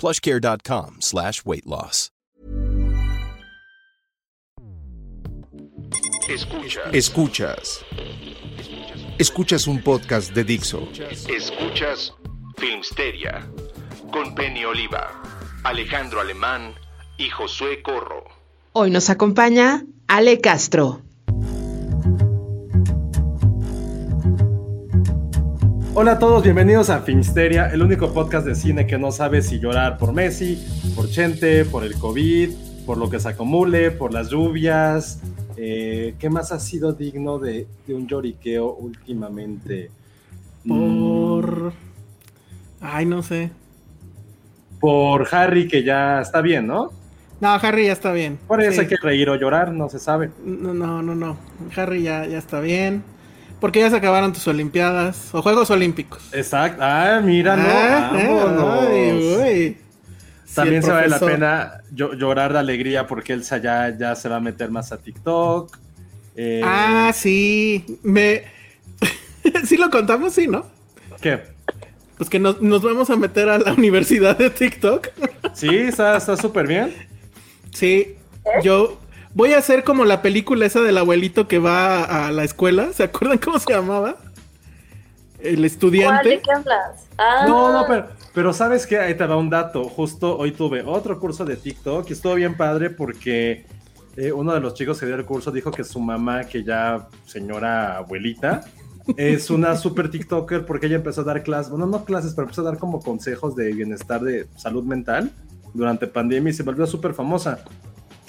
plushcare.com slash weight loss. Escuchas. Escuchas. Escuchas un podcast de Dixo. Escuchas Filmsteria con Penny Oliva, Alejandro Alemán y Josué Corro. Hoy nos acompaña Ale Castro. Hola a todos, bienvenidos a Filmsteria, el único podcast de cine que no sabe si llorar por Messi, por Chente, por el COVID, por lo que se acumule, por las lluvias. Eh, ¿Qué más ha sido digno de, de un lloriqueo últimamente? Por. Ay, no sé. Por Harry, que ya está bien, ¿no? No, Harry ya está bien. Por eso Sí. hay que reír o llorar, no se sabe. No, no, no, no. Harry ya, ya está bien. Porque ya se acabaron tus Olimpiadas o Juegos Olímpicos. Exacto. Ah, míralo. Ah, ay, uy. Sí, También se vale la pena llo- llorar de alegría porque él se- ya, ya se va a meter más a TikTok. Eh, Ah, sí. Me. sí lo contamos, sí, ¿no? ¿Qué? Pues que nos, nos vamos a meter a la universidad de TikTok. Sí, está está súper bien. Sí, yo voy a hacer como la película esa del abuelito que va a, la escuela. ¿Se acuerdan cómo se llamaba? El ¿Cuál? ¿De estudiante. qué hablas? Ah, No, no, pero, pero ¿sabes qué? Ahí te da un dato. Justo hoy tuve otro curso de TikTok y estuvo bien padre porque eh, uno de los chicos que dio el curso dijo que su mamá, que ya señora abuelita, es una super TikToker porque ella empezó a dar clases, bueno, no clases, pero empezó a dar como consejos de bienestar de salud mental durante pandemia y se volvió súper famosa.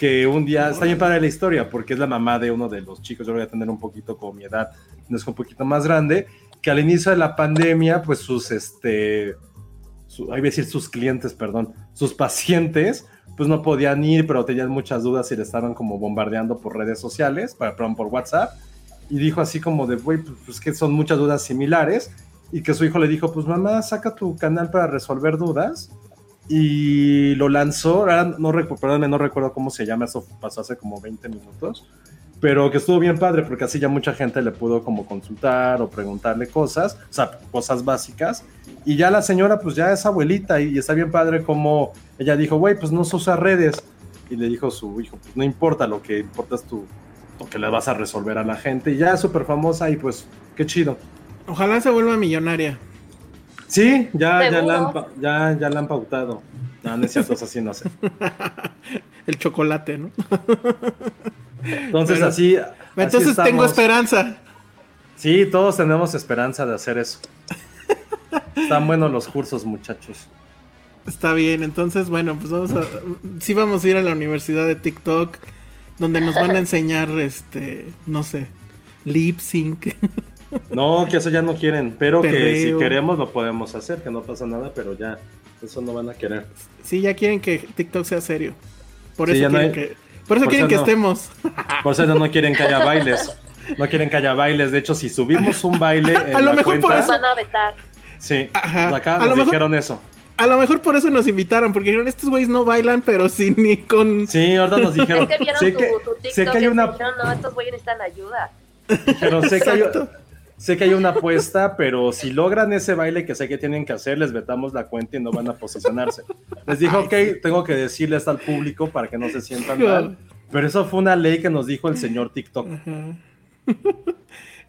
Que un día, está bien padre la historia porque es la mamá de uno de los chicos, yo voy a tener un poquito como mi edad, no es un poquito más grande, que al inicio de la pandemia, pues sus, este, su, decir sus clientes, perdón, sus pacientes, pues no podían ir, pero tenían muchas dudas y le estaban como bombardeando por redes sociales, para- perdón, por WhatsApp, y dijo así como de, güey, pues, pues que son muchas dudas similares, y que su hijo le dijo, pues mamá, saca tu canal para resolver dudas, y lo lanzó, no, perdóname, no recuerdo cómo se llama, eso pasó hace como 20 minutos, pero que estuvo bien padre porque así ya mucha gente le pudo como consultar o preguntarle cosas, o sea, cosas básicas. Y ya la señora pues ya es abuelita y, y está bien padre como ella dijo, güey, pues no se usa redes. Y le dijo su hijo, pues no importa, lo que importa es tu, lo que le vas a resolver a la gente. Y ya es súper famosa y pues qué chido. Ojalá se vuelva millonaria. Sí, ya, ya, la, han, ya, ya la han pautado. No, no es cierto, eso sí no sé. El chocolate, ¿no? Entonces así... así Entonces tengo esperanza. Sí, todos tenemos esperanza de hacer eso. Están buenos los cursos, muchachos. Está bien, entonces bueno, pues vamos a sí vamos a ir a la universidad de TikTok donde nos van a enseñar este, no sé, lip sync. No, que eso ya no quieren, pero que si queremos lo podemos hacer, que no pasa nada, pero ya, eso no van a querer. Sí, ya quieren que TikTok sea serio. Por Sí, eso no quieren hay- que por eso por quieren eso que no. estemos. Por eso no quieren que haya bailes. No quieren que haya bailes. De hecho, si subimos un baile en A lo la mejor por cuenta, Nos van a vetar. sí, Ajá. acá A nos lo mejor- dijeron eso. A lo mejor por eso nos invitaron, porque dijeron, estos güeyes no bailan, pero sí ni con Sí, ahorita nos dijeron. Es que vieron sé, tu, que, tu TikTok sé que hay y una, dijeron, no, estos güeyes necesitan ayuda. dijeron, sé que hay. Sé que hay una apuesta, pero si logran ese baile que sé que tienen que hacer, les vetamos la cuenta y no van a posicionarse. Les dije, ok, tengo que decirle esto al público para que no se sientan mal. Pero eso fue una ley que nos dijo el señor TikTok.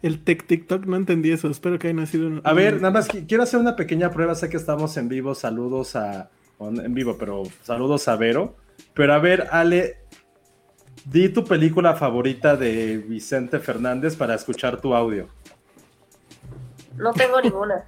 el tech TikTok, no entendí eso, espero que haya nacido un- A ver, nada más qui- quiero hacer una pequeña prueba. Sé que estamos en vivo. Saludos a, en vivo, pero saludos a Vero. Pero a ver, Ale, di tu película favorita de Vicente Fernández para escuchar tu audio. No tengo ninguna.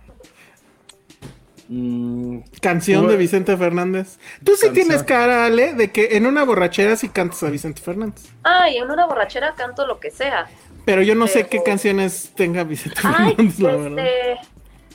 Mm, Canción de Vicente Fernández. Tú sí Canción. tienes cara, Ale, de que en una borrachera sí cantas a Vicente Fernández. Ay, en una borrachera canto lo que sea. Pero yo no sé qué canciones tenga Vicente Ay, Fernández, la verdad. este.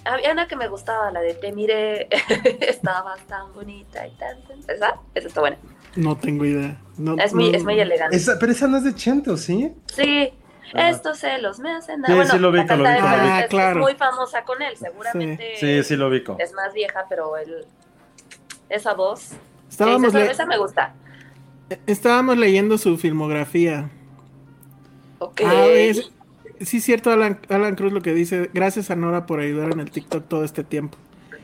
Había una que me gustaba, la de Te miré, estabas tan bonita y tan. ¿Esa? Esa está buena. No tengo idea. No, Es muy, no- es muy elegante. esa- pero esa no es de Chente, ¿o sí? Sí, Ajá. estos celos me hacen Sí, daño. Bueno, sí lo ubico, lo ubico, es- Ah, claro. Es muy famosa con él, seguramente. Sí, sí lo ubico. Es más vieja, pero él. Esa voz. Estábamos, Sí, esa, le- esa me gusta. estábamos leyendo su filmografía. Ok. Ah, es- sí, es cierto, Alan, Alan Cruz lo que dice. Gracias a Nora por ayudar en el TikTok todo este tiempo.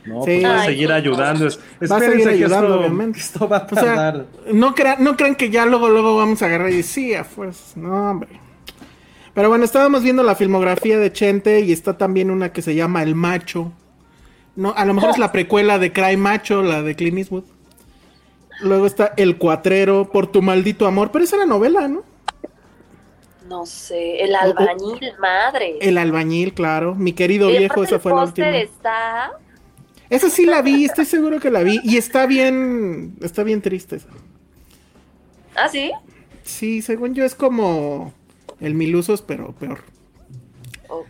No, Sí. pues va a Ay, seguir sí. ayudando. Es- Va a espérense seguir que ayudando, esto- obviamente. que esto va a O sea, tardar. no, crean, no crean que ya luego, luego vamos a agarrar y sí, a fuerzas. No, hombre. Pero bueno, estábamos viendo la filmografía de Chente y está también una que se llama El Macho. No, a lo mejor es la precuela de Cry Macho, la de Clint Eastwood. Luego está El Cuatrero, Por tu maldito amor, pero esa era novela, ¿no? No sé, el albañil, madre. El albañil, claro. Mi querido Y viejo, esa fue la última. está. Esa sí la vi, estoy seguro que la vi. Y está bien, está bien triste. esa. Ah, sí. Sí, según yo es como el Milusos, pero peor. Ok.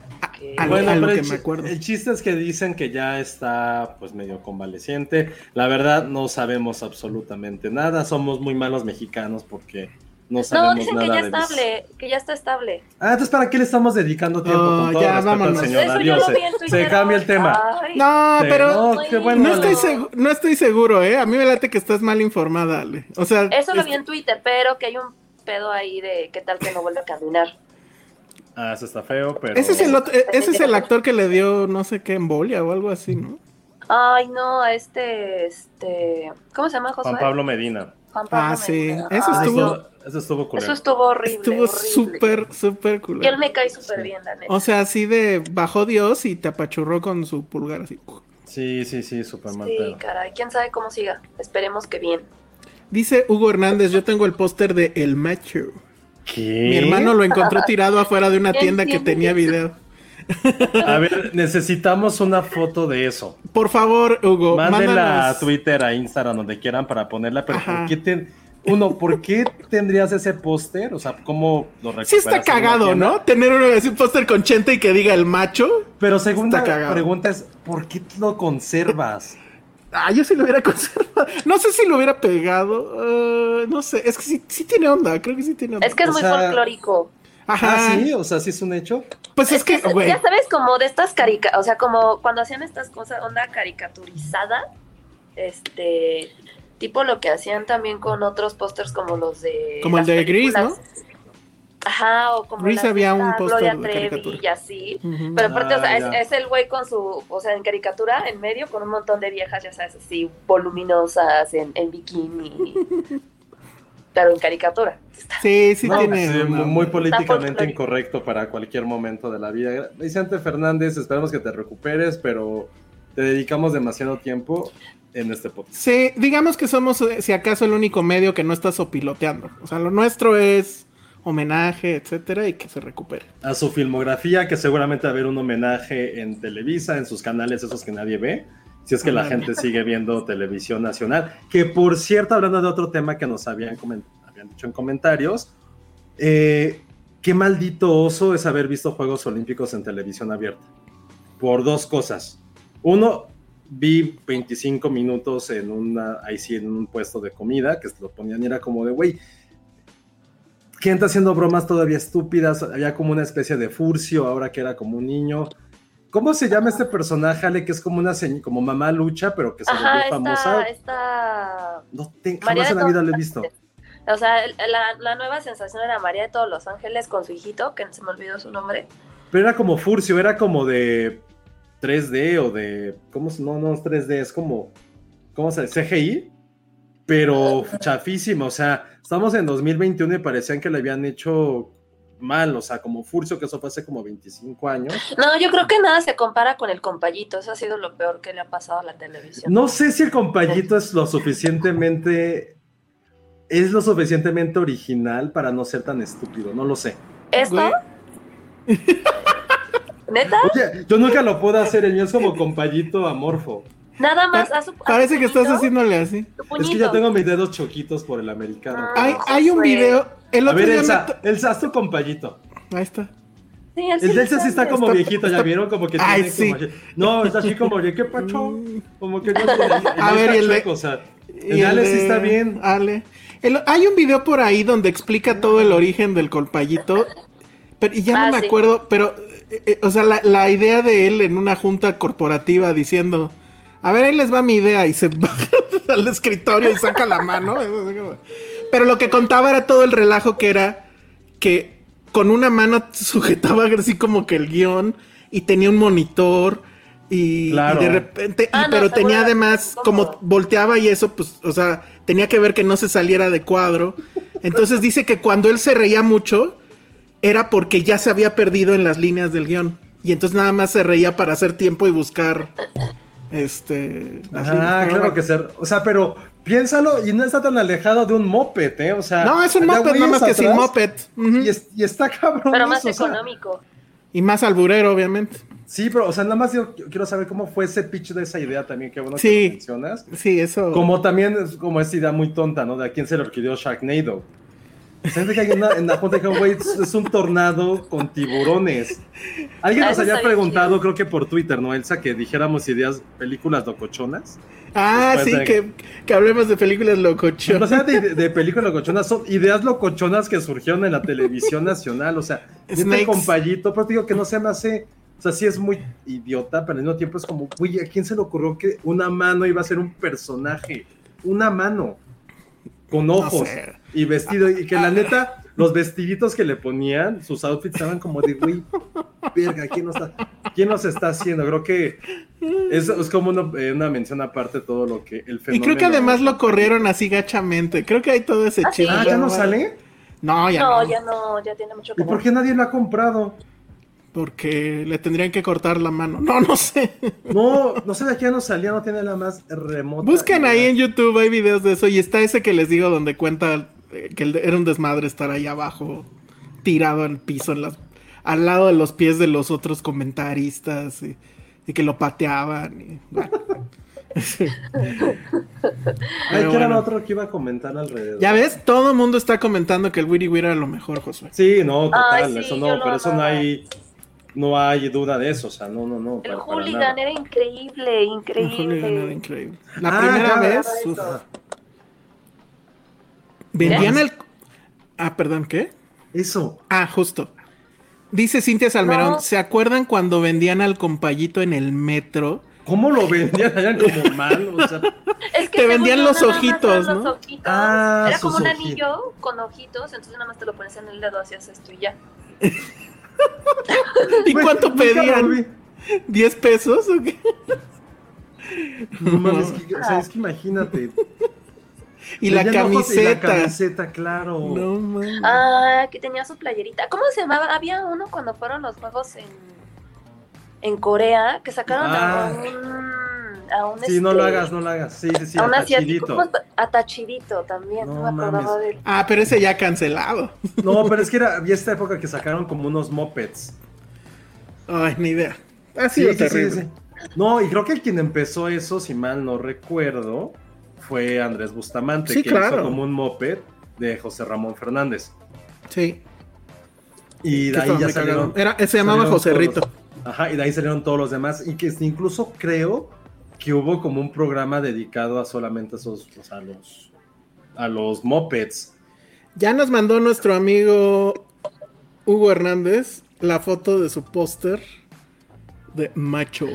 a- a- Bueno, lo pero que el, me acuerdo. el chiste es que dicen que ya está pues medio convaleciente. La verdad no sabemos absolutamente nada. Somos muy malos mexicanos porque no No, sabemos dicen que nada ya de estable, que ya está estable. Ah, entonces ¿para qué le estamos dedicando tiempo? Oh, Con todo ya, vámonos. señor. Eso yo Adiós. lo vi en Se- Twitter Se cambia el tema. Ay, No, pero no, no, qué bueno, no estoy, segu- no estoy seguro, ¿eh? A mí me late que estás mal informada, Ale. O sea, Eso lo vi en Twitter, pero que hay un pedo ahí de qué tal que no vuelve a caminar. Ah, eso está feo, pero... ese es el otro- e- ese es el actor que le dio no sé qué embolia o algo así, ¿no? Ay, no, a este, este, ¿cómo se llama Josué? Juan Pablo Medina. Juan Pablo Ah, sí. Medina. Eso Ay, estuvo- no, Eso estuvo culero. Eso estuvo horrible. Estuvo súper, súper Y él me cae súper bien, la neta. O sea, así de bajó Dios y te apachurró con su pulgar así. Sí, sí, sí, súper mal Sí, pedo. caray, quién sabe cómo siga. Esperemos que bien. Dice Hugo Hernández, yo tengo el póster de El Macho. ¿Qué? Mi hermano lo encontró tirado afuera de una ¿Quién tienda que tenía video. A ver, necesitamos una foto de eso. Por favor, Hugo, Mándenla mándanos. a Twitter, a Instagram, donde quieran para ponerla. Pero Ajá. ¿por qué ten- Uno, ¿por qué tendrías ese póster? O sea, ¿cómo lo recuperas? Sí está cagado? ¿no? Tener un, póster con Chente y que diga el macho. Pero segunda pregunta es, ¿por qué lo conservas? Ah, yo sí lo hubiera conservado. No sé si lo hubiera pegado. eh, no sé. Es que sí, sí tiene onda. Creo que sí tiene onda. Es que es O muy sea, folclórico. Ajá. Ah, sí, o sea, sí es un hecho. Pues es, que, güey. ya sabes, como de estas caricaturas, o sea, como cuando hacían estas cosas, onda caricaturizada, este, tipo lo que hacían también con otros pósters como los de... Como el de Gris, películas. Ajá, o como las había un Gloria de Trevi y así. Pero aparte, o sea, Ah, es, el güey con su, o sea, en caricatura, en medio, con un montón de viejas, ya sabes, así, voluminosas, en, en bikini. pero en caricatura. Sí, sí No, tiene. sí, una muy políticamente incorrecto para cualquier momento de la vida. Vicente Fernández, esperamos que te recuperes, pero te dedicamos demasiado tiempo en este podcast. Sí, digamos que somos, eh, si acaso, el único medio que no está sopiloteando. O sea, lo nuestro es homenaje, etcétera, y que se recupere. A su filmografía, que seguramente va a haber un homenaje en Televisa, en sus canales, esos que nadie ve, si es que la gente sigue viendo televisión nacional. Que por cierto, hablando de otro tema que nos habían, habían dicho en comentarios, eh, qué maldito oso es haber visto Juegos Olímpicos en televisión abierta. Por dos cosas. Uno, vi 25 minutos en una, ahí sí, en un puesto de comida, que lo ponían y era como de, güey, gente haciendo bromas todavía estúpidas, había como una especie de furcio, ahora que era como un niño. ¿Cómo se llama este personaje, Ale, que es como una como mamá lucha, pero que se volvió famosa? esta... No te, María jamás en la vida lo he visto. O sea, la, la nueva sensación era María de todos los ángeles con su hijito, que se me olvidó su nombre. Pero era como furcio, era como de 3D o de. ¿Cómo se- No, no es 3D, es como. ¿Cómo se CGI, pero chafísimo. O sea, estamos en 2021 y parecían que le habían hecho mal, o sea, como Furcio, que eso fue hace como 25 años. No, yo creo que nada se compara con el compayito. Eso ha sido lo peor que le ha pasado a la televisión. No sé si el compayito es lo suficientemente. Es lo suficientemente original para no ser tan estúpido, no lo sé. ¿Esto? ¿Neta? Oye, yo nunca lo puedo hacer, el mío es como compayito amorfo. Nada más. haz su- haz Parece que estás haciéndole así. Es que ya tengo mis dedos choquitos por el americano. Ah. Hay, hay un video. El A otro ver, día Elsa, me haz tu compayito. Ahí está. Sí, El de Elsa sí está como Está- viejito, ¿ya está- vieron? Como que Ay, tiene sí. como... No, está así como, oye, ¿qué pacho? Como que no. A ver, y el de- O sea, el Y de Ale sí de está bien. Ale. El- hay un video por ahí donde explica todo el origen del colpayito. Pero, y ya Ah, no me sí. acuerdo, pero, eh, eh, o sea, la, la idea de él en una junta corporativa diciendo, a ver, ahí les va mi idea, y se va al escritorio y saca la mano. Pero lo que contaba era todo el relajo que era que con una mano sujetaba así como que el guion y tenía un monitor y, Claro. y de repente, y- Ah, no, pero tenía además, como volteaba y eso, pues, o sea, tenía que ver que no se saliera de cuadro. Entonces dice que cuando él se reía mucho, era porque ya se había perdido en las líneas del guion. Y entonces nada más se reía para hacer tiempo y buscar. Este. Pero claro que ser. O sea, pero piénsalo y no está tan alejado de un moped, ¿eh? O sea, No, es un moped, nada más que sin moped. Ujú. Y, es- y está cabrón. Pero más eso, o sea, económico. Y más alburero, obviamente. Sí, pero, o sea, nada más yo quiero saber cómo fue ese pitch de esa idea también, que bueno que Sí. lo mencionas. Sí, eso. Como también es como esa idea muy tonta, ¿no? De a quién se le orquideó Sharknado. De que hay una- en la junta dijeron, güey, es, un tornado con tiburones. Alguien Ah, nos había preguntado, chido. creo que por Twitter, ¿no, Elsa? Que dijéramos ideas, películas locochonas. Ah, Después sí, de- que, que hablemos de películas No locochonas. sea de, de películas locochonas, son ideas locochonas que surgieron en la televisión nacional. O sea, este compayito, pero te digo que no se me hace. O sea, sí es muy idiota, pero al mismo tiempo es como, güey, ¿a quién se le ocurrió que una mano iba a ser un personaje? Una mano. Con ojos sé. y vestido. Y que la neta, los vestiditos que le ponían, sus outfits estaban como de, güey, verga, ¿quién nos está, quién nos está haciendo? Creo que es, es como una, eh, una mención aparte de todo lo que el Y fenómeno. creo que además lo corrieron así gachamente. Creo que hay todo ese Ah, chisme. Ah, ¿ya no sale? No, ya No, no. ya no, ya tiene mucho ¿Y que por no. qué nadie lo ha comprado? Porque le tendrían que cortar la mano. No, no sé. No, no sé de qué no salía, no tiene la más remota. Busquen ahí en YouTube, hay videos de eso. Y está ese que les digo donde cuenta eh, que era un desmadre estar ahí abajo, tirado al piso, en las, al lado de los pies de los otros comentaristas. Y, y que lo pateaban. y, bueno. Ay, Pero ¿qué era bueno. lo otro que iba a comentar alrededor? Ya ves, todo el mundo está comentando que el Wiri Wiri era lo mejor, Josué. Sí, no, total, Ay, sí, eso no, pero eso no hay, no hay duda de eso, o sea, no, no, no. El para- hooligan era increíble, El Hooligan era increíble. increíble. La Ah, primera ya, vez. uf. vendían el. Ah, perdón, ¿qué? Eso. Ah, justo. Dice Cintia Salmerón, No. ¿se acuerdan cuando vendían al compayito en el metro? ¿Cómo lo vendían? Eran como mal, o sea, Es Te vendían los ojitos, ¿no? los ojitos. Ah, Era como un ojitos. anillo con ojitos, entonces nada más te lo pones en el dedo, hacías esto y ya. ¿Y cuánto pedían? vi. ¿10 pesos o qué? No mames, que- o sea, es que imagínate. Y la y la camiseta. camiseta, claro. No mames. Ah, que tenía su playerita. ¿Cómo se llamaba? Había uno cuando fueron los juegos en, en Corea que sacaron Ah. a un. A un Sí, no lo este, hagas, no lo hagas. Sí, sí, sí, a un también, no, No me acordaba mames. de él. Ah, pero ese ya cancelado. No, pero es que era, había esta época que sacaron como unos mopeds. Ay, ni idea. Ha Sí, sido sí, sí, terrible. sí. No, y creo que quien empezó eso, si mal no recuerdo, fue Andrés Bustamante, Sí, que claro. hizo como un moped de José Ramón Fernández. Sí. Y de ahí ya salieron. Era, se llamaba salieron José Rito. los- ajá, y de ahí salieron todos los demás. Y que incluso creo que hubo como un programa dedicado a solamente esos, o sea, a los, a los mopeds. Ya nos mandó nuestro amigo Hugo Hernández la foto de su póster de macho.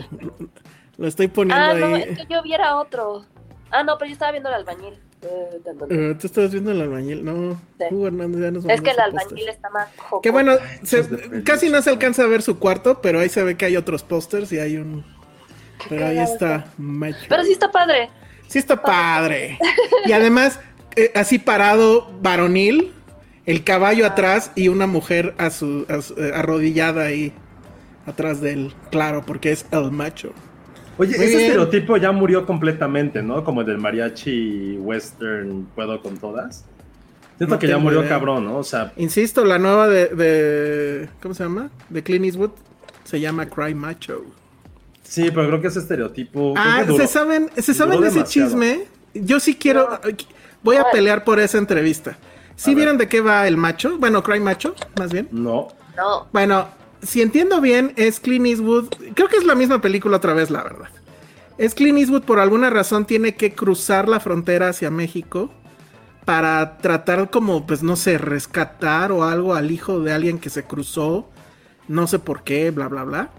Lo estoy poniendo Ah, no, ahí. es que yo viera otro. Ah, no, pero yo estaba viendo el albañil. Eh. Eh, Tú estabas viendo el albañil, no. Sí. Hugo Hernández ya nos mandó Es que el albañil póster. está más. Que bueno, se- casi no se alcanza a ver su cuarto, pero ahí se ve que hay otros pósters y hay un. Pero ahí está macho. Pero sí está padre. Sí está padre. Y además, eh, así parado, varonil, el caballo atrás y una mujer a su, a su- eh, arrodillada ahí atrás de él. Claro, porque es el macho. Oye, Muy ese bien. estereotipo ya murió completamente, ¿no? Como el del mariachi western, puedo con todas. Siento No que ya murió idea. cabrón, ¿no? O sea, Insisto, la nueva de, de- ¿Cómo se llama? De Clint Eastwood se llama Cry Macho. Sí, pero creo que ese estereotipo. Ah, ¿se saben, ¿se saben de ese demasiado. chisme? Yo sí quiero. Voy a pelear por esa entrevista. ¿Sí A ver. vieron de qué va el macho? Bueno, Cry Macho, más bien. No. No. Bueno, si entiendo bien, es Clint Eastwood. Creo que es la misma película otra vez, la verdad. Es Clint Eastwood, por alguna razón, tiene que cruzar la frontera hacia México para tratar como, pues no sé, rescatar o algo al hijo de alguien que se cruzó. No sé por qué, bla, bla, bla.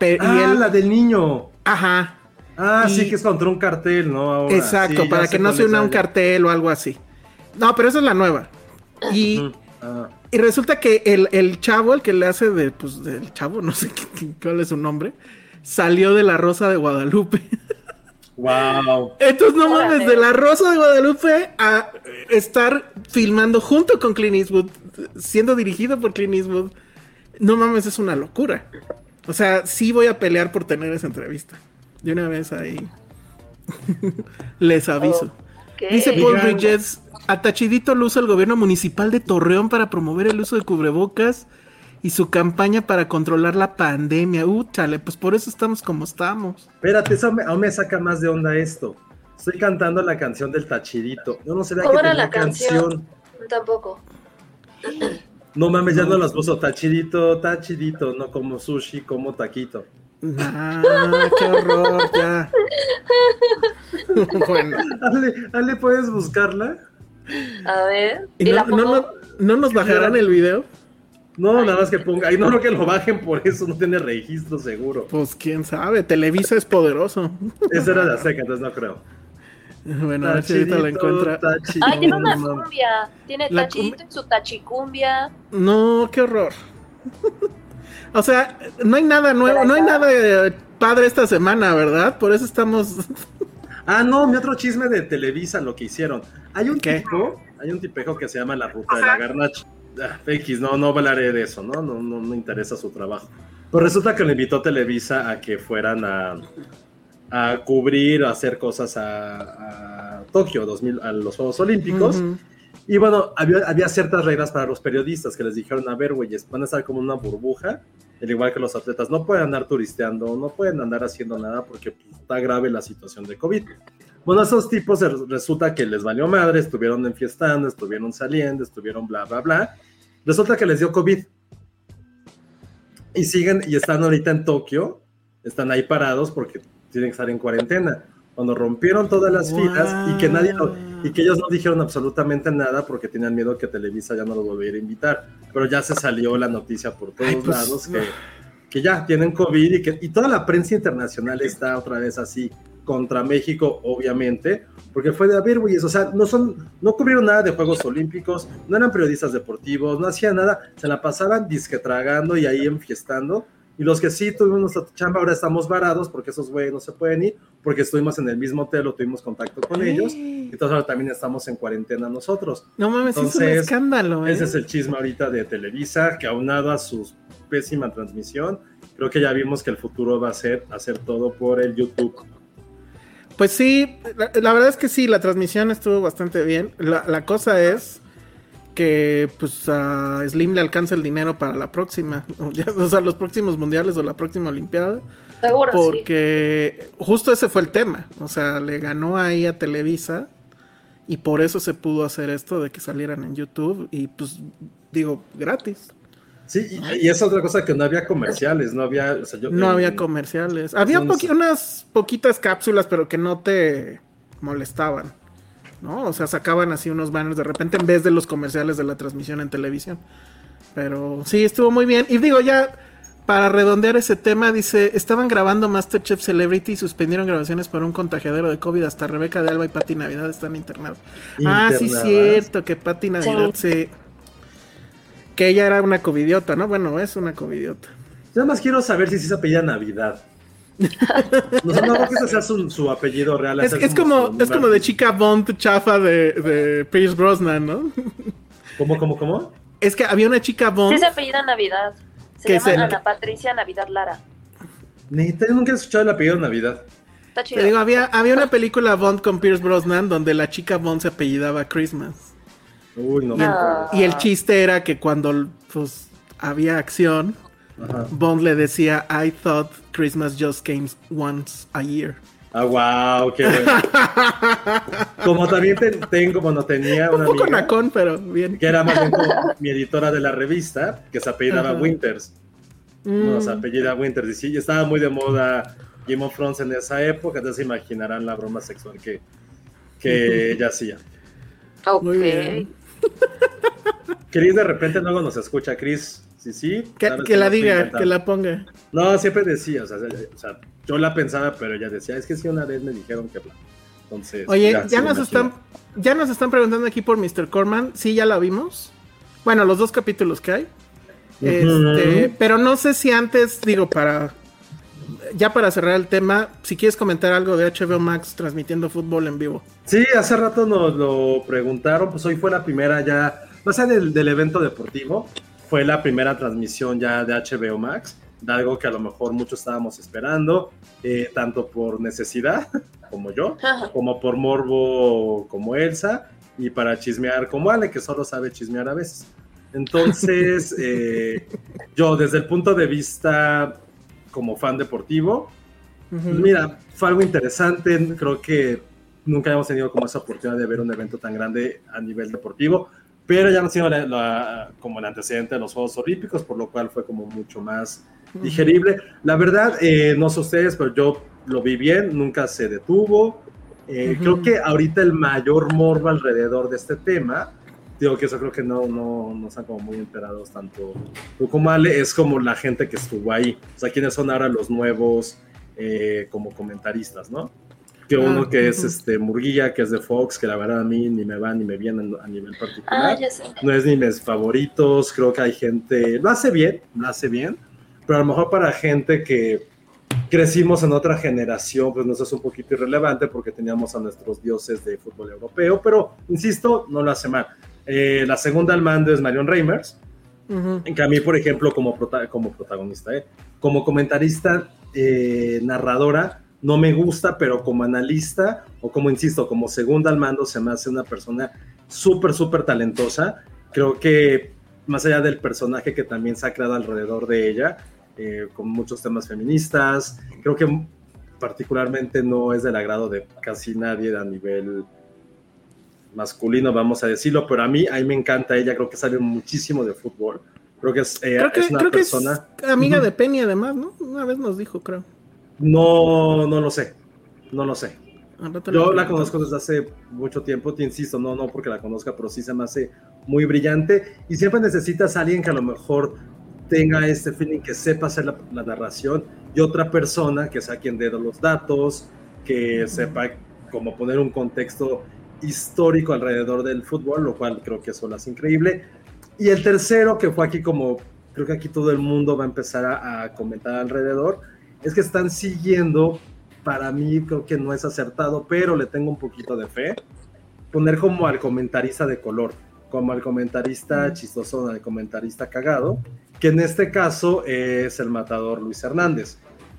Ah, y él, la del niño. ajá, Ah, Y- sí, que es contra un cartel, ¿no? Ahora, exacto, sí, para que no se una la- un cartel o algo así. No, pero esa es la nueva. Y. Ah, y resulta que el, el chavo, el que le hace de, pues, del chavo, no sé qué- cuál es su nombre, salió de la Rosa de Guadalupe. wow. Entonces, no Órale. mames, de la Rosa de Guadalupe a estar filmando junto con Clint Eastwood, siendo dirigido por Clint Eastwood, no mames, es una locura. O sea, sí voy a pelear por tener esa entrevista. De una vez ahí. Les aviso. Dice Paul Bridges, a Tachidito lo usa el gobierno municipal de Torreón para promover el uso de cubrebocas y su campaña para controlar la pandemia. Uh, chale, pues por eso estamos como estamos. Espérate, eso me, aún me saca más de onda esto. Estoy cantando la canción del Tachirito. Yo no sabía ¿Cómo que era tenía la canción? Tampoco. No mames, ya no las puso Tachirito, Tachirito, no como sushi, como taquito. Ah, qué horror, ya. bueno, Ale, Ale, ¿puedes buscarla? A ver. ¿y ¿Y no, la no, no, no nos bajarán el video? No, nada más que ponga. Ay, no creo que lo bajen por eso, no tiene registro seguro. Pues quién sabe, Televisa es poderoso. Esa era de Azteca, entonces no creo. Bueno, a ver si ahorita la encuentra. Tachirito. Ay, tiene una No, cumbia. Tiene La tachito y su tachicumbia. No, qué horror. o sea, no hay nada nuevo, no hay nada eh, padre esta semana, ¿verdad? Por eso estamos. Ah, no, mi otro chisme de Televisa, lo que hicieron. Hay un ¿Qué? tipo, hay un tipejo que se llama La Ruta de la Garnacha. Ah, X, no, no hablaré de eso, ¿no? No, no me interesa su trabajo. Pues resulta que le invitó Televisa a que fueran a, a cubrir, a hacer cosas a, a Tokio 2000, a los Juegos Olímpicos. Y bueno, había, había ciertas reglas para los periodistas que les dijeron, a ver, güeyes, van a estar como una burbuja, al igual que los atletas, no pueden andar turisteando, no pueden andar haciendo nada porque pues, está grave la situación de COVID. Bueno, esos tipos resulta que les valió madre, estuvieron enfiestando, estuvieron saliendo, estuvieron bla, bla, bla. Resulta que les dio COVID. Y siguen, y están ahorita en Tokio, están ahí parados porque tienen que estar en cuarentena. Cuando rompieron todas las filas y que nadie y que ellos no dijeron absolutamente nada porque tenían miedo que Televisa ya no los volviera a invitar. Pero ya se salió la noticia por todos Ay, pues, lados que, que ya tienen COVID y que y toda la prensa internacional está otra vez así contra México, obviamente, porque fue de a ver, güeyes, o sea, no son, no cubrieron nada de Juegos Olímpicos, no eran periodistas deportivos, no hacían nada, se la pasaban disque tragando y ahí enfiestando. Y los que sí tuvimos nuestra chamba, ahora estamos varados porque esos güeyes no se pueden ir, porque estuvimos en el mismo hotel o tuvimos contacto con ellos. Entonces ahora también estamos en cuarentena nosotros. No mames, es un escándalo, ¿eh? Ese es el chisme ahorita de Televisa, que aunado a su pésima transmisión, creo que ya vimos que el futuro va a ser hacer todo por el YouTube. Pues sí, la, la verdad es que sí, la transmisión estuvo bastante bien. La, la cosa es que pues a Slim le alcanza el dinero para la próxima, o, sea, los próximos mundiales o la próxima Olimpiada, Seguro, sí. porque justo ese fue el tema, o sea, le ganó ahí a Televisa y por eso se pudo hacer esto de que salieran en YouTube y pues digo, gratis. Sí, y, y es otra cosa que no había comerciales, no había... o sea, yo- No había comerciales. Había no poqui- sé. unas poquitas cápsulas, pero que no te molestaban. ¿No? O sea, sacaban así unos banners de repente en vez de los comerciales de la transmisión en televisión. Pero sí, estuvo muy bien. Y digo, ya para redondear ese tema, dice, estaban grabando Masterchef Celebrity y suspendieron grabaciones por un contagiadero de COVID. Hasta Rebeca de Alba y Pati Navidad están internados. Ah, sí, cierto, que Pati Navidad sí. Que ella era una covidiota, ¿no? Bueno, es una covidiota. Yo nada más quiero saber si se apellida Navidad. No sé, no creo que ese sea su, su apellido real. Es, es como, es como de chica Bond chafa de, de Pierce Brosnan, ¿no? ¿Cómo, cómo, cómo? Es que había una chica Bond. Sí se apellida Navidad. Se ¿Qué llama el- Ana Patricia Navidad Lara. Neta, yo nunca he escuchado el apellido de Navidad. Está chido. Te digo, había, había una película Bond con Pierce Brosnan donde la chica Bond se apellidaba Christmas. Uy, no. Ah. Y el chiste era que cuando pues, había acción, Ajá. Bond le decía, I thought Christmas just came once a year. Ah, wow, qué bueno. Como también te- tengo, bueno, tenía Un una poco amiga nacón, pero bien. que era más bien como mi editora de la revista, que se apellidaba Ajá. Winters. Mm. No, se apellida Winters. Y sí, estaba muy de moda Game of Thrones en esa época, entonces se imaginarán la broma sexual que, que ella hacía. Ok. Chris de repente luego nos escucha, Chris. Sí, sí. Que, la diga, que la ponga. No, siempre decía, o sea, o sea, yo la pensaba, pero ella decía, es que sí, una vez me dijeron que bla. Entonces, Oye, ya, nos están, ya nos están preguntando aquí por Mr. Corman. Sí, ya la vimos. Bueno, los dos capítulos que hay. Este, pero no sé si antes, digo, para. Ya para cerrar el tema, si quieres comentar algo de HBO Max transmitiendo fútbol en vivo. Sí, hace rato nos lo preguntaron, pues hoy fue la primera ya, más allá del, del evento deportivo, fue la primera transmisión ya de HBO Max, de algo que a lo mejor muchos estábamos esperando, eh, tanto por necesidad, como yo, como por morbo, como Elsa, y para chismear como Ale, que solo sabe chismear a veces. Entonces, eh, yo desde el punto de vista como fan deportivo, Mira, fue algo interesante. Creo que nunca hemos tenido como esa oportunidad de ver un evento tan grande a nivel deportivo, pero ya no sido la- la- como el antecedente de los Juegos Olímpicos, por lo cual fue como mucho más digerible. La verdad, eh, no sé ustedes, pero yo lo vi bien, nunca se detuvo. Eh. Creo que ahorita el mayor morbo alrededor de este tema, digo que eso creo que no, no, no están como muy enterados tanto tú como Ale, es como la gente que estuvo ahí, o sea, quiénes son ahora los nuevos eh, como comentaristas, ¿no? Que uno Ah, que es este Murguía, que es de Fox, que la verdad a mí ni me va ni me viene a nivel Ah, particular. ya sé. no es ni mis favoritos, creo que hay gente, lo hace bien, lo hace bien, pero a lo mejor para gente que crecimos en otra generación, pues nos es un poquito irrelevante porque teníamos a nuestros dioses de fútbol europeo, pero insisto, no lo hace mal. Eh, la segunda al mando es Marion Reimers, Ujú. en que a mí, por ejemplo, como, prota- como protagonista, ¿eh? como comentarista, eh, narradora, no me gusta, pero como analista, o como insisto, como segunda al mando, se me hace una persona súper, súper talentosa. Creo que más allá del personaje que también se ha creado alrededor de ella, eh, con muchos temas feministas, creo que particularmente no es del agrado de casi nadie a nivel masculino, vamos a decirlo, pero a mí, a mí me encanta ella, creo que sabe muchísimo de fútbol. Creo que es, eh, Creo que, es una creo que persona... es amiga de Penny además, ¿no? Una vez nos dijo, creo. No, no lo sé, no lo sé. Yo la conozco desde hace mucho tiempo, te insisto, no, no porque la conozca, pero sí se me hace muy brillante y siempre necesitas a alguien que a lo mejor tenga este feeling, que sepa hacer la, la narración y otra persona que sea quien dé los datos, que sepa cómo poner un contexto histórico alrededor del fútbol, lo cual creo que eso lo hace increíble. Y el tercero, que fue aquí como, creo que aquí todo el mundo va a empezar a, a comentar alrededor, es que están siguiendo, para mí creo que no es acertado, pero le tengo un poquito de fe, poner como al comentarista de color, como al comentarista chistoso, al comentarista cagado, que en este caso es el matador Luis Hernández,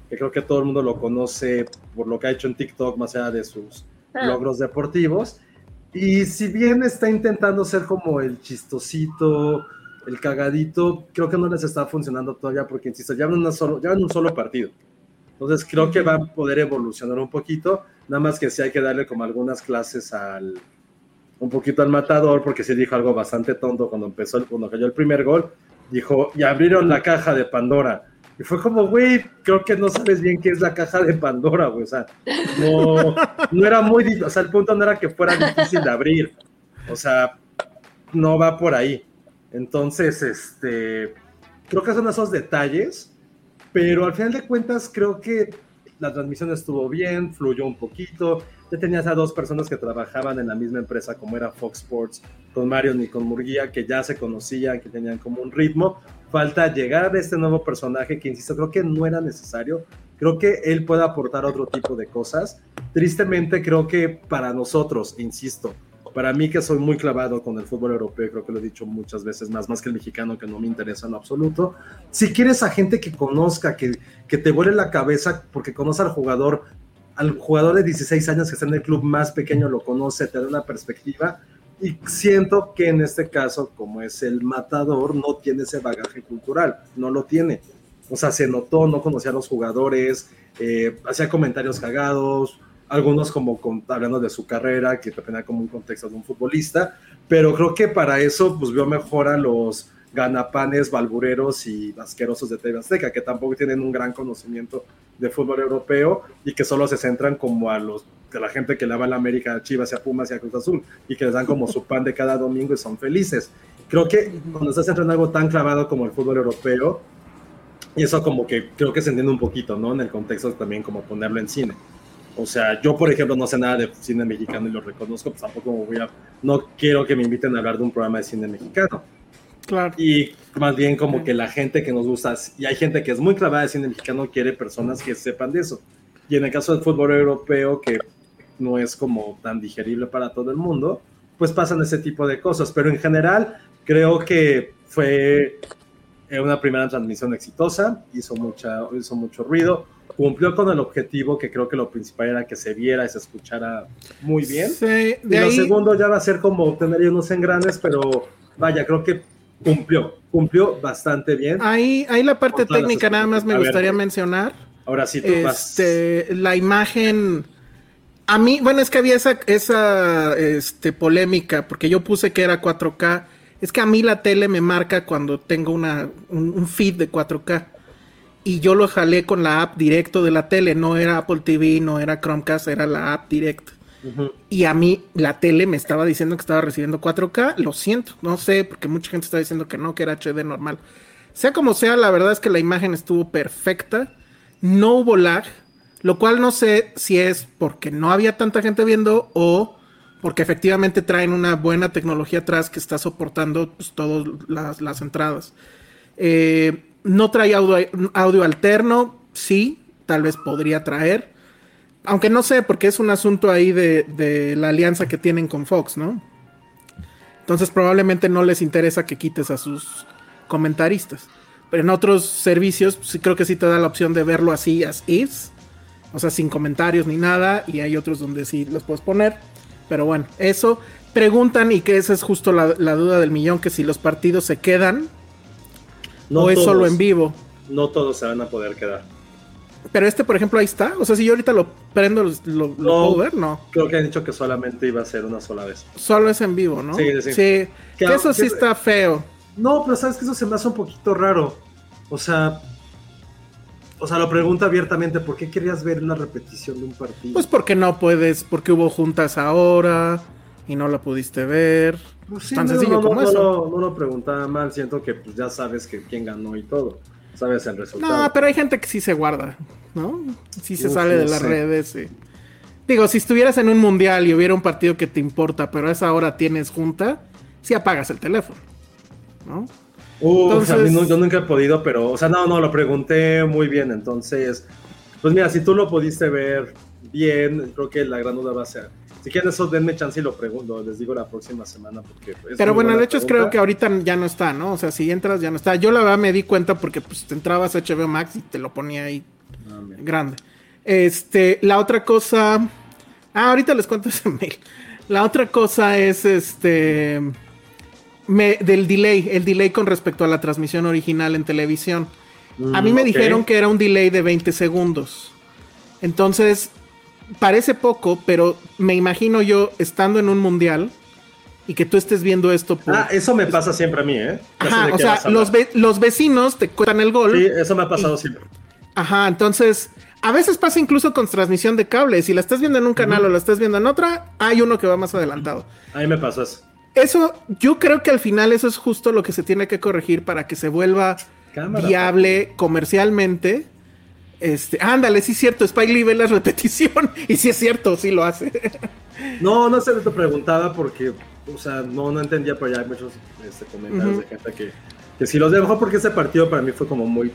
que creo que todo el mundo lo conoce por lo que ha hecho en TikTok, más allá de sus Ah. logros deportivos. Y si bien está intentando ser como el chistosito, el cagadito, creo que no les está funcionando todavía porque, insisto, ya en, solo, ya en un solo partido. Entonces creo que va a poder evolucionar un poquito, nada más que sí hay que darle como algunas clases al un poquito al matador, porque sí dijo algo bastante tonto cuando empezó, cuando cayó el primer gol, dijo, y abrieron la caja de Pandora. Y fue como, güey, creo que no sabes bien qué es la caja de Pandora, güey. O sea, no, no era muy, o sea, el punto no era que fuera difícil de abrir. O sea, no va por ahí. Entonces, este, creo que son esos detalles, pero al final de cuentas creo que la transmisión estuvo bien, fluyó un poquito. Ya tenías a dos personas que trabajaban en la misma empresa como era Fox Sports, con Marion y con Murguía, que ya se conocían, que tenían como un ritmo. Falta llegar a este nuevo personaje que, insisto, creo que no era necesario. Creo que él puede aportar otro tipo de cosas. Tristemente, creo que para nosotros, insisto, para mí que soy muy clavado con el fútbol europeo, creo que lo he dicho muchas veces más, más que el mexicano, que no me interesa en absoluto. Si quieres a gente que conozca, que, que te vuele la cabeza porque conoce al jugador, al jugador de 16 años que está en el club más pequeño, lo conoce, te da una perspectiva. Y siento que en este caso, como es el matador, no tiene ese bagaje cultural, no lo tiene. O sea, se notó, no conocía a los jugadores, eh, hacía comentarios cagados, algunos como hablando de su carrera, que tenía como un contexto de un futbolista, pero creo que para eso pues vio mejor a los ganapanes, balbureros y asquerosos de TV Azteca, que tampoco tienen un gran conocimiento de fútbol europeo y que solo se centran como a los de la gente que le va a la América, a Chivas, a Pumas y a Cruz Azul y que les dan como su pan de cada domingo y son felices. Creo que cuando estás centrando en algo tan clavado como el fútbol europeo, y eso como que creo que se entiende un poquito, ¿no? En el contexto también como ponerlo en cine. O sea, yo por ejemplo no sé nada de cine mexicano y lo reconozco, pues tampoco voy a, no quiero que me inviten a hablar de un programa de cine mexicano. Claro. Y más bien como que la gente que nos gusta, y hay gente que es muy clavada de cine mexicano, quiere personas que sepan de eso. Y en el caso del fútbol europeo, que no es como tan digerible para todo el mundo, pues pasan ese tipo de cosas. Pero en general, creo que fue una primera transmisión exitosa, hizo, mucha, hizo mucho ruido, cumplió con el objetivo que creo que lo principal era que se viera y se escuchara muy bien. Sí, de y lo segundo ya va a ser como tener unos engranes, pero vaya, creo que cumplió, cumplió bastante bien. Ahí, ahí la parte técnica nada más me a gustaría mencionar. Ahora sí tú vas. Este, la imagen. A mí, bueno, es que había esa, esa este, polémica, porque yo puse que era 4K. Es que a mí la tele me marca cuando tengo una, un, un feed de 4K. Y yo lo jalé con la app directo de la tele. No era Apple TV, no era Chromecast, era la app directa. Y a mí la tele me estaba diciendo que estaba recibiendo 4K. Lo siento, no sé, porque mucha gente está diciendo que no, que era HD normal. Sea como sea, la verdad es que la imagen estuvo perfecta. No hubo lag, lo cual no sé si es porque no había tanta gente viendo o porque efectivamente traen una buena tecnología atrás que está soportando pues, todas las, las entradas. Eh, no trae audio, alterno, sí, tal vez podría traer. Aunque no sé, porque es un asunto ahí de, la alianza que tienen con Fox, ¿no? Entonces probablemente no les interesa que quites a sus comentaristas. Pero en otros servicios pues, sí creo que sí te da la opción de verlo así, as is. O sea, sin comentarios ni nada. Y hay otros donde sí los puedes poner. Pero bueno, eso. Preguntan, y que esa es justo la duda del millón, que si los partidos se quedan No o es solo en vivo. No todos se van a poder quedar. Pero este, por ejemplo, ahí está. O sea, si yo ahorita lo prendo, lo, puedo ver, no. Creo que han dicho que solamente iba a ser una sola vez. Solo es en vivo, ¿no? Sí, sí. Que Que- eso sí que- está feo. No, pero sabes que eso se me hace un poquito raro. O sea, o sea, lo pregunta abiertamente, ¿por qué querías ver una repetición de un partido? Pues porque no puedes, porque hubo juntas ahora y no la pudiste ver. Pues sí, tan no, sencillo no, no, como no eso. lo- no lo preguntaba mal, siento que pues ya sabes que quién ganó y todo. Sabes el resultado. No, pero hay gente que sí se guarda, ¿no? Sí se Uf, sale de las sé. redes. sí. Digo, si estuvieras en un mundial y hubiera un partido que te importa, pero a esa hora tienes junta, sí apagas el teléfono, ¿no? Uh, Entonces- no- yo nunca he podido, pero, o sea, no, no, lo pregunté muy bien. Entonces, pues mira, si tú lo pudiste ver bien, creo que la gran duda va a ser. Si quieren eso, denme chance y lo pregunto. Les digo la próxima semana. porque Pero bueno, el hecho es creo que ahorita ya no está, ¿no? O sea, si entras ya no está. Yo la verdad me di cuenta porque pues te entrabas a HBO Max y te lo ponía ahí Ah, grande. Este, la otra cosa. Ah, ahorita les cuento ese mail. La otra cosa es este. me- del delay, el delay con respecto a la transmisión original en televisión. a mí me Mm, ok. dijeron que era un delay de 20 segundos. Entonces, parece poco, pero me imagino yo estando en un mundial y que tú estés viendo esto por. Ah, eso me pasa siempre a mí, ¿eh? Ajá, o sea, los, ve- los vecinos te cuentan el gol. Sí, eso me ha pasado siempre. Ajá, entonces, a veces pasa incluso con transmisión de cable. Si la estás viendo en un canal o la estás viendo en otra, hay uno que va más adelantado. A mí me pasó eso. Eso, yo creo que al final eso es justo lo que se tiene que corregir para que se vuelva Cámara. viable comercialmente. Este, ándale, sí es cierto, Spike Lee ve la repetición y sí es cierto, sí lo hace. No, no sé, te preguntaba porque, o sea, no, no entendía, pero ya hay muchos este, comentarios de gente que, que si los de mejor porque ese partido para mí fue como muy...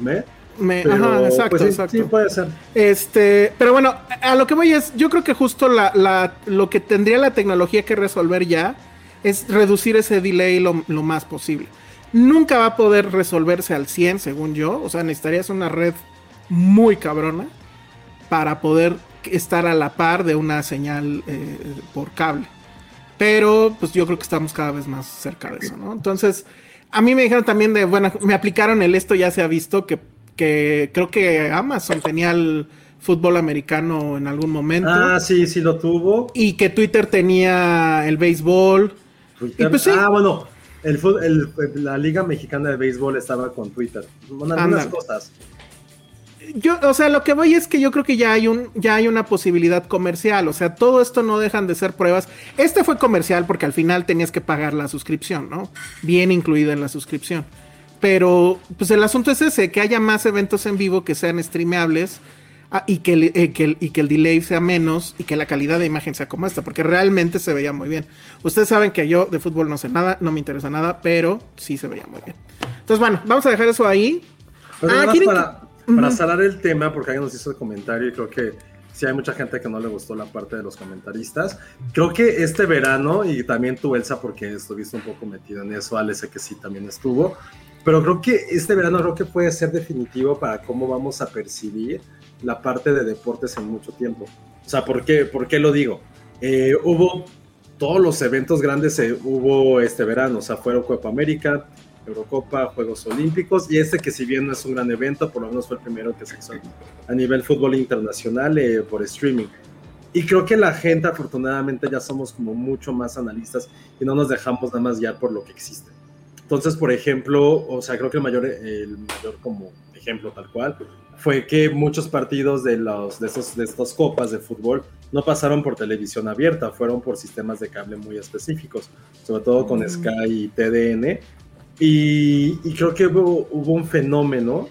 ¿me? Me- Pero, ajá, exacto, pues, sí, exacto. sí, puede ser. Este, pero bueno, a lo que voy es, yo creo que justo la, la- lo que tendría la tecnología que resolver ya es reducir ese delay lo, lo más posible. Nunca va a poder resolverse al 100, según yo. O sea, necesitarías una red muy cabrona para poder estar a la par de una señal eh, por cable. Pero pues yo creo que estamos cada vez más cerca de eso, ¿no? Entonces, a mí me dijeron también de, bueno, me aplicaron el esto ya se ha visto, que, que creo que Amazon tenía el fútbol americano en algún momento. Ah, sí, sí lo tuvo. Y que Twitter tenía el béisbol. Twitter- Y pues sí. Ah, bueno, el, el- la Liga Mexicana de Béisbol estaba con Twitter. Bueno, algunas cosas. Yo, o sea, lo que voy es que yo creo que ya hay un, ya hay una posibilidad comercial. O sea, todo esto no dejan de ser pruebas. Este fue comercial porque al final tenías que pagar la suscripción, ¿no? Bien incluida en la suscripción. Pero, pues el asunto es ese, que haya más eventos en vivo que sean streameables ah, y, que el, eh, que el- y que el delay sea menos y que la calidad de imagen sea como esta, porque realmente se veía muy bien. Ustedes saben que yo de fútbol no sé nada, no me interesa nada, pero sí se veía muy bien. Entonces, bueno, vamos a dejar eso ahí. Pero Ah, más ¿quieren para, para cerrar el tema, porque alguien nos hizo el comentario y creo que sí hay mucha gente que no le gustó la parte de los comentaristas. Creo que este verano, y también tú, Elsa, porque estuviste un poco metido en eso, Ale, sé que sí también estuvo, pero creo que este verano creo que puede ser definitivo para cómo vamos a percibir la parte de deportes en mucho tiempo. O sea, ¿por qué, por qué lo digo? Eh, hubo todos los eventos grandes, eh, hubo este verano, o sea, fueron Copa América, Eurocopa, Juegos Olímpicos, y este que si bien no es un gran evento, por lo menos fue el primero que se hizo a nivel fútbol internacional eh, por streaming. Y creo que la gente afortunadamente ya somos como mucho más analistas y no nos dejamos nada más guiar por lo que existe. Entonces, por ejemplo, o sea, creo que el mayor, el mayor como ejemplo tal cual fue que muchos partidos de, los, de, estos, de estas copas de fútbol no pasaron por televisión abierta, fueron por sistemas de cable muy específicos, sobre todo con Sky y TDN. Y, y creo que hubo, hubo un fenómeno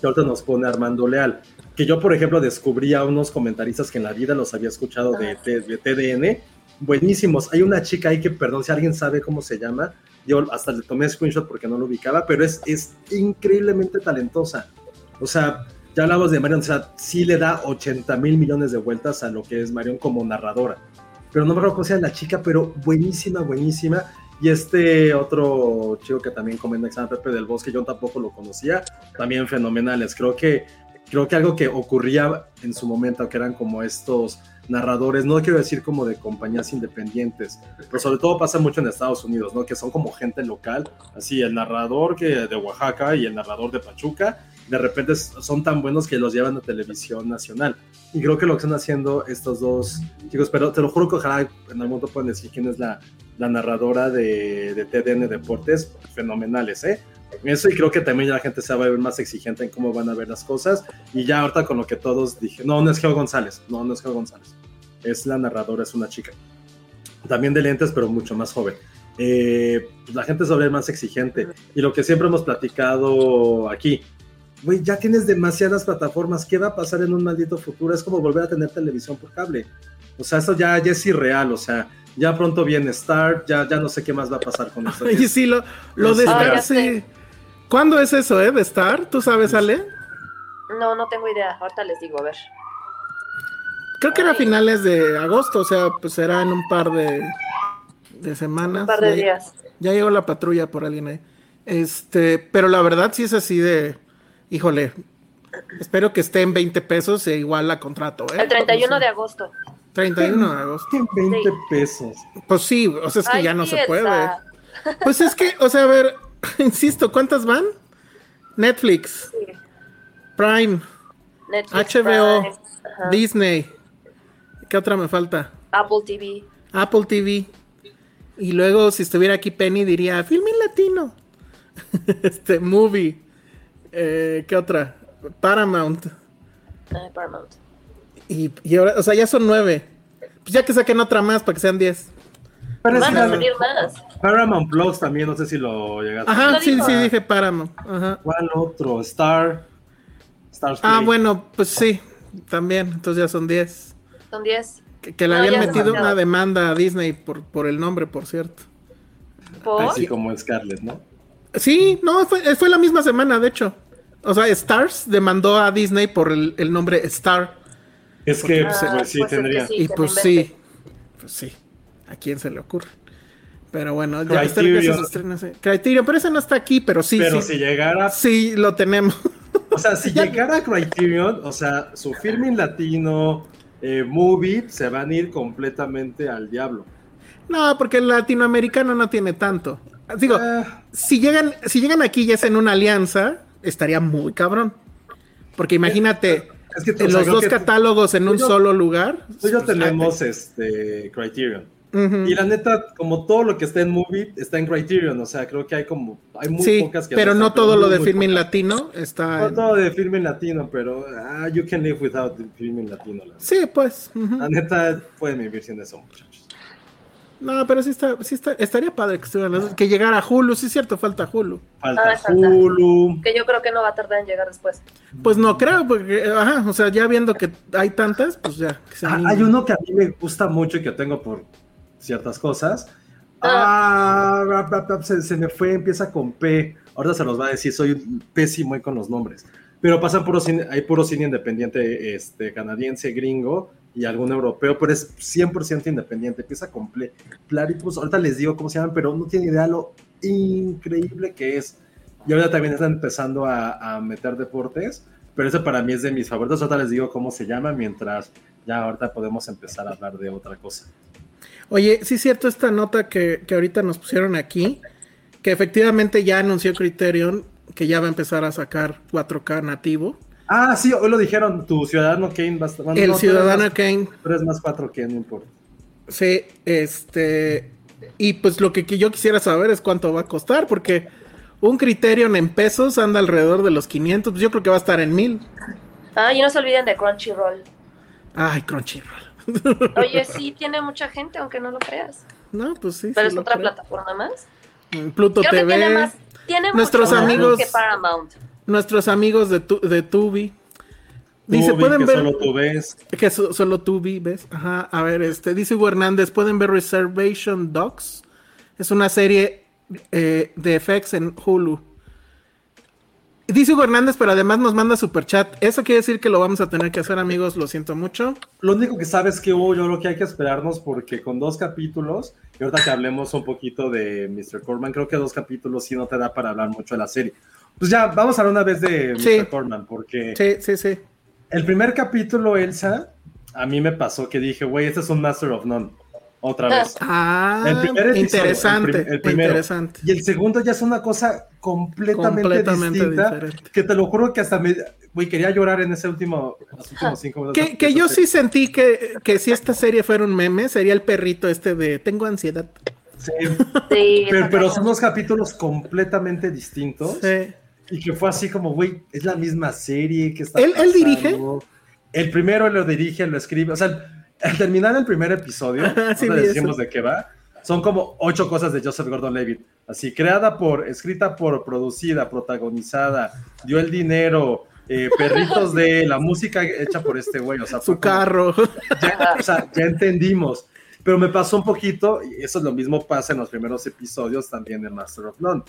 que ahorita nos pone Armando Leal, que yo, por ejemplo, descubrí a unos comentaristas que en la vida los había escuchado de, de- de TDN, buenísimos. Hay una chica ahí que, perdón, si alguien sabe cómo se llama, yo hasta le tomé screenshot porque no lo ubicaba, pero es, es increíblemente talentosa. O sea, ya hablamos de Marion, o sea, sí le da 80 mil millones de vueltas a lo que es Marion como narradora. Pero no me acuerdo cómo se llama la chica, pero buenísima, buenísima. Y este otro chico que también comenta, que Pepe del Bosque, yo tampoco lo conocía, también fenomenales. Creo que, creo que algo que ocurría en su momento, que eran como estos narradores, no quiero decir como de compañías independientes, pero sobre todo pasa mucho en Estados Unidos, ¿no? Que son como gente local, así el narrador que de Oaxaca y el narrador de Pachuca, de repente son tan buenos que los llevan a televisión nacional. Y creo que lo que están haciendo estos dos chicos, pero te lo juro que ojalá en algún momento puedan decir quién es la, la narradora de, de TDN Deportes, fenomenales, ¿eh? Eso y creo que también la gente se va a ver más exigente en cómo van a ver las cosas. Y ya ahorita con lo que todos dije, no, no es Geo González, no, no es Geo González. Es la narradora, es una chica. También de lentes, pero mucho más joven. Eh, pues la gente se va a ver más exigente. Y lo que siempre hemos platicado aquí, güey, ya tienes demasiadas plataformas. ¿Qué va a pasar en un maldito futuro? Es como volver a tener televisión por cable. O sea, eso ya es irreal. O sea, ya pronto viene Star, ya, ya no sé qué más va a pasar con esto. Oye, sí, lo, lo de Star, sí. ¿Cuándo es eso, eh? ¿De Star? ¿Tú sabes, Ale? No, no tengo idea. Ahorita les digo, a ver. Creo que era Ay. finales de agosto, o sea, pues será en un par de, de semanas. Un par de Ya- días. Ya llegó la patrulla por alguien ahí. Este, pero la verdad sí es así de, híjole, espero que esté en 20 pesos e igual la contrato, ¿eh? El 31 O sea, de agosto. 31 de agosto. 20 Sí. pesos. Pues sí, o sea, es que Ay, ya no se puede. Pues es que, o sea, a ver, insisto, ¿cuántas van? Netflix, Sí. Prime, Netflix, HBO, Prime, Disney. ¿Qué otra me falta? Apple TV. Apple TV. Y luego, si estuviera aquí Penny, diría Filmin Latino. este, Movie. Eh, ¿Qué otra? Paramount. eh, Paramount. Y, y ahora, o sea, ya son nueve. Pues ya que saquen otra más para que sean diez. Pero Van a salir más. Paramount Plus también, no sé si lo llegaste. Ajá, Lo sí, dijo. sí, dije Paramount. Ajá. ¿Cuál otro? Star. Star Ah, Play. bueno, pues sí, también. Entonces ya son diez. Son 10. Que, que le No, habían metido una demanda a Disney por, por el nombre, por cierto. ¿Por? Así como Scarlett, ¿no? Sí, no, fue, fue la misma semana, de hecho. O sea, Stars demandó a Disney por el, el nombre Star. Es que, Ah, pues, sí, que tendría. sí. y que pues sí, pues sí. ¿A quién se le ocurre? Pero bueno, ya que Criterion. se estrene ese- Criterion, pero ese no está aquí, pero sí, Pero sí. si llegara, Sí, lo tenemos. o sea, si llegara Criterion, o sea, su filming latino, eh, movie, se van a ir completamente al diablo. No, porque el latinoamericano no tiene tanto. Digo, Ah, si llegan, si llegan aquí ya es en una alianza, estaría muy cabrón. Porque imagínate, es que, sea, los creo dos que catálogos en un yo- solo lugar. tú y yo pues, tenemos este Criterion. ujú. Y la neta, como todo lo que está en movie está en Criterion, o sea, creo que hay como, hay muy sí, pocas que pero no todo muy, lo de filming pocas. latino está. No en- todo de filming latino, pero ah, you can live without filming latino. La, Sí, pues. ujú. la neta, pueden vivir sin eso, muchachos. No, pero sí está, sí está, estaría padre que estuvieran, que llegara a Hulu, sí es cierto, falta Hulu. Falta Ah, falta. Hulu. Que yo creo que no va a tardar en llegar después. Pues no creo, porque, ajá, o sea, ya viendo que hay tantas, pues ya. que se Ah, hay uno que a mí me gusta mucho y que tengo por ciertas cosas. Ah, rap, se, se me fue, empieza con P. Ahorita se los va a decir, soy pésimo ahí con los nombres. Pero pasan puro cine, hay puro cine independiente este, canadiense, gringo y algún europeo, pero es 100% independiente. Empieza con Platypus. Ahorita les digo cómo se llaman, pero no tiene idea lo increíble que es. Y ahorita también están empezando a, a meter deportes, pero ese para mí es de mis favoritos. Ahorita les digo cómo se llama, mientras ya ahorita podemos empezar a hablar de otra cosa. Oye, sí cierto esta nota que, que ahorita nos pusieron aquí, que efectivamente ya anunció Criterion que ya va a empezar a sacar 4K nativo. Ah, sí, hoy lo dijeron, tu Ciudadano Kane va a estar... bueno, El no, Ciudadano más- Kane, tú eres más 4K, no importa. sí, este, y pues lo que, que yo quisiera saber es cuánto va a costar, porque un Criterion en pesos anda alrededor de los 500, pues yo creo que va a estar en 1000. Ah, y no se olviden de Crunchyroll. Ay, Crunchyroll. Oye, sí, tiene mucha gente, aunque no lo creas. No, pues sí. Pero sí es otra creo. plataforma más. Pluto Creo que TV. tiene más. Tiene Nuestros mucho más amigos- que Paramount. Nuestros amigos de, tu, de Tubi. Dice, Tubi, pueden que ver. solo tú ves. Que so- solo Tubi, ¿ves? Ajá, a ver, este, dice Hugo Hernández, pueden ver Reservation Dogs. Es una serie eh, de FX en Hulu. Dice Hugo Hernández, pero además nos manda super chat. Eso quiere decir que lo vamos a tener que hacer, amigos. Lo siento mucho. Lo único que sabes que hubo, yo lo que hay que esperarnos, porque con dos capítulos, y ahorita que hablemos un poquito de Mr. Corman, creo que dos capítulos sí no te da para hablar mucho de la serie. Pues ya, vamos a hablar una vez de Mr. Sí. Corman, porque Sí, sí, sí. el primer capítulo, Elsa, a mí me pasó que dije, güey, este es un Master of None. Otra vez. Ah, El primer episodio, interesante. el prim- el primero. interesante. Y el segundo ya es una cosa completamente, Completamente distinta. diferente. Que te lo juro que hasta me. Güey, quería llorar en ese último. Los últimos cinco minutos. Que, que yo sí sentí que, que si esta serie fuera un meme, sería el perrito este de tengo ansiedad. Sí, Sí, pero, pero son dos capítulos completamente distintos. Sí. Y que fue así como, güey, es la misma serie. que está ¿Él- él dirige? El primero lo dirige, lo escribe. O sea, al terminar el primer episodio, Sí, no decimos eso. de qué va. Son como ocho cosas de Joseph Gordon-Levitt. Así, creada por, escrita por, producida, protagonizada, dio el dinero, eh, perritos de la música hecha por este güey. O sea, Su como- carro. ya, o sea, ya entendimos. Pero me pasó un poquito, y eso es lo mismo pasa en los primeros episodios también de Master of None.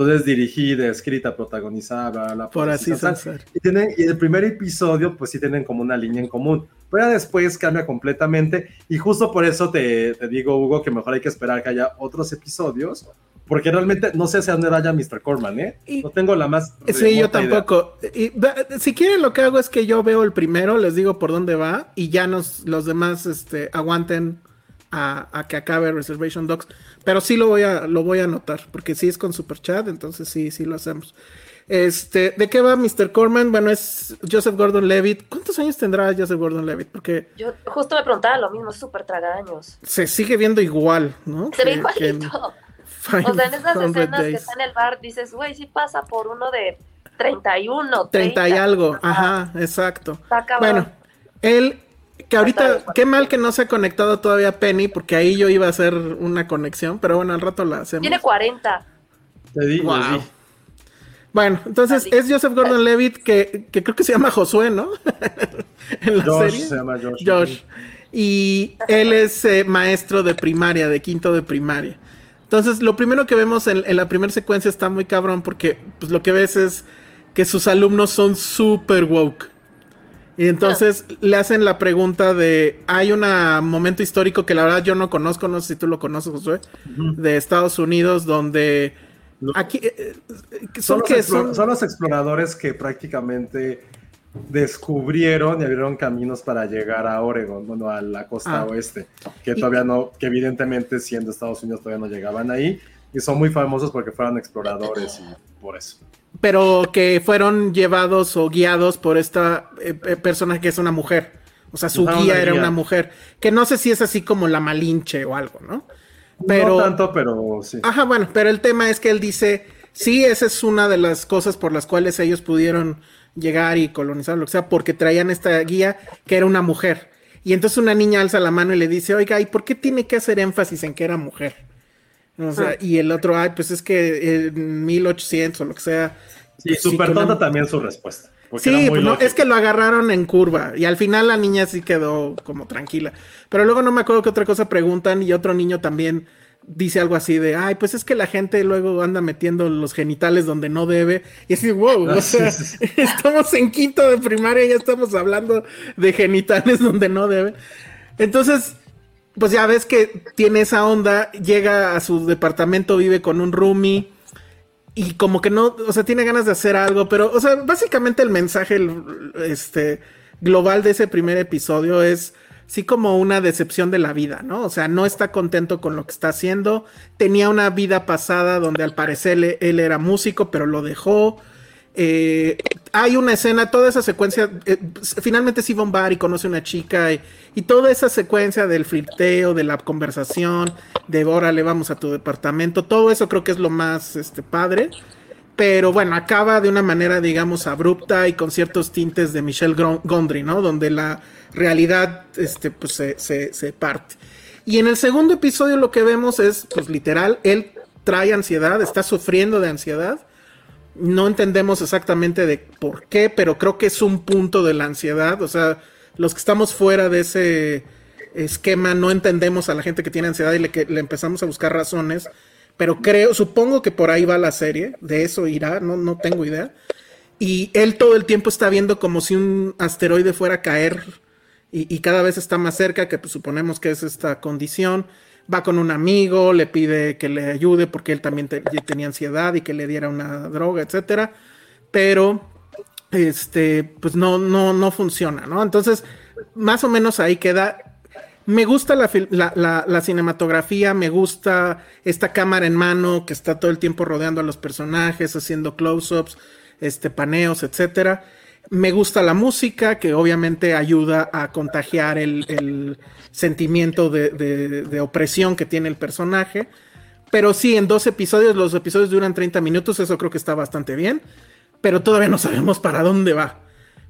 Entonces, dirigida, escrita, protagonizada, bla, bla, bla, Por así ser. Y, tienen, y el primer episodio, pues sí tienen como una línea en común. Pero después cambia completamente. Y justo por eso te, te digo, Hugo, que mejor hay que esperar que haya otros episodios. Porque realmente no sé hacia dónde vaya Mr. Corman, ¿eh? Y- no tengo la más. Sí, yo tampoco. Y, si quieren, lo que hago es que yo veo el primero, les digo por dónde va, y ya nos, los demás este, aguanten a, a que acabe Reservation Dogs. Pero sí lo voy a, lo voy a anotar, porque sí es con Super Chat, entonces sí, sí lo hacemos. Este, ¿de qué va Mr. Corman? Bueno, es Joseph Gordon Levitt. ¿Cuántos años tendrá Joseph Gordon Levitt? Porque Yo justo me preguntaba lo mismo, es súper tragaños. se sigue viendo igual, ¿no? Se ve igualito. O sea, en esas 500 escenas que está en el bar, dices, güey, sí pasa por uno de 31, 30 y algo, ajá, exacto. Está. Bueno, él, que ahorita, qué mal que no se ha conectado todavía Penny, porque ahí yo iba a hacer una conexión, pero bueno, al rato la hacemos. Tiene 40. Te di- Wow. di. Bueno, entonces es Joseph Gordon Levitt, que, que creo que se llama Josué, ¿no? en la Josh serie. se llama Josh. Josh. Y él es eh, maestro de primaria, de quinto de primaria. Entonces, lo primero que vemos en, en la primera secuencia está muy cabrón porque pues, lo que ves es que sus alumnos son súper woke. Y entonces le hacen la pregunta de, hay un momento histórico que la verdad yo no conozco, no sé si tú lo conoces, Josué, de Estados Unidos, donde aquí eh, eh, son, los son, los exploradores que prácticamente descubrieron y abrieron caminos para llegar a Oregon, bueno, a la costa ah. oeste, que todavía no, que evidentemente siendo Estados Unidos todavía no llegaban ahí, y son muy famosos porque fueron exploradores y por eso pero que fueron llevados o guiados por esta eh, eh, persona que es una mujer. O sea, su guía era una mujer. Que no sé si es así como la Malinche o algo, ¿no? Pero, no tanto, pero sí. Ajá, bueno, pero el tema es que él dice, sí, esa es una de las cosas por las cuales ellos pudieron llegar y colonizar lo que sea, porque traían esta guía que era una mujer. Y entonces una niña alza la mano y le dice, oiga, ¿y por qué tiene que hacer énfasis en que era mujer? Ah. y el otro, ay, pues es que en 1800 o lo que sea. Sí, súper tonta también su respuesta. Sí, pues es que lo agarraron en curva y al final la niña sí quedó como tranquila. Pero luego no me acuerdo qué otra cosa preguntan y otro niño también dice algo así de, ay, pues es que la gente luego anda metiendo los genitales donde no debe. Y así, wow, o ah, sea, estamos en quinto de primaria y ya estamos hablando de genitales donde no debe. Entonces, pues ya ves que tiene esa onda, llega a su departamento, vive con un roomie y como que no, o sea, tiene ganas de hacer algo, pero, o sea, básicamente el mensaje este, global de ese primer episodio es sí como una decepción de la vida, ¿no? O sea, no está contento con lo que está haciendo, tenía una vida pasada donde al parecer él era músico, pero lo dejó, eh, hay una escena, toda esa secuencia, eh, finalmente sí va y conoce una chica y, toda esa secuencia del flirteo, de la conversación, de órale, vamos a tu departamento, todo eso creo que es lo más este, padre. Pero bueno, acaba de una manera, digamos, abrupta y con ciertos tintes de Michelle Gondry, ¿no? Donde la realidad este, pues, se, se, se parte. Y en el segundo episodio lo que vemos es, pues literal, él trae ansiedad, está sufriendo de ansiedad no entendemos exactamente de por qué, pero creo que es un punto de la ansiedad. O sea, los que estamos fuera de ese esquema no entendemos a la gente que tiene ansiedad y le, le empezamos a buscar razones. Pero creo, supongo que por ahí va la serie, de eso irá, no, no tengo idea. Y él todo el tiempo está viendo como si un asteroide fuera a caer y, y cada vez está más cerca, que pues, suponemos que es esta condición va con un amigo, le pide que le ayude porque él también tenía ansiedad y que le diera una droga, etcétera. Pero este, pues no, no, no funciona, ¿no? Entonces, más o menos ahí queda. Me gusta la, la, cinematografía, me gusta esta cámara en mano que está todo el tiempo rodeando a los personajes, haciendo close-ups, este, paneos, etcétera. Me gusta la música, que obviamente ayuda a contagiar el, sentimiento de, opresión que tiene el personaje. Pero sí, en dos episodios, los episodios duran 30 minutos, eso creo que está bastante bien. Pero todavía no sabemos para dónde va.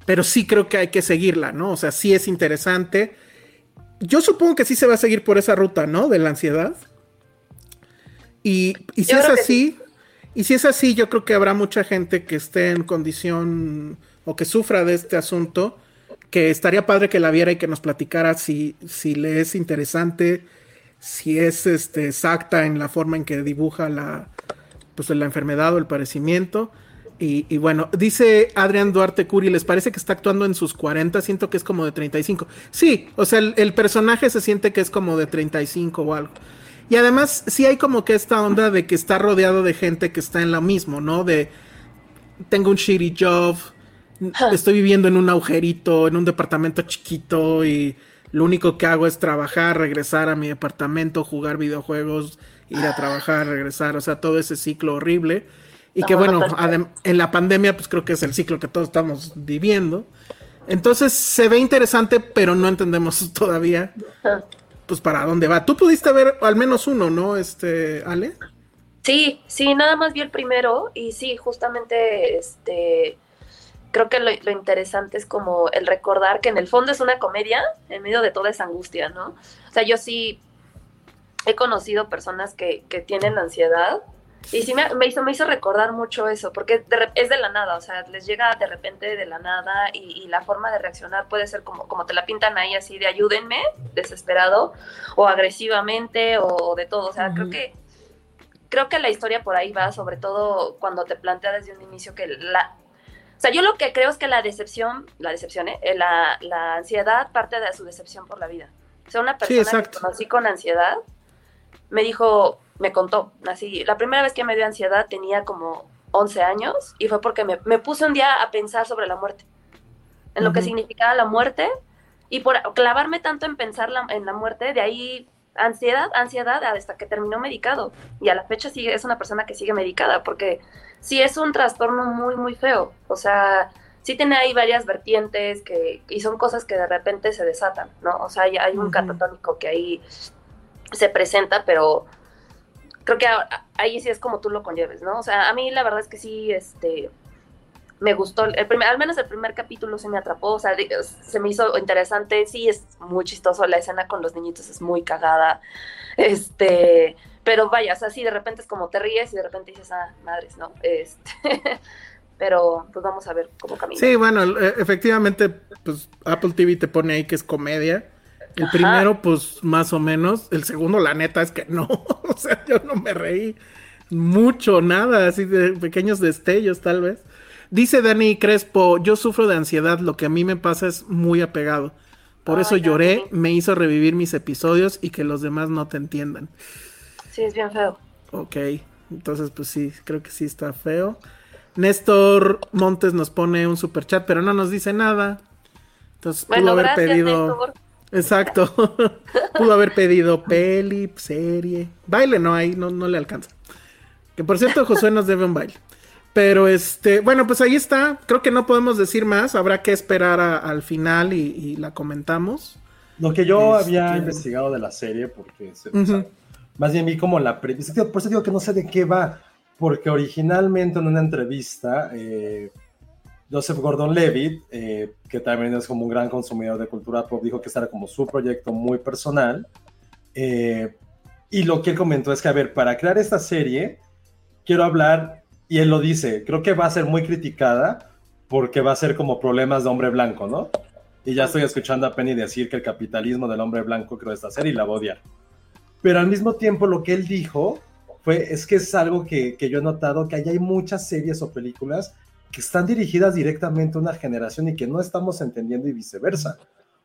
Pero sí creo que hay que seguirla, ¿no? O sea, sí es interesante. Yo supongo que sí se va a seguir por esa ruta, ¿no? De la ansiedad. Y, y si es así, y si es así, yo creo que habrá mucha gente que esté en condición o que sufra de este asunto, que estaría padre que la viera y que nos platicara si, si le es interesante, si es este, exacta en la forma en que dibuja la, pues, la enfermedad o el padecimiento. Y, bueno, dice Adrián Duarte Curi, ¿les parece que está actuando en sus 40? Siento que es como de 35. Sí, o sea, el, el, personaje se siente que es como de 35 o algo. Y además, sí hay como que esta onda de que está rodeado de gente que está en lo mismo, ¿no? De tengo un shitty job, estoy viviendo en un agujerito, en un departamento chiquito y lo único que hago es trabajar, regresar a mi departamento, jugar videojuegos, ir a trabajar, regresar, o sea, todo ese ciclo horrible. Y que bueno, en la pandemia pues creo que es el ciclo que todos estamos viviendo. Entonces se ve interesante, pero no entendemos todavía pues para dónde va. Tú pudiste ver al menos uno, ¿no? Este, Ale. Sí, sí, nada más vi el primero y sí, justamente este creo que lo, interesante es como el recordar que en el fondo es una comedia en medio de toda esa angustia, ¿no? O sea, yo sí he conocido personas que, que tienen ansiedad y sí me, hizo, me hizo recordar mucho eso, porque es de la nada, o sea, les llega de repente de la nada y, la forma de reaccionar puede ser como, como te la pintan ahí así de ayúdenme, desesperado, o agresivamente, o, de todo, o sea, creo que creo que la historia por ahí va, sobre todo cuando te plantea desde un inicio que la, O sea, yo lo que creo es que la decepción, la decepción, ¿eh? la, la ansiedad parte de su decepción por la vida. O sea, una Sí, persona exacto. que conocí con ansiedad me dijo, me contó, así, la primera vez que me dio ansiedad tenía como 11 años y fue porque me, me puse un día a pensar sobre la muerte, en lo que significaba la muerte y por clavarme tanto en pensar la- en la muerte, de ahí ansiedad, ansiedad hasta que terminó medicado y a la fecha sigue, es una persona que sigue medicada porque sí es un trastorno muy, muy feo. O sea, sí tiene ahí varias vertientes que, y son cosas que de repente se desatan, ¿no? O sea, hay, hay un catatónico que ahí se presenta, pero creo que ahí sí es como tú lo conlleves, ¿no? O sea, a mí la verdad es que sí, este, me gustó, el primer, al menos el primer capítulo se me atrapó, o sea, se me hizo interesante, sí es muy chistoso, la escena con los niñitos es muy cagada, este, pero vaya, o sea, sí, de repente es como te ríes y de repente dices, ah, madres, ¿no? Este, pero pues vamos a ver cómo camina. Sí, bueno, e- efectivamente, pues Apple TV te pone ahí que es comedia. El Ajá. primero, pues más o menos. El segundo, la neta, es que no. o sea, yo no me reí mucho, nada, así de pequeños destellos, tal vez. Dice Dani Crespo, yo sufro de ansiedad, lo que a mí me pasa es muy apegado. Por eso lloré, me hizo revivir mis episodios y que los demás no te entiendan. Sí, es bien feo. Ok, entonces pues sí, creo que sí está feo. Néstor Montes nos pone un super chat, pero no nos dice nada. Entonces pudo haber gracias, pedido. Néstor. Exacto. pudo haber pedido peli, serie. Baile no hay, no, no le alcanza. Que por cierto, Josué nos debe un baile. Pero este, bueno, pues ahí está. Creo que no podemos decir más. Habrá que esperar a- al final y, y la comentamos. Lo que yo Este- había investigado de la serie, porque se- Ujú. o sea, más bien vi como la premisa, por eso digo que no sé de qué va, porque originalmente en una entrevista, eh, Joseph Gordon-Levitt, eh, que también es como un gran consumidor de cultura pop, dijo que este era como su proyecto muy personal, eh, y lo que él comentó es que, a ver, para crear esta serie, quiero hablar, y él lo dice, creo que va a ser muy criticada, porque va a ser como problemas de hombre blanco, ¿no? Y ya estoy escuchando a Penny decir que el capitalismo del hombre blanco creó esta serie y la va. Pero al mismo tiempo lo que él dijo fue, es que es algo que, que yo he notado, que hay muchas series o películas que están dirigidas directamente a una generación y que no estamos entendiendo y viceversa.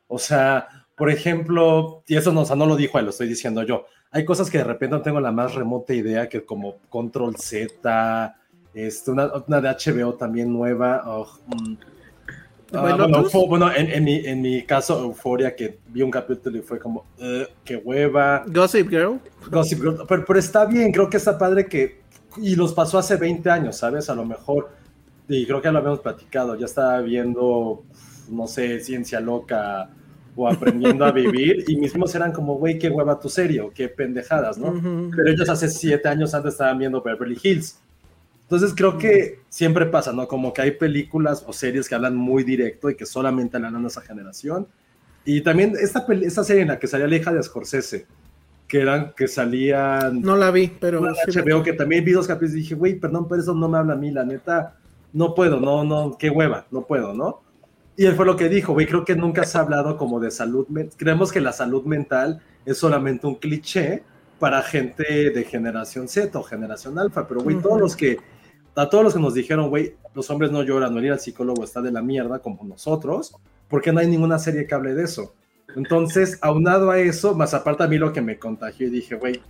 O sea, por ejemplo, y eso no, o sea, no lo dijo él, lo estoy diciendo yo, hay cosas que de repente no tengo la más remota idea, que como Control Z, este, una, una de HBO también nueva, oh, mm, ¿De Ah, bueno, fue- bueno, en, en mi, en mi caso, Euforia, que vi un capítulo y fue como, "Ugh, qué hueva. Gossip Girl. Gossip Girl, pero, pero está bien, creo que está padre que, y los pasó hace 20 años, ¿sabes? A lo mejor, y creo que ya lo habíamos platicado, ya estaba viendo, no sé, ciencia loca o aprendiendo a vivir, y mis mismos eran como, güey, qué hueva tu serie, o qué pendejadas, ¿no? Ujú. Pero ellos hace 7 años antes estaban viendo Beverly Hills. Entonces creo que siempre pasa, ¿no? Como que hay películas o series que hablan muy directo y que solamente hablan a esa generación. Y también esta, esta serie en la que salía la hija de Scorsese, que eran que salían No la vi, pero una sí HBO que también vi dos capítulos y dije, güey, perdón, pero eso no me habla a mí, la neta, no puedo, no, no, qué hueva, no puedo, ¿no? Y él fue lo que dijo, güey, creo que nunca se ha hablado como de salud, men- creemos que la salud mental es solamente un cliché para gente de generación Z o generación alfa, pero güey, todos Ujú. los que, a todos los que nos dijeron, güey, los hombres no lloran, no ir al psicólogo está de la mierda como nosotros, porque no hay ninguna serie que hable de eso. Entonces, aunado a eso, más aparte a mí lo que me contagió y dije, güey,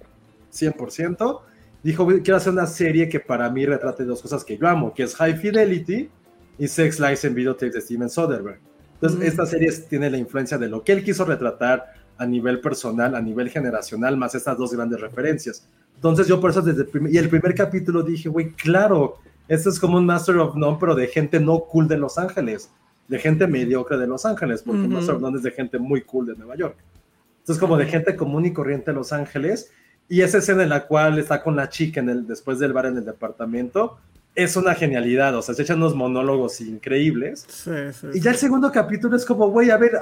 100%, dijo, "Güey, quiero hacer una serie que para mí retrate dos cosas que yo amo, que es High Fidelity y Sex Lies en Videotapes de Steven Soderbergh. Entonces, Mm. esta serie tiene la influencia de lo que él quiso retratar a nivel personal, a nivel generacional, más estas dos grandes referencias. Entonces, yo por eso desde el primer, y el primer capítulo dije, güey, claro, esto es como un Master of None, pero de gente no cool de Los Ángeles, de gente mediocre de Los Ángeles, porque Ujú. Master of None es de gente muy cool de Nueva York. Entonces, como de gente común y corriente de Los Ángeles, y esa escena en la cual está con la chica en el, después del bar en el departamento, es una genialidad, o sea, se echan unos monólogos increíbles. Sí, sí, Y ya el segundo capítulo es como, güey, a ver,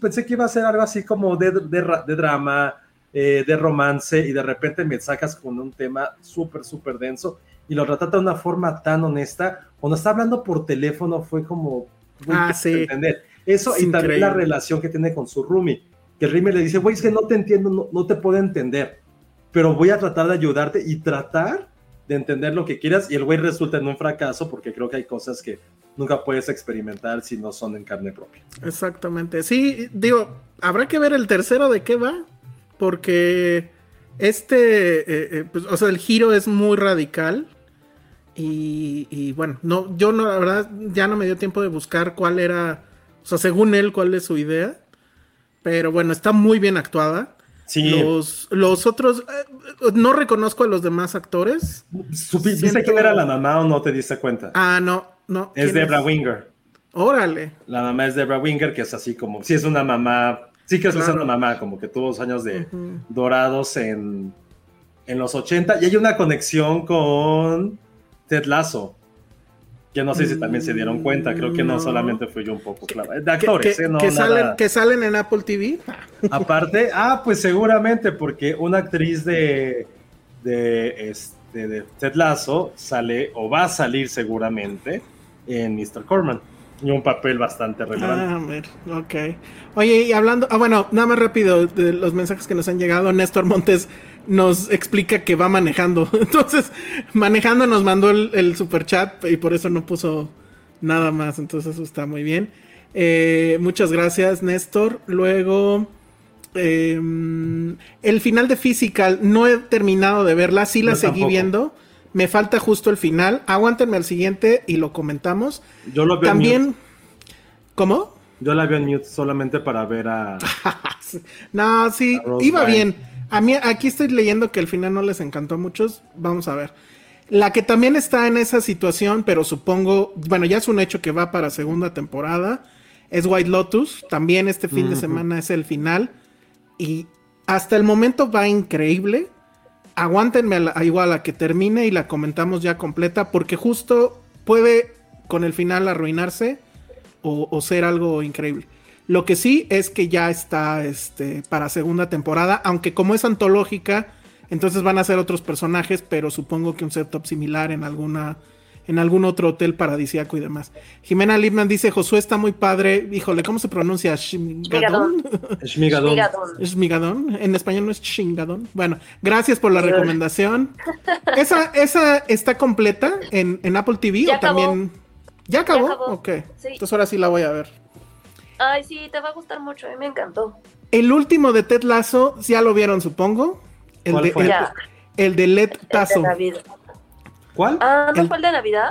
pensé que iba a ser algo así como de, de, de drama, eh, de romance, y de repente me sacas con un tema súper, súper denso, y lo retrata de una forma tan honesta. Cuando está hablando por teléfono fue como, Ah, ¿qué sí. entender? Eso Es y también la increíble. relación que tiene con su roomie, que el roomie le dice, güey, es que no te entiendo, no, no te puedo entender, pero voy a tratar de ayudarte y tratar de entender lo que quieras, y el güey resulta en un fracaso porque creo que hay cosas que nunca puedes experimentar si no son en carne propia. Exactamente. Sí, digo, habrá que ver el tercero de qué va, porque este, eh, eh, pues, o sea, el giro es muy radical. Y, y, bueno, no, yo no, la verdad, ya no me dio tiempo de buscar cuál era, o sea, según él, cuál es su idea. Pero bueno, está muy bien actuada. Sí. Los, los otros, eh, no reconozco a los demás actores. ¿Supiste Siento- quién era la mamá o no te diste cuenta? Ah, no, no. es ¿quién Debra Winger. Órale. La mamá es Debra Winger, que es así como, sí es una mamá, sí que es Claro. una mamá, como que tuvo dos años de dorados en, en los 80. Y hay una conexión con Ted Lasso, que no sé si también se dieron cuenta, creo que no, No. solamente fui yo un poco claro. De actores, que- ¿eh? No, que nada- salen, que salen en Apple TV. Aparte, ah, pues seguramente, porque una actriz de, de, este, de Ted Lasso sale o va a salir seguramente en Mr. Corman. Y un papel bastante relevante. Ah, a ver, ok. Oye, y hablando, ah, bueno, nada más rápido de los mensajes que nos han llegado. Néstor Montes nos explica que va manejando. Entonces, manejando nos mandó el, el super chat y por eso no puso nada más. Entonces, eso está muy bien. Eh, muchas gracias, Néstor. Luego, eh, el final de Physical, no he terminado de verla, sí la seguí tampoco. viendo. Me falta justo el final. Aguántenme al siguiente y lo comentamos. Yo lo veo en mute. También. ¿Cómo? Yo la veo en mute solamente para ver a. No, sí, A iba bien. A mí aquí estoy leyendo que el final no les encantó a muchos. Vamos a ver. La que también está en esa situación, pero supongo, bueno, ya es un hecho que va para segunda temporada, es White Lotus. También este fin de semana es el final. Y hasta el momento va increíble. Aguántenme a la- igual a que termine y la comentamos ya completa, porque justo puede con el final arruinarse o, o ser algo increíble. Lo que sí es que ya está este, para segunda temporada, aunque como es antológica, entonces van a ser otros personajes, pero supongo que un setup similar en alguna en algún otro hotel paradisíaco y demás. Jimena Lipman dice, Josué está muy padre. Híjole, ¿cómo se pronuncia? ¿Shmigadón? Shmigadon. Migadón. ¿Shmigadón? En español no es chingadón. Bueno, gracias por la recomendación. ¿Esa, esa está completa en, en Apple TV Ya o también... ¿Ya acabó? acabó. Ok. Sí. Entonces ahora sí la voy a ver. Ay, sí, te va a gustar mucho, a mí me encantó. El último de Ted Lasso, ya lo vieron, supongo. El ¿Cuál de, fue? el, de Led El de. ¿Cuál? Ah, ¿no El- fue el de Navidad?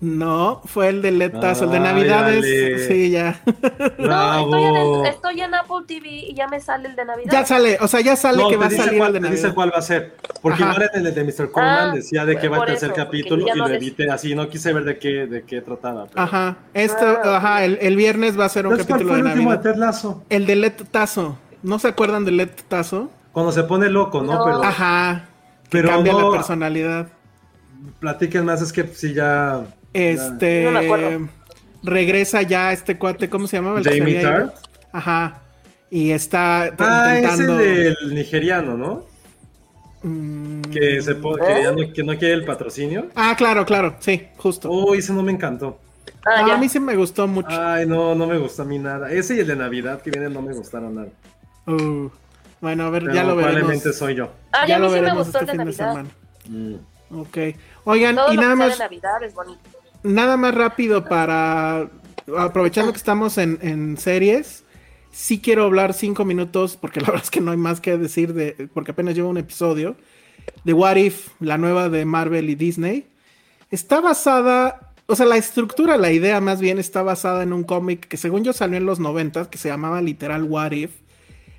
No, fue el de Led Tasso. El de Ay, Navidades. Ale. Sí, ya. No, estoy en, estoy Apple TV y ya me sale el de Navidad. ya sale, o sea, ya sale No, que va a dice salir cuál, el de te dice Navidad. cuál va a ser. Porque Ajá. igual en el de Mr. Corman Ah, decía de qué va el tercer capítulo y no lo les- evité así. No quise ver de qué, de qué trataba. pero- Ajá. Esto, Ah, ajá, el, el viernes va a ser un Entonces, ¿cuál capítulo fue de el último de Navidad. Ted Lasso? El de Led Tasso. ¿No se acuerdan de Led Tasso? Cuando se pone loco, ¿no? No. Pero Ajá. Que Pero cambia no- la personalidad. Platiquen más, es que sí ya... Este. No me acuerdo. regresa ya este cuate, ¿cómo se llamaba? El Jamie? Tart. Ajá. Y está Ah, es intentando. el del nigeriano, ¿no? Mm, Que, se po- que, ya no, que no quiere el patrocinio. Ah, claro, claro, sí, justo. Uy, ese no me encantó. Ah, a mí sí me gustó mucho. Ay, no, no me gustó a mí nada. Ese y el de Navidad que viene no me gustaron nada. Uh, bueno, a ver, Pero ya lo veremos. probablemente soy yo. Ah, Ya a lo mí sí me veremos gustó este el de fin de Navidad. semana. Mm. Ok. Oigan, Todo y nada más, de Navidad es bonito. nada más rápido para aprovechando que estamos en, en series. Sí quiero hablar cinco minutos, porque la verdad es que no hay más que decir de, porque apenas llevo un episodio. De What If, la nueva de Marvel y Disney. Está basada, o sea, la estructura, la idea más bien está basada en un cómic que según yo salió en los 90 que se llamaba literal What If.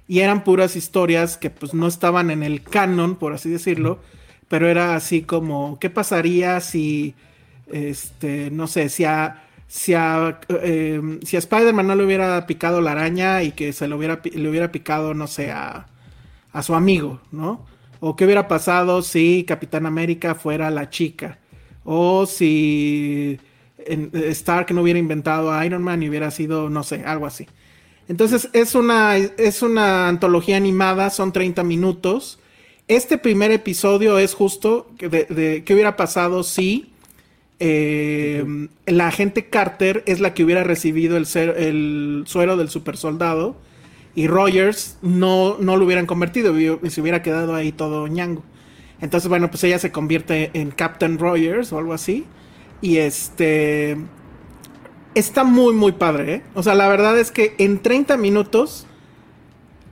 Y eran puras historias que pues no estaban en el canon, por así decirlo. Pero era así como, ¿qué pasaría si, este, no sé, si a, si a, eh, si a Spider-Man no le hubiera picado la araña y que se le hubiera, le hubiera picado, no sé, a, a su amigo, ¿no? O qué hubiera pasado si Capitán América fuera la chica. O si Stark no hubiera inventado a Iron Man y hubiera sido, no sé, algo así. Entonces es una, es una antología animada, son 30 minutos. Este primer episodio es justo de, de qué hubiera pasado si eh, la agente Carter es la que hubiera recibido el, ser- el suero del super soldado y Rogers no, no lo hubieran convertido y se hubiera quedado ahí todo ñango. Entonces, bueno, pues ella se convierte en Captain Rogers o algo así. Y este. Está muy, muy padre, ¿eh? O sea, la verdad es que en 30 minutos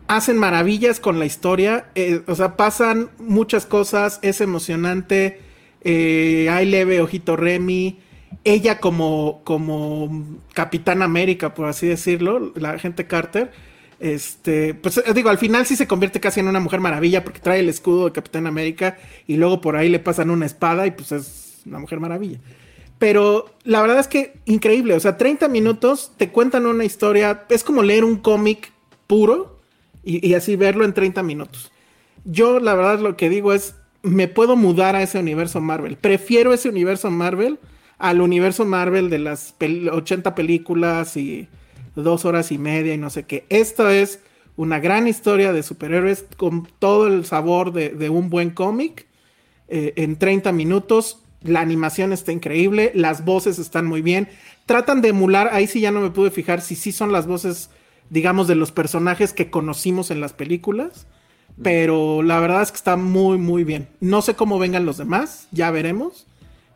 hacen maravillas con la historia. eh, o sea, pasan muchas cosas, es emocionante. Eh, hay leve ojito Remy. Ella como, como Capitán América, por así decirlo, la agente Carter. Este, pues eh, digo, al final sí se convierte casi en una mujer maravilla porque trae el escudo de Capitán América y luego por ahí le pasan una espada y pues es una mujer maravilla. Pero la verdad es que increíble, o sea, 30 minutos te cuentan una historia, es como leer un cómic puro y, así verlo en 30 minutos. Yo la verdad lo que digo es, me puedo mudar a ese universo Marvel. Prefiero ese universo Marvel al universo Marvel de las pel- 80 películas y dos horas y media y no sé qué. Esto es una gran historia de superhéroes con todo el sabor de, de un buen cómic eh, en 30 minutos. La animación está increíble, las voces están muy bien. Tratan de emular, ahí sí ya no me pude fijar si sí son las voces, digamos, de los personajes que conocimos en las películas. Pero la verdad es que está muy, muy bien. No sé cómo vengan los demás, ya veremos.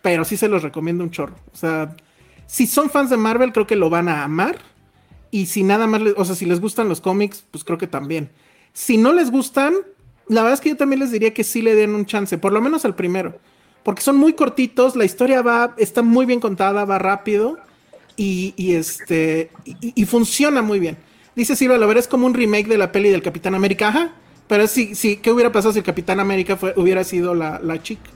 Pero sí se los recomiendo un chorro. O sea, si son fans de Marvel, creo que lo van a amar. Y si nada más, les- o sea, si les gustan los cómics, pues creo que también. Si no les gustan, la verdad es que yo también les diría que sí le den un chance, por lo menos al primero. Porque son muy cortitos, la historia va, está muy bien contada, va rápido y, y este y, y funciona muy bien. Dice Silva Lovera, es como un remake de la peli del Capitán América, ajá. Pero sí, sí, ¿qué hubiera pasado si el Capitán América fue, hubiera sido la, la chica?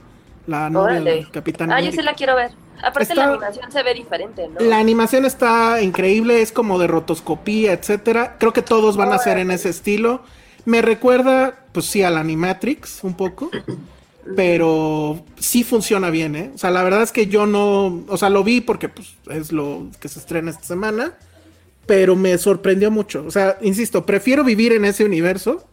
La novia del Capitán Ah, yo América. sí la quiero ver. Aparte Está- la animación se ve diferente, ¿no? La animación está increíble, es como de rotoscopía, etcétera. Creo que todos van a ser en ese estilo. Me recuerda, pues sí, al Animatrix un poco, pero sí funciona bien, ¿eh? O sea, la verdad es que yo no, o sea, lo vi porque pues es lo que se estrena esta semana, pero me sorprendió mucho. O sea, insisto, prefiero vivir en ese universo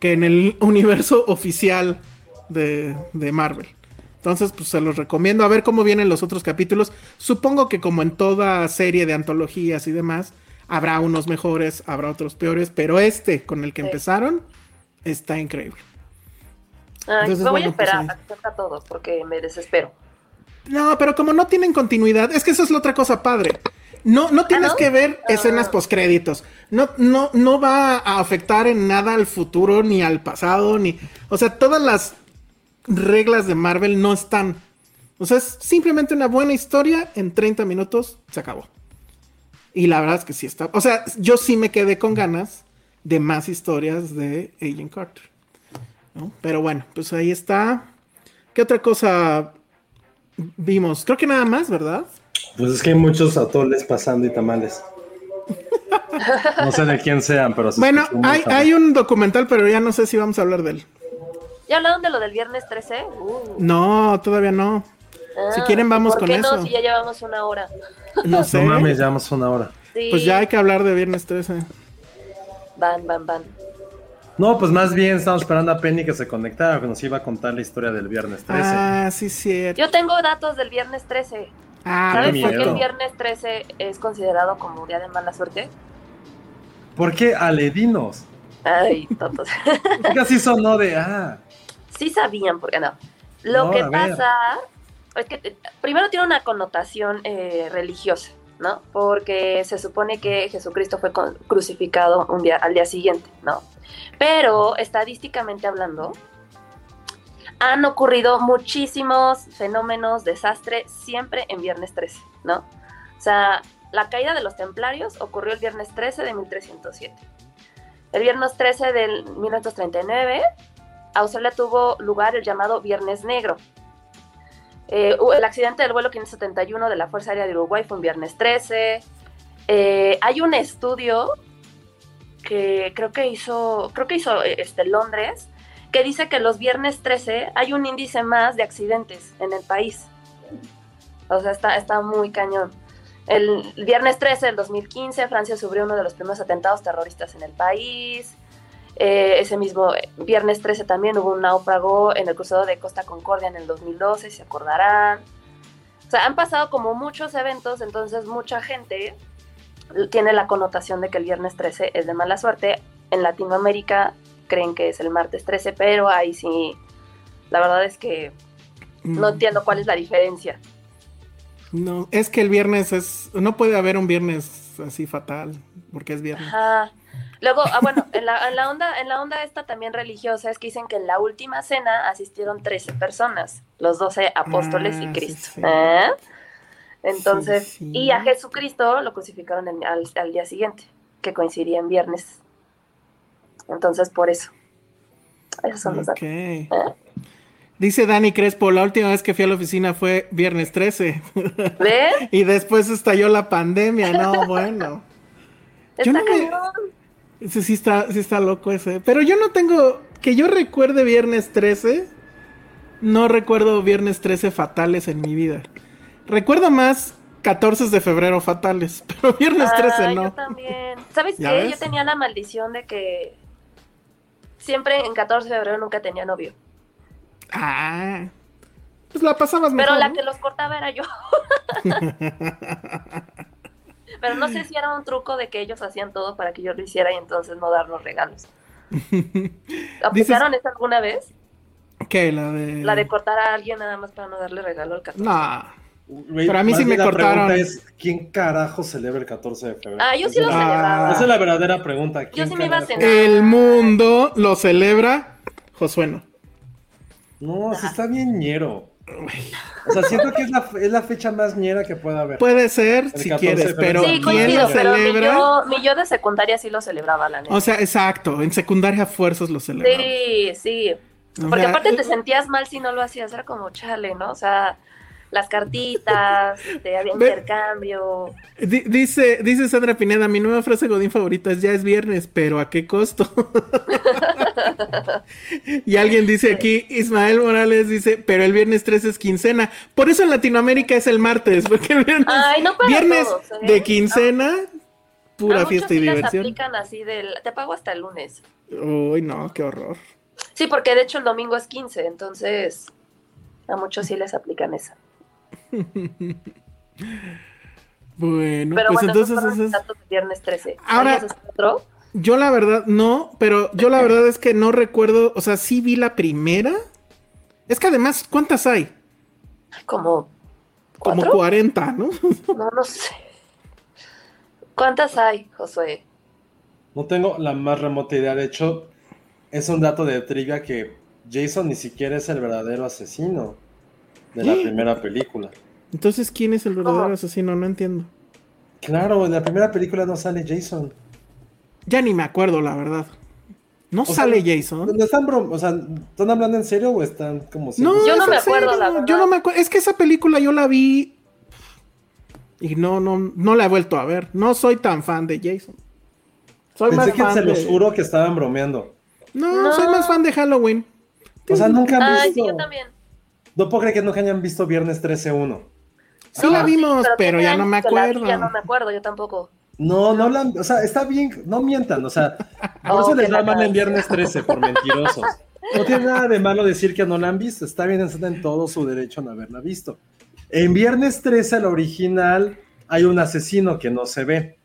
que en el universo oficial de, de Marvel. Entonces, pues se los recomiendo a ver cómo vienen los otros capítulos. Supongo que como en toda serie de antologías y demás, habrá unos mejores, habrá otros peores, pero este con el que Sí. empezaron está increíble. Ay, Entonces, me voy bueno, a esperar pues, a que salga todo porque me desespero. No, pero como no tienen continuidad, es que eso es la otra cosa padre. No, no tienes no? que ver escenas Ah. postcréditos. No, no, no va a afectar en nada al futuro, ni al pasado, ni. O sea, todas las reglas de Marvel no están. O sea, es simplemente una buena historia en 30 minutos, se acabó. Y la verdad es que sí está. O sea, yo sí me quedé con ganas de más historias de Agent Carter. ¿no? Pero bueno, pues ahí está. ¿Qué otra cosa vimos? Creo que nada más, ¿verdad? Pues es que hay muchos atoles pasando y tamales. No sé de quién sean, pero se Bueno, hay, un documental, pero ya no sé si vamos a hablar de él. ¿Ya hablaron de lo del viernes 13? Uh, No, todavía no. Si ah, quieren, vamos ¿por con qué eso. no? Si ya llevamos una hora. No sé. No mames, llevamos una hora. Sí, Pues ya hay que hablar de Viernes 13. Van, van, van. No, pues más bien estamos esperando a Penny que se conectara, que nos iba a contar la historia del viernes 13. Ah, sí, cierto. Yo tengo datos del viernes 13. Ah, ¿Sabes por qué el viernes 13 es considerado como día de mala suerte? ¿Por qué aledinos? Ay, tontos. Casi sonó de, ah, sí sabían, porque no. Lo No, que pasa es que primero tiene una connotación eh, religiosa, ¿no? Porque se supone que Jesucristo fue crucificado un día al día siguiente, ¿no? Pero estadísticamente hablando, han ocurrido muchísimos fenómenos, desastres, siempre en viernes 13, ¿no? O sea, la caída de los templarios ocurrió el viernes 13 de 1307. El viernes 13 del 1939 Australia tuvo lugar el llamado Viernes Negro. Eh, el accidente del vuelo 571 de la Fuerza Aérea de Uruguay fue un viernes 13. Eh, hay un estudio que creo que hizo, creo que hizo este, Londres, que dice que los viernes 13 hay un índice más de accidentes en el país. O sea, está, está muy cañón. El viernes 13 del 2015, Francia sufrió uno de los primeros atentados terroristas en el país. Eh, ese mismo viernes 13 también hubo un náufrago en el cruzado de Costa Concordia en el 2012, si se acordarán. O sea, han pasado como muchos eventos, entonces mucha gente tiene la connotación de que el viernes 13 es de mala suerte. En Latinoamérica creen que es el martes 13, pero ahí sí, la verdad es que no entiendo cuál es la diferencia. No, es que el viernes es. No puede haber un viernes así fatal, porque es viernes. Ajá. Luego, ah, bueno, en la, en la onda, en la onda esta también religiosa es que dicen que en la última cena asistieron 13 personas, los 12 apóstoles Ah, y sí, Cristo. sí. ¿eh? Entonces, Sí, y a Jesucristo lo crucificaron al día siguiente, que coincidía en viernes. Entonces, por eso. Esos son los datos. Dice Dani Crespo, la última vez que fui a la oficina fue viernes 13. ¿Ves? y después estalló la pandemia. No, bueno. Está no me-. Ese sí está, sí está loco ese. Pero yo no tengo. Que yo recuerde viernes 13. No recuerdo viernes 13 fatales en mi vida. Recuerdo más 14 de febrero fatales. Pero viernes 13 Ah, no. Yo también. ¿Sabes ¿Ya qué? ves? Yo tenía la maldición de que siempre en 14 de febrero nunca tenía novio. Ah. Pues la pasabas mejor. Pero la ¿no? que los cortaba era yo. Pero no sé si era un truco de que ellos hacían todo para que yo lo hiciera y entonces no dar los regalos. ¿Aplicaron eso alguna vez? ¿Qué? La de. La de cortar a alguien nada más para no darle regalo al 14. No. Pero a mí sí me la cortaron. pregunta es, ¿quién carajo celebra el 14 de febrero? Ah, yo sí lo Esa es la- celebraba. Esa es la verdadera pregunta. ¿quién sí me iba a cenar. El mundo lo celebra Josueno. No, sí está bien ñero. O sea, siento que es la, es la fecha más ñera que pueda haber. Puede ser, si 14 de quieres, pero Sí, ¿quién coincido, lo pero mi celebra? yo, mi yo de secundaria sí lo celebraba, la neta. O sea, exacto, en secundaria a fuerzas lo celebraba. Sí, sí. O Porque sea, aparte te eh, sentías mal si no lo hacías, era como chale, ¿no? O sea, las cartitas, te había intercambio. Di- dice, dice Sandra Pineda, mi nueva frase Godín favorita es ya es viernes, pero ¿a qué costo? y alguien dice aquí, Ismael Morales dice, pero el viernes 13 es quincena. Por eso en Latinoamérica es el martes, porque el viernes, Ay, no para viernes todos, ¿eh? de quincena, pura fiesta y diversión. aplican así del, te pago hasta el lunes. Uy, no, qué horror. Sí, porque de hecho el domingo es 15, entonces a muchos sí les aplican esa. Bueno, Pero pues bueno, entonces esos es- datos del viernes 13. Ahora- ¿Sabías este otro? Yo la verdad, no, pero yo la verdad es que no recuerdo, o sea, sí vi la primera. Es que además, ¿cuántas hay? Como Como ¿Cuatro? 40, ¿no? No, no sé. ¿Cuántas hay, Josué? No tengo la más remota idea. De hecho, es un dato de trivia que Jason ni siquiera es el verdadero asesino de la ¿Eh? primera película. Entonces, ¿quién es el verdadero ¿Cómo? asesino? No entiendo. Claro, en la primera película no sale Jason. Ya ni me acuerdo, la verdad. No O sea, sale Jason. ¿No están o sea, ¿están hablando en serio o están como si No, Yo no me acuerdo, serio, la verdad. Yo no me acuerdo. Es que esa película yo la vi y no, no, no la he vuelto a ver. No soy tan fan de Jason. Soy Pensé más que fan se de... los juro que estaban bromeando. No, No. soy más fan de Halloween. O sea, nunca han Ay, visto. sí, yo también. No puedo creer que nunca hayan visto Viernes 13-1. Sí la vimos, pero, ya no me la acuerdo. Ya no me acuerdo, yo tampoco. No, no la han- o sea, está bien, no mientan, o sea, por Oh, eso les va mal en Viernes 13, por mentirosos. No tiene nada de malo decir que no la han visto, está bien, están en todo su derecho a no haberla visto. En Viernes 13, la original, hay un asesino que no se ve.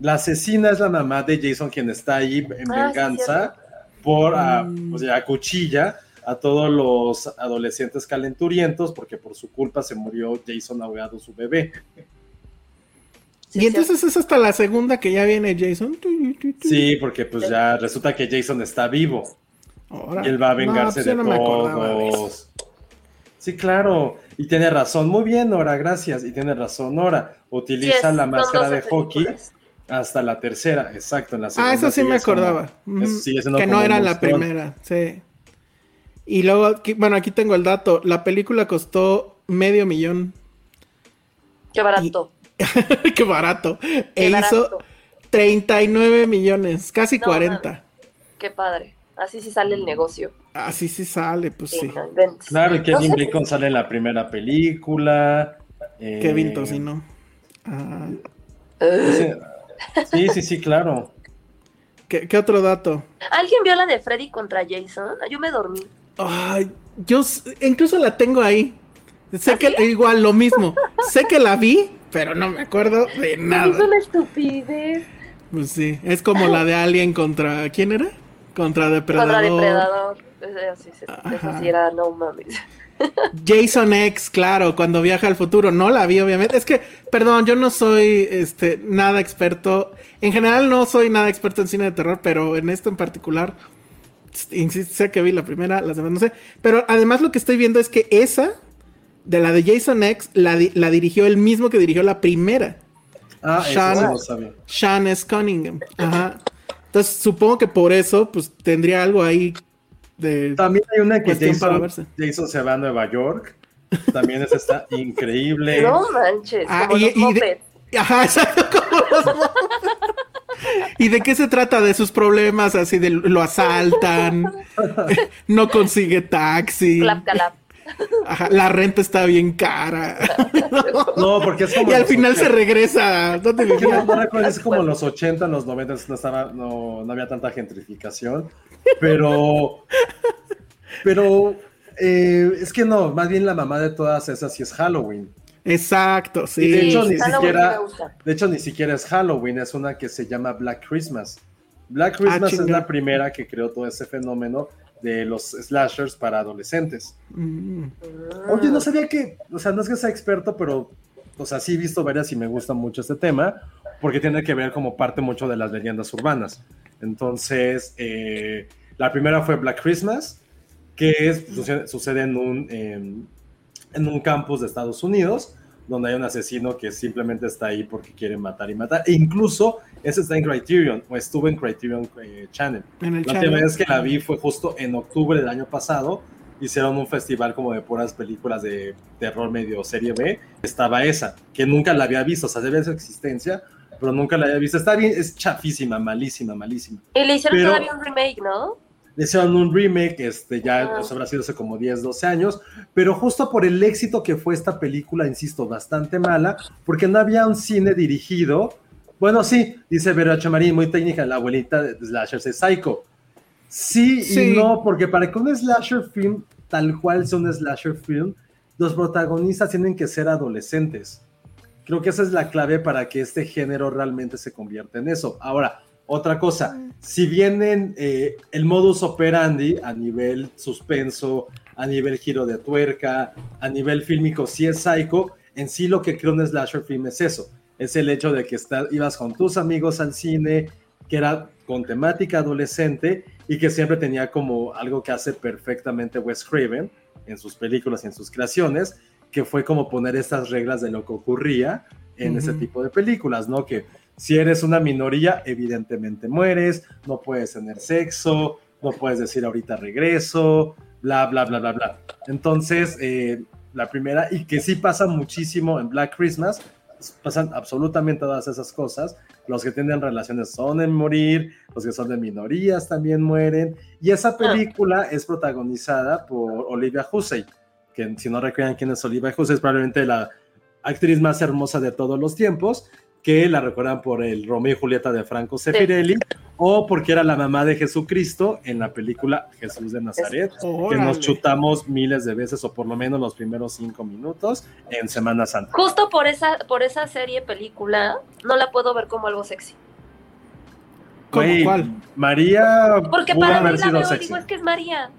La asesina es la mamá de Jason, quien está ahí en Ah, sí, venganza por, ah, Mm. o sea, cuchilla a todos los adolescentes calenturientos, porque por su culpa se murió Jason ahogado su bebé. Sí, y sí. entonces es hasta la segunda que ya viene Jason. Sí, porque pues ya resulta que Jason está vivo. Ahora. Y él va a No, vengarse pues de no todos. Sí, claro. Y tiene razón. Muy bien, Nora, gracias. Y tiene razón, Nora. Sí, Utiliza la máscara 12 de hockey hasta la tercera. Exacto, en la Ah, eso sí me acordaba. Ujú. eso sigue que no era la primera, sí. Y luego, aquí- bueno, aquí tengo el dato. La película costó medio millón. Qué barato. Qué barato. Qué e hizo barato. 39 millones, casi No, 40. Qué padre. Así sí sale el negocio. Así sí sale, pues sí. Claro, y No Kevin sé. Sale en la primera película. eh, Kevin Tocino. Ah, sí, Sí, sí, sí, claro. ¿qué, qué otro dato? ¿Alguien vio la de Freddy contra Jason? Yo me dormí. Ay, yo incluso la tengo ahí. Sé ¿Ah, que igual lo mismo. sé que la vi, pero no me acuerdo de Es nada. una estupidez. Pues sí, es como la de Alien contra ¿quién era? Contra Depredador. Contra Depredador. Eso sí, se- eso Ajá. sí era no mames. Jason X, claro, cuando viaja al futuro. No la vi, obviamente. Es que, perdón, yo no soy este, nada experto. En general no soy nada experto en cine de terror, pero en esto en particular, insisto, sé que vi la primera, las demás no sé. Pero además lo que estoy viendo es que esa, de la de Jason X, la, di- la dirigió el mismo que dirigió la primera. Ah, eso Sean- sí lo sabía. Sean S. Cunningham. Ajá. Entonces supongo que por eso, pues tendría algo ahí de. También hay una que Cuestión para Jason, verse. Jason se va a Nueva York. También esa está increíble. No manches, Ah, como y- los y de-. Ajá, exacto. como los- ¿Y de qué se trata? De sus problemas, así de lo asaltan, no consigue taxi, Clap, clap. ajá, la renta está bien cara. No, porque es como. Y al final se 80. regresa. ¿Dónde No, recuerdo, es como en los 80, en los 90 no estaba, no, no había tanta gentrificación, pero, pero eh, es que no, más bien la mamá de todas esas sí es Halloween. Exacto, Y de sí. hecho, ni Halloween siquiera, de hecho, ni siquiera es Halloween, es una que se llama Black Christmas. Black Christmas es Ah, la primera que creó todo ese fenómeno de los slashers para adolescentes. Mm. Oye, no sabía que, o sea, no es que sea experto, pero, o sea, sí he visto varias y me gusta mucho este tema, porque tiene que ver como parte mucho de las leyendas urbanas. Entonces, eh, la primera fue Black Christmas, que es, sucede, sucede en un, en un campus de Estados Unidos, donde hay un asesino que simplemente está ahí porque quiere matar y matar. E incluso ese está en Criterion, o estuvo en Criterion eh, Channel. En el La última vez que la vi fue justo en octubre del año pasado. Hicieron un festival como de puras películas de terror medio serie B. Estaba esa, que nunca la había visto. O sea, sabía de su existencia, pero nunca la había visto. Está bien, es chafísima, malísima, malísima. Y le hicieron Pero- todavía un remake, ¿no? Hicieron un remake, este, ya Ah. pues, habrá sido hace como 10, 12 años, pero justo por el éxito que fue esta película, insisto, bastante mala, porque no había un cine dirigido. Bueno, sí, dice Vera Chamarín, muy técnica, la abuelita de Slashers es Psycho. Sí, Sí. y no, porque para que un slasher film, tal cual sea un slasher film, los protagonistas tienen que ser adolescentes. Creo que esa es la clave para que este género realmente se convierta en eso. Ahora, otra cosa, si vienen eh, el modus operandi a nivel suspenso, a nivel giro de tuerca, a nivel fílmico, si es psycho, en sí lo que creo un slasher film es eso. Es el hecho de que está- ibas con tus amigos al cine, que era con temática adolescente y que siempre tenía como algo que hace perfectamente Wes Craven en sus películas y en sus creaciones, que fue como poner estas reglas de lo que ocurría en ese tipo de películas, ¿no? Que si eres una minoría, evidentemente mueres, no puedes tener sexo, no puedes decir ahorita regreso, bla, bla, bla, bla, bla. Entonces, eh, la primera, y que sí pasa muchísimo en Black Christmas, pasan absolutamente todas esas cosas. Los que tienen relaciones son en morir, los que son de minorías también mueren. Y esa película es protagonizada por Olivia Hussey, que si no recuerdan quién es Olivia Hussey, es probablemente la actriz más hermosa de todos los tiempos, que la recuerdan por el Romeo y Julieta de Franco Sefirelli, o porque era la mamá de Jesucristo en la película Jesús de Nazaret, que Órale. nos chutamos miles de veces, o por lo menos los primeros cinco minutos en Semana Santa. Justo por esa, por esa serie, película, no la puedo ver como algo sexy. ¿Cómo Güey, cuál? María Porque pudo para haber mí la sido veo y sexy. digo, es que es María.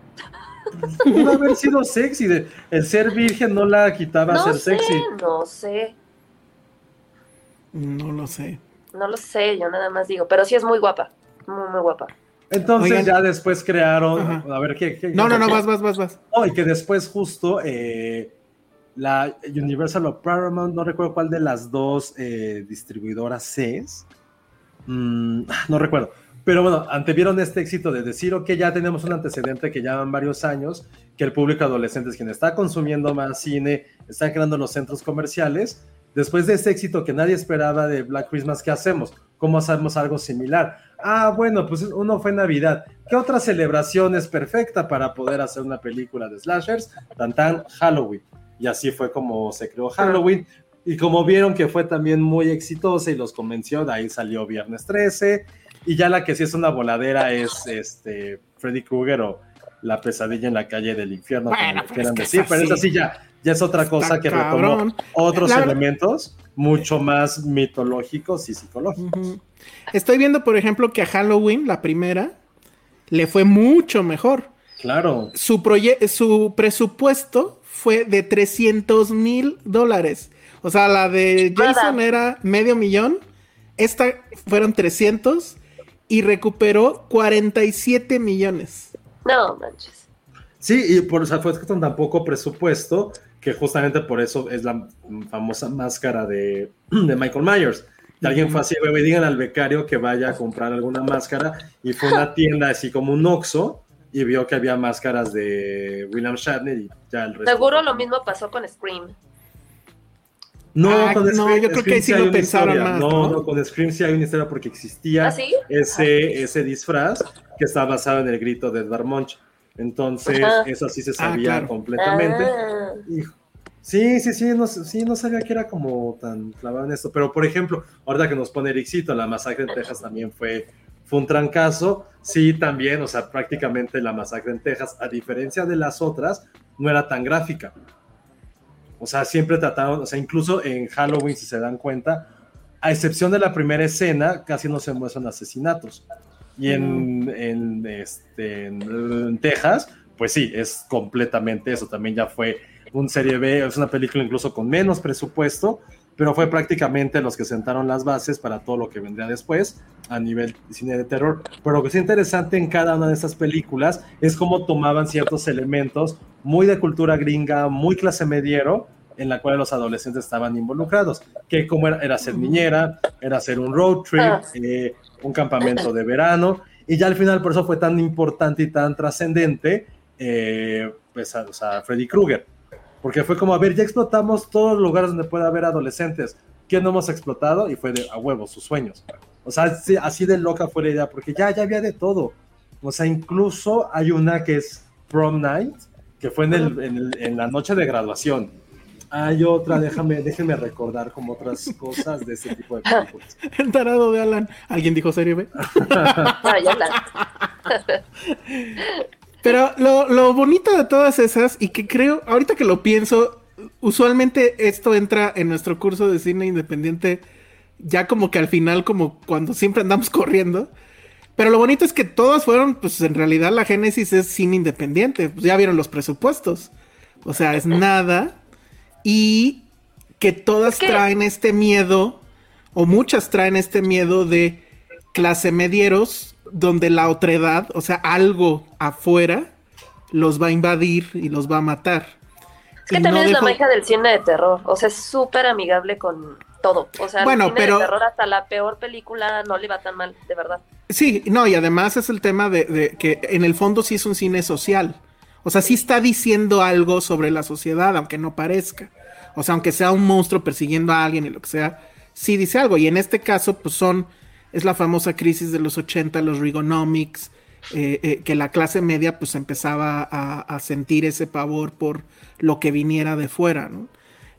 Pudo haber sido sexy. de- el ser virgen no la quitaba No ser sé, sexy. no sé, No lo sé. no lo sé, yo nada más digo, pero sí es muy guapa, muy, muy guapa. Entonces Oigan. ya después crearon, Ajá. a ver qué. qué- No, no, no, vas, vas, vas, vas. No, y que después justo eh, la Universal o Paramount, no recuerdo cuál de las dos eh, distribuidoras es, Mm, no recuerdo, pero bueno, antevieron este éxito de decir, ok, ya tenemos un antecedente que llevan varios años, que el público adolescente es quien está consumiendo más cine, están creando los centros comerciales. Después de este éxito que nadie esperaba de Black Christmas, ¿qué hacemos? ¿Cómo hacemos algo similar? Ah, bueno, pues uno fue Navidad. ¿Qué otra celebración es perfecta para poder hacer una película de slashers? Tan tan Halloween. Y así fue como se creó Halloween. Y como vieron que fue también muy exitosa y los convenció, de ahí salió Viernes 13. Y ya la que sí es una voladera es este Freddy Krueger o La pesadilla en la calle del infierno, Bueno, como pero quieran decir. Pero es así ya, ya es otra cosa Está que retomó otros La elementos mucho más mitológicos y psicológicos. Estoy viendo, por ejemplo, que a Halloween, la primera, le fue mucho mejor. Claro. Su, su presupuesto fue de 300 mil dólares. O sea, la de Jason era medio millón. Esta fueron 300 y recuperó 47 millones. No manches. Sí, y por eso fue con tan poco presupuesto que justamente por eso es la famosa máscara de, de Michael Myers. Y alguien fue así, me digan al becario que vaya a comprar alguna máscara y fue a una tienda así como un Oxxo y vio que había máscaras de William Shatner y ya el resto. Seguro lo mismo pasó con Scream. No, Ah, con no, Scream, yo creo que ahí sí lo pensaron más, No, ¿no? no, con Scream sí hay una historia porque existía ¿Ah, sí? ese, ese disfraz que está basado en el grito de Edvard Munch. Entonces, Ajá. eso sí se Ah, sabía claro. completamente. Ah. Hijo. Sí, sí, sí no, sí, no sabía que era como tan clavado en esto. Pero, por ejemplo, ahorita que nos pone Ericito, la masacre en Texas también fue, fue un trancazo. Sí, también, o sea, prácticamente la masacre en Texas, a diferencia de las otras, no era tan gráfica. O sea, siempre trataron, o sea, incluso en Halloween, si se dan cuenta, a excepción de la primera escena, casi no se muestran asesinatos. Y en, en, este, en, en Texas, pues sí, es completamente eso. También ya fue un serie B, es una película incluso con menos presupuesto, pero fue prácticamente los que sentaron las bases para todo lo que vendría después a nivel cine de terror. Pero lo que es interesante en cada una de estas películas es cómo tomaban ciertos elementos muy de cultura gringa, muy clase mediero, en la cual los adolescentes estaban involucrados, que como era, era ser niñera, era hacer un road trip, Ah. eh, un campamento de verano, y ya al final por eso fue tan importante y tan trascendente, eh, pues a, o sea, Freddy Krueger, porque fue como, a ver, ya explotamos todos los lugares donde puede haber adolescentes, ¿qué no hemos explotado? Y fue de a huevo, sus sueños. O sea, así, así de loca fue la idea, porque ya, ya había de todo. O sea, incluso hay una que es Prom Night, que fue en, el, en, el- en la noche de graduación. Hay otra, déjame, déjenme recordar como otras cosas de ese tipo de películas. El tarado de Alan. ¿Alguien dijo serie B? Ah, ya Pero lo, lo bonito de todas esas, y que creo, ahorita que lo pienso, usualmente esto entra en nuestro curso de cine independiente, ya como que al final, como cuando siempre andamos corriendo. Pero lo bonito es que todas fueron, pues en realidad la génesis es cine independiente. Pues ya vieron los presupuestos. O sea, es nada. Y que todas Es que- traen este miedo, o muchas traen este miedo de clase medieros, donde la otredad, o sea, algo afuera, los va a invadir y los va a matar. Es que Y también no es la magia del cine de terror. O sea, es súper amigable con todo. O sea, Bueno, el cine pero- de terror hasta la peor película no le va tan mal, de verdad. Sí, no, y además es el tema de, de que en el fondo sí es un cine social. O sea, sí está diciendo algo sobre la sociedad, aunque no parezca. O sea, aunque sea un monstruo persiguiendo a alguien y lo que sea, sí dice algo. Y en este caso, pues son, es la famosa crisis de los 80, los Reaganomics, eh, eh, que la clase media pues empezaba a, sentir ese pavor por lo que viniera de fuera, ¿no?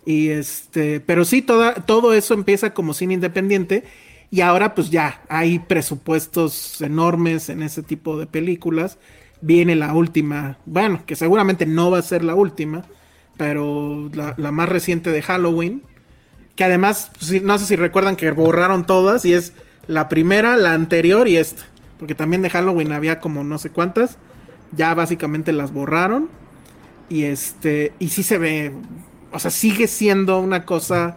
Y este, pero sí, toda, todo eso empieza como cine independiente y ahora pues ya hay presupuestos enormes en ese tipo de películas. Viene la última, bueno, que seguramente no va a ser la última, pero la, la más reciente de Halloween, que además, pues, no sé si recuerdan que borraron todas y es la primera, la anterior y esta, porque también de Halloween había como no sé cuántas, ya básicamente las borraron y este, y sí se ve, o sea, sigue siendo una cosa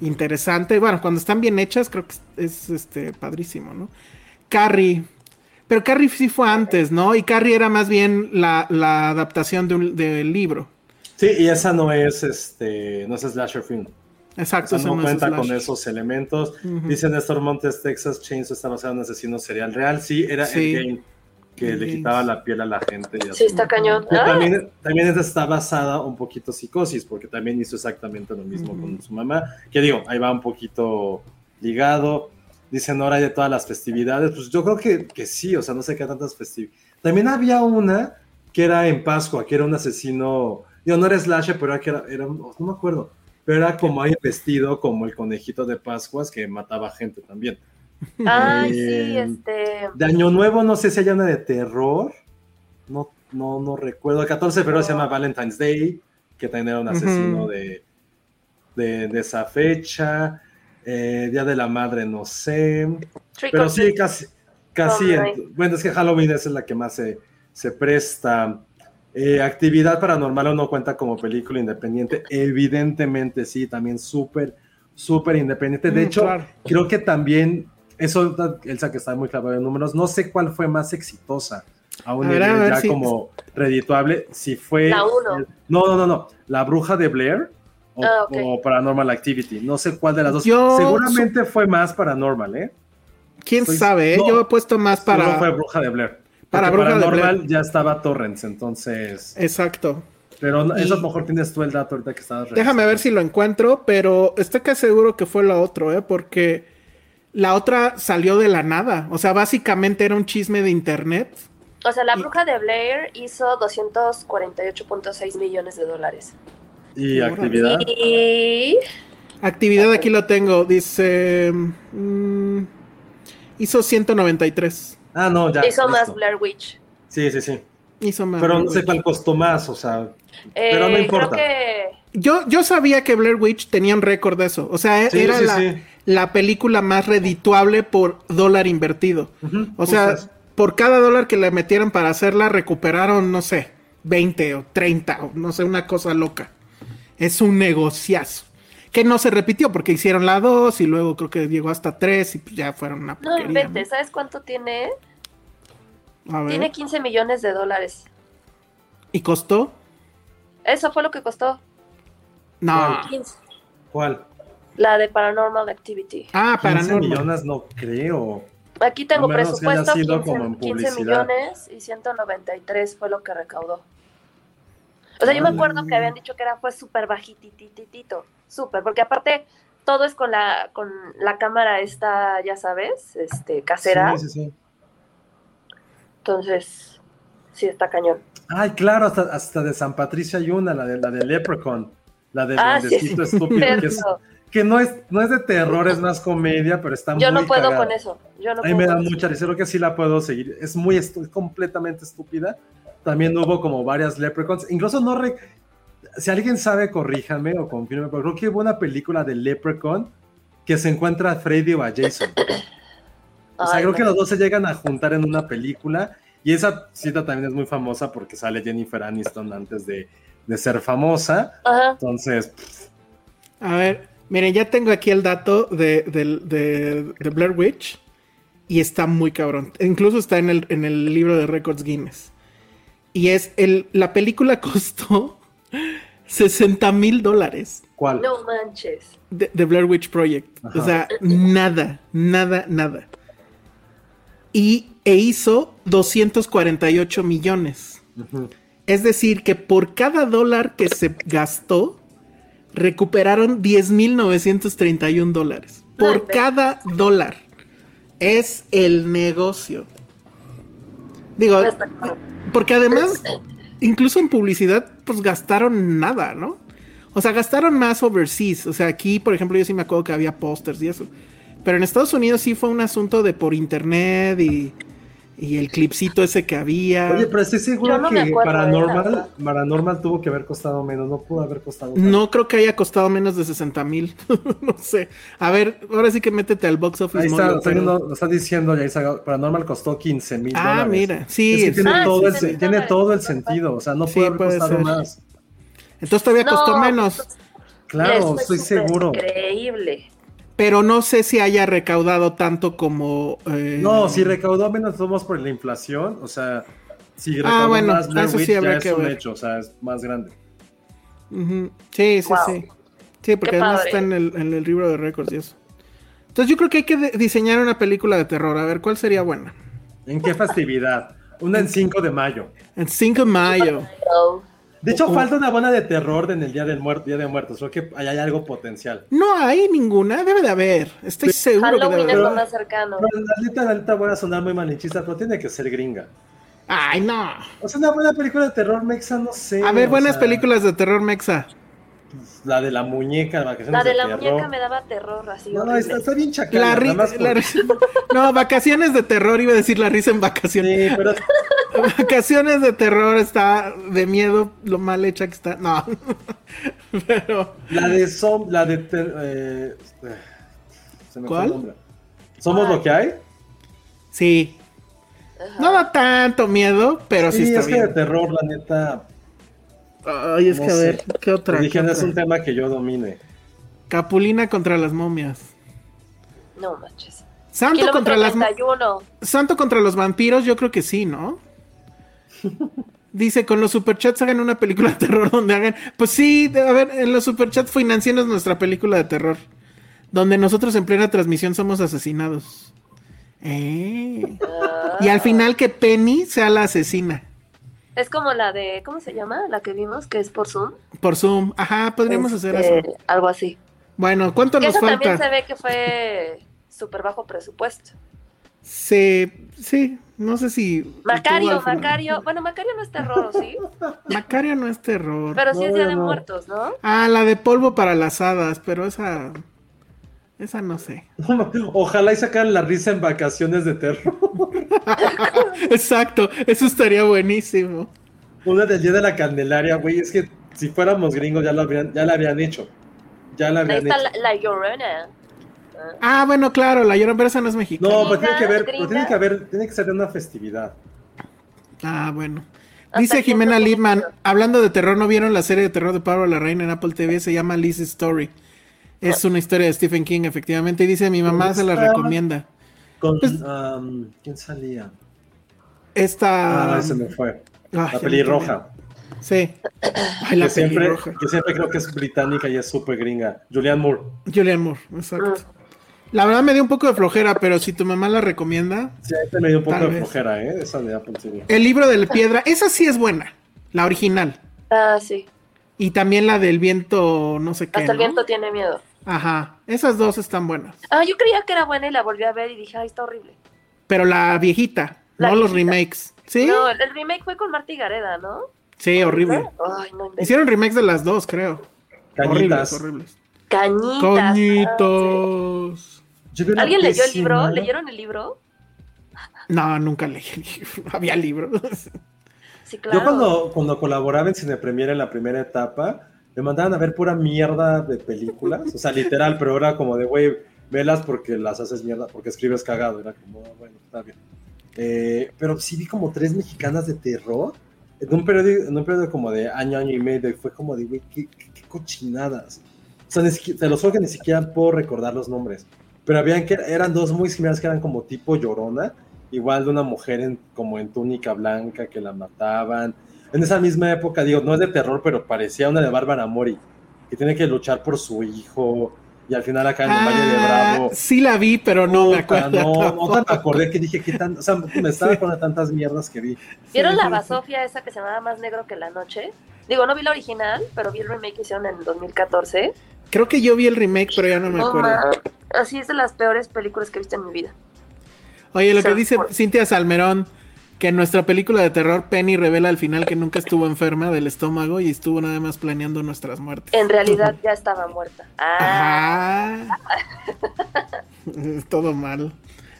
interesante. Bueno, cuando están bien hechas, creo que es, es, este padrísimo, ¿no? Carrie. Pero Carrie sí fue antes, ¿no? Y Carrie era más bien la, la adaptación de del libro. Sí, y esa no es, este, no es slasher film. Exacto, O sea, no cuenta slash. con esos elementos. Dice Néstor Montes, Texas Chainsaw está basado en un asesino serial real. Sí, era Sí. el game que El le quitaba la piel a la gente. y Sí, está cañón. Ah, también, también esta está basada un poquito psicosis, porque también hizo exactamente lo mismo con su mamá. Que digo, ahí va un poquito ligado. Dicen ahora de todas las festividades. Pues yo creo que, que sí, o sea, no sé qué tantas festividades. También había una que era en Pascua, que era un asesino. Digo, no era slasher, pero era que era, no me acuerdo. Pero era como ahí vestido como el conejito de Pascuas que mataba gente también. Ay, sí, Eh, este. De Año Nuevo, no sé si hay una de terror. No, no, no recuerdo. El 14 de febrero se llama Valentine's Day, que también era un asesino de, de, de esa fecha. Eh, Día de la Madre, no sé. Trick Pero sí, casi. casi en- bueno, es que Halloween es la que más se, se presta. Eh, actividad paranormal o no cuenta como película independiente. Evidentemente sí, también súper, súper independiente. De Mm, hecho, claro. creo que también, eso, Elsa que está muy clavada en números, no sé cuál fue más exitosa. A un A ver, ya si- como redituable, si fue... La uno. No, no, no, no. La bruja de Blair o, Ah, o Paranormal Activity. No sé cuál de las dos. Yo- Seguramente fue más Paranormal, ¿eh? ¿Quién sabe? eh? no. Yo he puesto más Para... para... fue bruja de Blair. Para Bruja de Paranormal Blair. ya estaba Torrents, entonces... Exacto. Pero eso a lo mejor tienes tú el dato ahorita que estabas Déjame ver si lo encuentro, pero estoy casi seguro que fue la otra, ¿eh? Porque la otra salió de la nada. O sea, básicamente era un chisme de internet. O sea, la Y- bruja de Blair hizo 248.6 millones de dólares. Y actividad. Y Actividad aquí lo tengo. Dice... mm, hizo 193. Ah, no, ya. hizo más listo. Blair Witch. Sí, sí, sí. Hizo más. Pero no sé cuál costó más, o sea... Pero no Eh, importa. Creo que Yo, yo sabía que Blair Witch tenía un récord de eso. O sea, Sí, era sí, la, sí. la película más redituable por dólar invertido. O sea, por cada dólar que le metieron para hacerla, recuperaron, no sé, 20 o 30 o no sé, una cosa loca. Es un negociazo. Que no se repitió porque hicieron la 2 y luego creo que llegó hasta 3 y pues ya fueron una no inventes, ¿sabes cuánto tiene? ¿No? A ver. Tiene 15 millones de dólares. ¿Y costó? Eso fue lo que costó. No. 15. ¿Cuál? La de Paranormal Activity. Ah, para 15 no. millones no creo. Aquí tengo A menos que haya presupuesto sido 15, como en 15 publicidad. millones y 193 fue lo que recaudó. O sea, yo me acuerdo que habían dicho que era fue súper bajitititito, súper, porque aparte todo es con la con la cámara esta, ya sabes, este casera. Sí, sí, sí. Entonces, sí está cañón. Ay, claro, hasta, hasta de San Patricio hay una, la de, la de Leprechaun. La del Ah, sí. duendecito estúpido, que, es- que no, es, no es de terror, es más comedia, pero está yo muy no puedo cagada. con eso. Yo no A mí me da mucha risa, creo que sí la puedo seguir. Es muy es completamente estúpida. También hubo como varias Leprechauns. Incluso no... re- Si alguien sabe, corríjame o confirme, pero creo que hubo una película de Leprechaun que se encuentra a Freddy o a Jason. O sea, Ay, creo no. que los dos se llegan a juntar en una película. Y esa cita también es muy famosa porque sale Jennifer Aniston antes de, de ser famosa. Ajá. Entonces, pff, A ver, miren, ya tengo aquí el dato de, de- de Blair Witch y está muy cabrón. Incluso está en el, en el libro de récords Guinness. Y es el, la película costó 60 mil dólares ¿cuál? No manches. de, de Blair Witch Project. Ajá. O sea, nada, nada, nada. Y e hizo 248 millones. Es decir, que por cada dólar que se gastó, recuperaron 10.931 dólares. Por cada dólar. Es el negocio. Digo, porque además, incluso en publicidad, pues gastaron nada, ¿no? O sea, gastaron más overseas. O sea, aquí, por ejemplo, yo sí me acuerdo que había pósters y eso. Pero en Estados Unidos sí fue un asunto de por internet y, y el clipcito ese que había. Oye, pero estoy seguro no que Paranormal. Paranormal tuvo que haber costado menos, no pudo haber costado tanto. No creo que haya costado menos de 60 mil. no sé. A ver, ahora sí que métete al box office. Ahí está, lo está, pero- viendo- lo está diciendo ya Paranormal costó 15 mil Ah, dólares. mira, sí, Es que es- tiene, Ah, todo, sí, el, tiene todo el sentido, o sea, no Sí, puede haber costado ser. más. Entonces todavía No, costó menos. Claro, Les fue estoy seguro. Increíble. Pero no sé si haya recaudado tanto como. eh, No, si recaudó menos somos por la inflación, o sea, si recaudó Ah, bueno, más eso sí Witch, ya habría es un ver. hecho, o sea, es más grande. Sí, sí, Wow. sí. Sí, porque Qué además padre. está en el, en el libro de récords y eso. Entonces yo creo que hay que diseñar una película de terror. A ver, ¿cuál sería buena? ¿En qué festividad? Una en 5 de mayo. En 5 de mayo. De hecho, falta una buena de terror en el Día del Muerto, Día de Muertos. Creo que ahí hay algo potencial. No hay ninguna, debe de haber. Estoy seguro que Halloween debe es de lo haber. más cercano. Pero la neta, la neta voy a sonar muy malinchista, pero tiene que ser gringa. Ay, no. O sea, una buena película de terror mexa, no sé. A ver, buenas sea, películas de terror mexa. La de la muñeca, vacaciones La de la terror. muñeca me daba terror así. No, no, está, está bien chacala. La ri- nada más por- la ri- No, vacaciones de terror, iba a decir la risa en vacaciones. Sí, pero Vacaciones de terror está de miedo, lo mal hecha que está. No. Pero. la de Som, la de... ter- eh, se me ¿Cuál? el nombre. ¿Somos lo que hay? Sí. No da tanto miedo, pero sí, Sí, está es que bien. de terror, la neta. Ay, es no que a sé. ver, ¿qué otra? Dije, ¿Qué no es un tema que yo domine. Capulina contra las momias. No manches. Santo Kilómetro contra las mo- 31. Santo contra los vampiros, yo creo que sí, ¿no? Dice, con los superchats hagan una película de terror donde hagan... Pues sí, a ver, en los superchats financienos nuestra película de terror. Donde nosotros en plena transmisión somos asesinados. Eh. Y al final que Penny sea la asesina. Es como la de, ¿cómo se llama? La que vimos, que es por Zoom. Por Zoom. Ajá, podríamos hacer Este, eso. Algo así. Bueno, ¿cuánto Que nos eso también falta? se ve que fue súper bajo presupuesto. Sí, sí, no sé si... Macario. Macario. Bueno, Macario no es terror, ¿o ¿sí? Macario no es terror. Pero sí es Día ya de. Muertos, ¿no? Ah, la de polvo para las hadas, pero esa... Esa no sé. Ojalá y sacaran la risa en vacaciones de terror. Exacto, eso estaría buenísimo. Una del día de la Candelaria, güey. Es que si fuéramos gringos ya lo habrían, ya la habrían hecho. Ya la Ahí habrían está hecho. la, la Llorona. Ah, bueno, claro, la llorona, pero esa no es mexicana. No, pues tiene que haber, pero tiene que haber, tiene que ser de una festividad. Ah, bueno. Dice Jimena Lipman, hablando de terror, ¿no vieron la serie de terror de Pablo Larraín en Apple TV? Se llama Liz Story. Es una historia de Stephen King, efectivamente. Y dice, mi mamá se la recomienda. Con, Pues- um, ¿quién salía? Esta... Ah, se me fue. La pelirroja. Sí. Ay, la Que siempre, que siempre creo que es británica y es súper gringa. Julianne Moore. Julian Moore, exacto. La verdad me dio un poco de flojera, pero si tu mamá la recomienda... Sí, te me dio un poco de vez. flojera, ¿eh? Esa de Apple TV. El libro de la piedra, esa sí es buena, la original. Ah, sí. Y también la del viento, no sé qué. Hasta el ¿no? viento tiene miedo. Ajá, esas dos están buenas. Ah, yo creía que era buena y la volví a ver y dije, ay, está horrible. Pero la viejita, La no los remakes. ¿Sí? No, el, remake fue con Marta y Gareda, ¿no? sí, horrible. Ay, no inventes. Hicieron remakes de las dos, creo. Cañitas. Horribles, horribles. Cañitas. Ah, una ¿Alguien leyó el libro? ¿Leyeron el libro? No, nunca leí el libro. Había libros. Sí, claro. Yo cuando, cuando colaboraba en Cine Premier en la primera etapa, me mandaban a ver pura mierda de películas. O sea, literal, pero era como de, güey, velas porque las haces mierda, porque escribes cagado. Era como, "Ah, bueno, está bien. Eh, pero sí vi como tres mexicanas de terror en un periodo, en un periodo como de año, año y medio. Y fue como de, güey, qué, qué- qué cochinadas. O sea, siquiera- te los que ni siquiera puedo recordar los nombres. Pero habían que eran dos muy similares que eran como tipo llorona, igual de una mujer en, como en túnica blanca que la mataban. En esa misma época, digo, no es de terror, pero parecía una de Bárbara Mori, que tiene que luchar por su hijo y al final acá en el Valle de Ah, Bravo. sí la vi, pero no me acuerdo. No, me acordé que dije que tan, o sea, me estaba con tantas mierdas que vi. ¿Vieron Sí, la sí, sí. basofia esa que se llamaba Más Negro que la Noche? Digo, no vi la original, pero vi el remake que hicieron en 2014. Creo que yo vi el remake, pero ya no me No, acuerdo. ma, así es de las peores películas que he visto en mi vida. Oye, lo que dice por- Cintia Salmerón, que en nuestra película de terror, Penny revela al final que nunca estuvo enferma del estómago y estuvo nada más planeando nuestras muertes. En realidad ya estaba muerta. Ah, Ajá. Todo mal.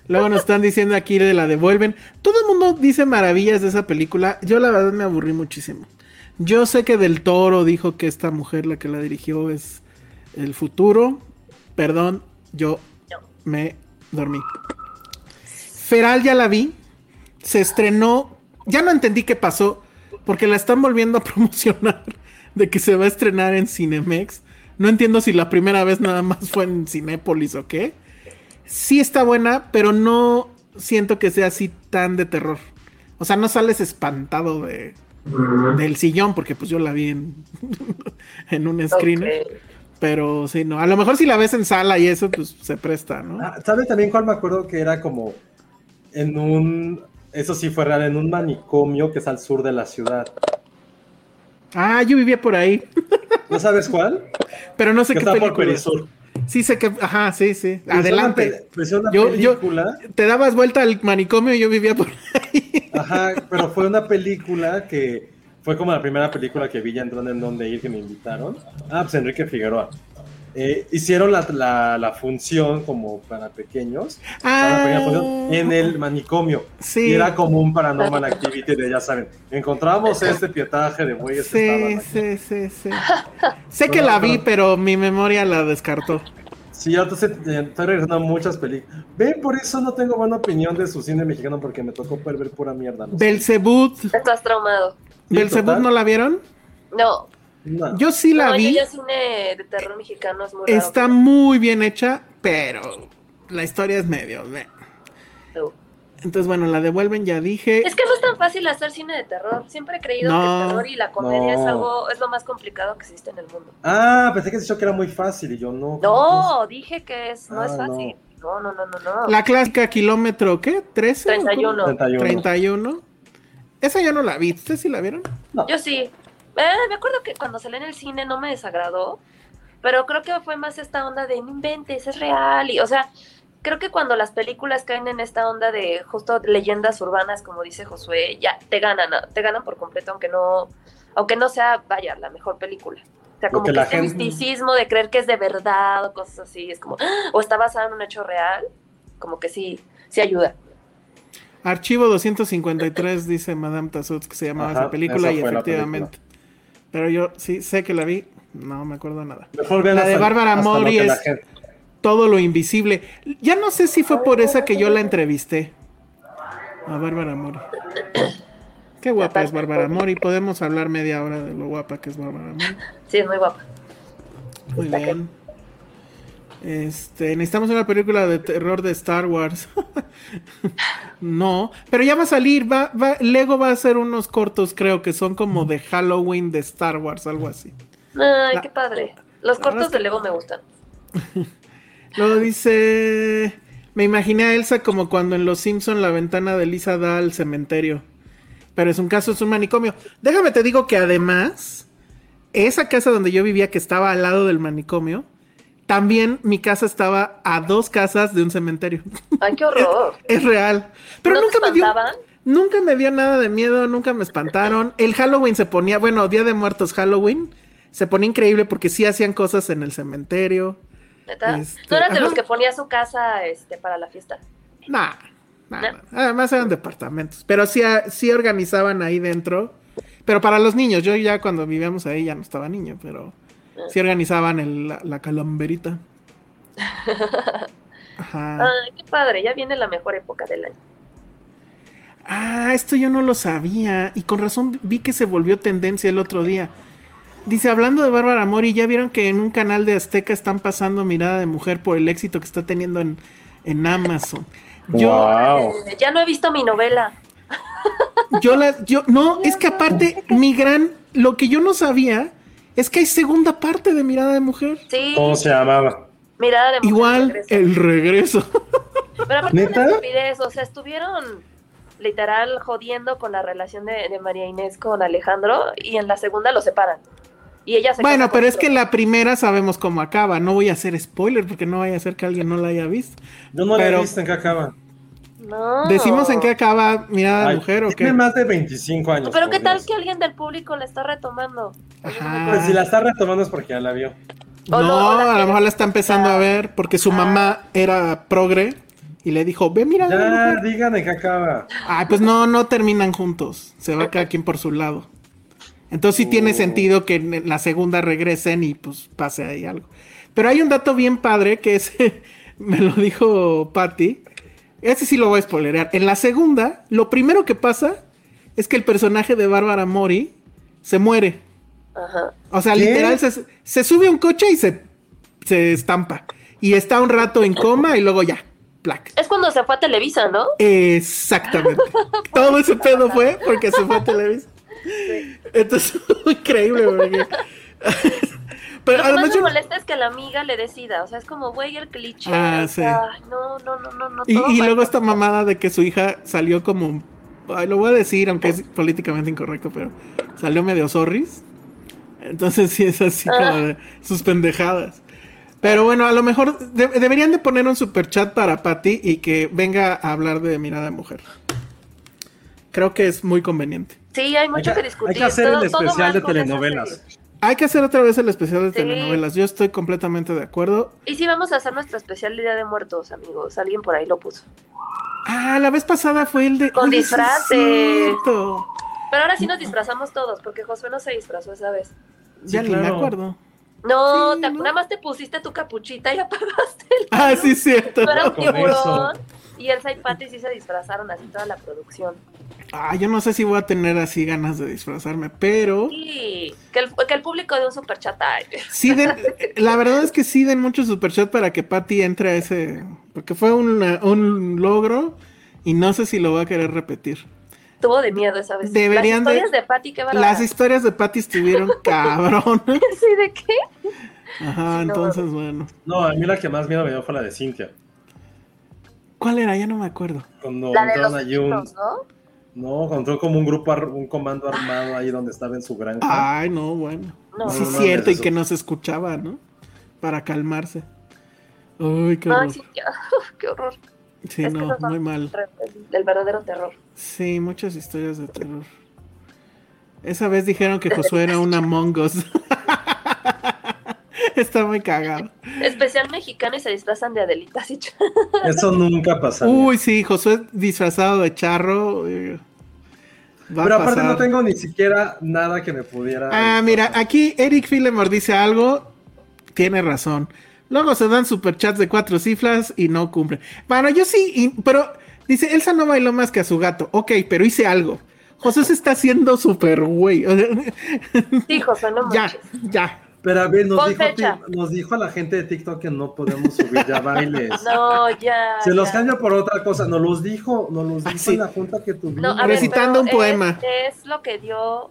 Luego nos están diciendo aquí de la devuelven. Todo el mundo dice maravillas de esa película. Yo la verdad me aburrí muchísimo. Yo sé que Del Toro dijo que esta mujer, la que la dirigió, es el futuro. Perdón, yo me dormí. Feral ya la vi. Se estrenó. Ya no entendí qué pasó. Porque la están volviendo a promocionar. De que se va a estrenar en Cinemex. No entiendo si la primera vez nada más fue en Cinépolis o qué. Sí está buena, pero no siento que sea así tan de terror. O sea, no sales espantado de, del sillón, porque pues yo la vi en, en un screener. ok. Pero sí, no. A lo mejor si la ves en sala y eso, pues se presta, ¿no? Ah, ¿Sabe también cuál me acuerdo que era como en un, eso sí fue real, en un manicomio que es al sur de la ciudad? Ah, yo vivía por ahí. ¿No sabes cuál? Pero no sé Que qué está por película. Perisur. Sí sé que, ajá, sí, sí. Pues Adelante. una pues una Yo- yo- Te dabas vuelta al manicomio y yo vivía por ahí. ajá, pero fue una película que fue como la primera película que vi ya entrando en donde ir que me invitaron. Ah, pues Enrique Figueroa. Eh, hicieron la, la, la función como para pequeños para pequeña función en el manicomio. Sí. Y era como un paranormal activity de, ya saben, encontramos este pietaje de bueyes que Sí, sí, sí, sí. sé que la vi, pero mi memoria la descartó. Sí, yo entonces eh, estoy regresando a muchas películas. Ven, por eso no tengo buena opinión de su cine mexicano porque me tocó ver pura mierda. no. Belzebut. Estás traumado. ¿Belzebut no la vieron? No. No. Yo sí la no, yo vi. ya cine de terror mexicano es muy raro. Está muy bien hecha, pero la historia es medio. Entonces, bueno, la devuelven, ya dije. Es que no es tan fácil hacer cine de terror. Siempre he creído No. que el terror y la comedia No. es algo, es lo más complicado que existe en el mundo. Ah, pensé que has dicho que era muy fácil y yo no. No, dije que es, no Ah, es fácil. No, no, no, no, no. La clásica kilómetro, ¿qué? ¿13? 31. 31. 31. Esa yo no la vi. ¿Ustedes sí la vieron? Yo sí. Eh, me acuerdo que cuando salí en el cine no me desagradó, pero creo que fue más esta onda de no inventes, es real. Y, o sea, creo que cuando las películas caen en esta onda de justo leyendas urbanas, como dice Josué, ya te ganan, te ganan por completo, aunque no, aunque no sea, vaya, la mejor película. O sea, como que la este gente- misticismo de creer que es de verdad o cosas así, es como, o está basado en un hecho real, como que sí, sí ayuda. Archivo 253 dice Madame Tussauds que se llamaba Ajá, esa película esa y efectivamente. Pero yo sí sé que la vi. No me acuerdo nada. Mejor La de Bárbara Mori es- gente- Todo lo invisible. Ya no sé si fue por esa que yo la entrevisté. A Bárbara Mori. Qué guapa es Bárbara Mori. Podemos hablar media hora de lo guapa que es Bárbara Mori. Sí, es muy guapa. Muy bien. Este, necesitamos una película de terror de Star Wars. no, pero ya va a salir, va, va, Lego va a hacer unos cortos, creo que son como de Halloween de Star Wars, algo así. Ay, La- qué padre. Los cortos es que- de Lego me gustan. Luego dice, me imaginé a Elsa como cuando en Los Simpson la ventana de Lisa da al cementerio. Pero es un caso, es un manicomio. Déjame te digo que además, esa casa donde yo vivía que estaba al lado del manicomio, también mi casa estaba a dos casas de un cementerio. Ay, qué horror. Es real. Pero ¿No nunca te me dio. Nunca me dio nada de miedo, nunca me espantaron. El Halloween se ponía, bueno, Día de Muertos Halloween, se ponía increíble porque sí hacían cosas en el cementerio. Este, ¿No eras de los que ponía su casa este, para la fiesta? Nah, nah. Además eran departamentos. Pero sí, sí organizaban ahí dentro. Pero para los niños, yo ya cuando vivíamos ahí ya no estaba niño, pero sí organizaban el- la, la calamberita. Ajá. Ay, qué padre. Ya viene la mejor época del año. Ah, esto yo no lo sabía. Y con razón vi que se volvió tendencia el otro día. Dice, hablando de Bárbara Mori, ¿ya vieron que en un canal de Azteca están pasando Mirada de Mujer por el éxito que está teniendo en, en Amazon? Yo, Wow. Eh, ya no he visto mi novela. yo la, yo, no, es que aparte, mi gran, lo que yo no sabía es que hay segunda parte de Mirada de Mujer. Sí, ¿Cómo se llamaba? mirada de mujer Igual, regreso. el regreso. Pero aparte ¿Neta? una estupidez, o sea, estuvieron literal jodiendo con la relación de, de María Inés con Alejandro y en la segunda lo separan. Y ella se Bueno, pero es otro. que en la primera sabemos cómo acaba. No voy a hacer spoiler porque no vaya a ser que alguien no la haya visto. Yo no la he visto en qué acaba. No. ¿Decimos en qué acaba Mirada de Ay, Mujer o Tiene qué? más de 25 años. Pero qué tal Dios. que alguien del público la está retomando. Ajá. Pues si la está retomando es porque ya la vio. O No, la a lo mejor la está empezando a ver porque su mamá era progre y le dijo, ve, mira. Ya, digan en qué acaba. Ay, pues no, no terminan juntos. Se va cada quien por su lado. Entonces sí tiene sentido que en la segunda regresen y pues pase ahí algo. Pero hay un dato bien padre que es, me lo dijo Patty. Ese sí lo voy a spoilerear. En la segunda, lo primero que pasa es que el personaje de Bárbara Mori se muere. Ajá. O sea, ¿Qué? literal, se, se sube a un coche y se, se estampa. Y está un rato en coma y luego ya, placa. Es cuando se fue a Televisa, ¿no? Exactamente. Todo ese pedo fue porque se fue a Televisa. Entonces, increíble, porque... Pero Lo que más me molesta es que la amiga le decida. O sea, es como, güey, el cliché. Ah, sí. no, no, no, no, no. Y, luego esta mamada de que su hija salió como... Ay, lo voy a decir, aunque es políticamente incorrecto, pero salió medio zorris. Entonces sí es así como de sus pendejadas. Pero bueno, a lo mejor de- deberían de poner un super chat para Patty y que venga a hablar de mirada de mujer. Creo que es muy conveniente. Sí, hay mucho Hay que, que, discutir. hay que hacer Todo- el especial de telenovelas. Hay que hacer otra vez el especial de Sí. telenovelas. Yo estoy completamente de acuerdo. Y sí, vamos a hacer nuestro especial de Día de Muertos, amigos. Alguien por ahí lo puso. Ah, la vez pasada fue el de. Con disfraces. cierto. Pero ahora sí nos disfrazamos todos, porque Josué no se disfrazó esa vez. Ya Sí, ni me claro. acuerdo. No, Sí, te- ¿no? nada más te pusiste tu capuchita y apagaste el Ah, sí, cierto. Tú eras un tiburón. Y Elsa y Patty sí se disfrazaron así toda la producción. Ah, yo no sé si voy a tener así ganas de disfrazarme, pero Sí, que el, que el público de un superchat. sí den, la verdad es que sí den mucho superchat para que Patty entre a ese, porque fue un, un logro y no sé si lo va a querer repetir. Tuvo de miedo esa vez. Deberían Las de- historias de, Patty, qué. Las historias de Patty estuvieron cabrón. Sí, ¿de qué? Ajá, no. entonces bueno. No, a mí la que más miedo me dio fue la de Cintia. ¿Cuál era? Ya no me acuerdo. Cuando La de entraron los allí un. niños, ¿no? No, entró como un grupo, ar- un comando armado ahí donde estaba en su granja. Ay, no, bueno. No. sí, No, no, cierto, y que no se escuchaba, ¿no? Para calmarse. Ay, qué horror. Ay, sí, qué, horror. Sí, Es no, muy mal. el- verdadero terror. Sí, muchas historias de terror. Esa vez dijeron que Josué era un Among Us. Está muy cagado. Especial mexicano y se disfrazan de Adelitas y Eso nunca pasaría. Uy, sí, Josué disfrazado de charro. eh, va Pero aparte pasar. no tengo ni siquiera nada que me pudiera. Ah, mira, aquí Eric Filemore dice algo. Tiene razón. Luego se dan superchats de cuatro cifras y no cumplen. Bueno, yo sí, y- pero dice, Elsa no bailó más que a su gato. Ok, pero hice algo. José se está haciendo súper güey. Sí, José, no ya, manches. ya. Pero a ver, nos dijo, nos dijo a la gente de TikTok que no podemos subir ya bailes. No, ya. Se los ya. cambio por otra cosa. Nos los dijo, nos los Ah, dijo sí. en la junta que tuvimos. No, a ver, Recitando un poema. Es, es lo que dio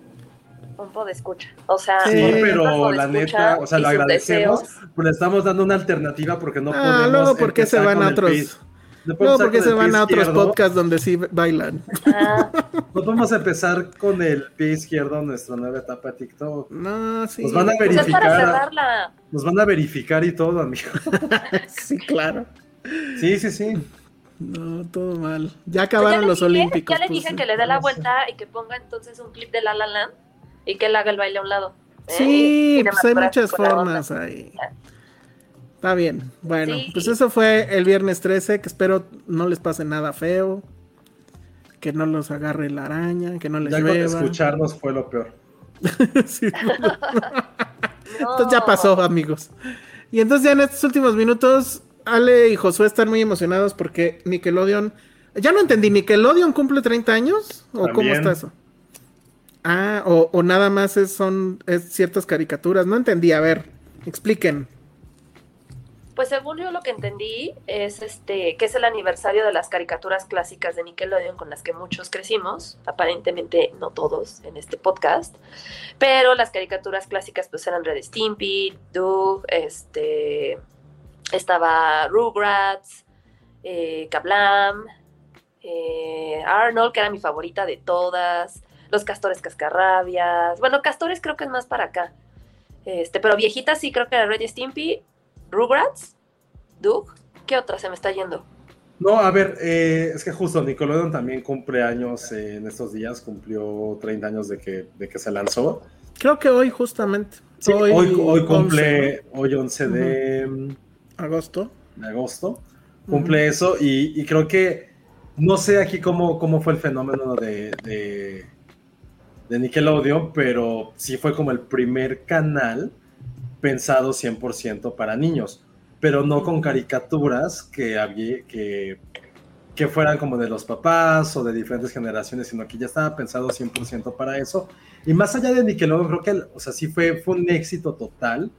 un poco de escucha. O sea, Sí, pero la neta, o sea, lo agradecemos, deseos. pero le estamos dando una alternativa porque no Ah, podemos. luego, ¿por qué se van a otros? No porque se van a otros izquierdo, podcasts donde sí bailan. Ah, No podemos empezar con el pie izquierdo nuestra nueva etapa de TikTok. No, sí. Nos van a pues verificar. cerrarla. Nos van a verificar y todo, amigo. Sí, claro. Sí, sí, sí. No, todo mal. Ya acabaron le los dije- olímpicos. Ya le pues, dije sí. que le dé la vuelta y que ponga entonces un clip de La La Land y que él haga el baile a un lado. ¿eh? Sí, pues hay muchas formas ahí. Está bien. Bueno, Sí. pues eso fue el viernes 13, que espero no les pase nada feo, que no los agarre la araña, que no les Ya llueva. escucharnos fue lo peor. Sí. No. Entonces ya pasó, amigos. Y entonces ya en estos últimos minutos, Ale y Josué están muy emocionados porque Nickelodeon... Ya no entendí, ¿Nickelodeon cumple 30 años? ¿O cómo está eso? Ah, o, o nada más es, son es ciertas caricaturas. No entendí, a ver, expliquen. Pues según yo lo que entendí es este que es el aniversario de las caricaturas clásicas de Nickelodeon con las que muchos crecimos, aparentemente no todos en este podcast, pero las caricaturas clásicas pues eran Red Stimpy, Doug, este estaba Rugrats, eh, Kablam, eh, Arnold que era mi favorita de todas, los Castores Cascarrabias, bueno Castores creo que es más para acá, este, pero viejitas sí creo que era Red Stimpy, Rugrats, Doug, ¿qué otra se me está yendo? No, a ver, eh, es que justo Nickelodeon también cumple años eh, en estos días, cumplió 30 años de que, de que se lanzó. Creo que hoy justamente. Sí, hoy, hoy cumple, 11, hoy 11 de, agosto. de agosto, cumple eso y, y creo que, no sé aquí cómo, cómo fue el fenómeno de, de, de Nickelodeon, pero sí fue como el primer canal pensado 100% para niños, pero no con caricaturas que, había, que, que fueran como de los papás o de diferentes generaciones, sino que ya estaba pensado 100% para eso. Y más allá de Nickelodeon, creo que, o sea, sí fue, fue un éxito total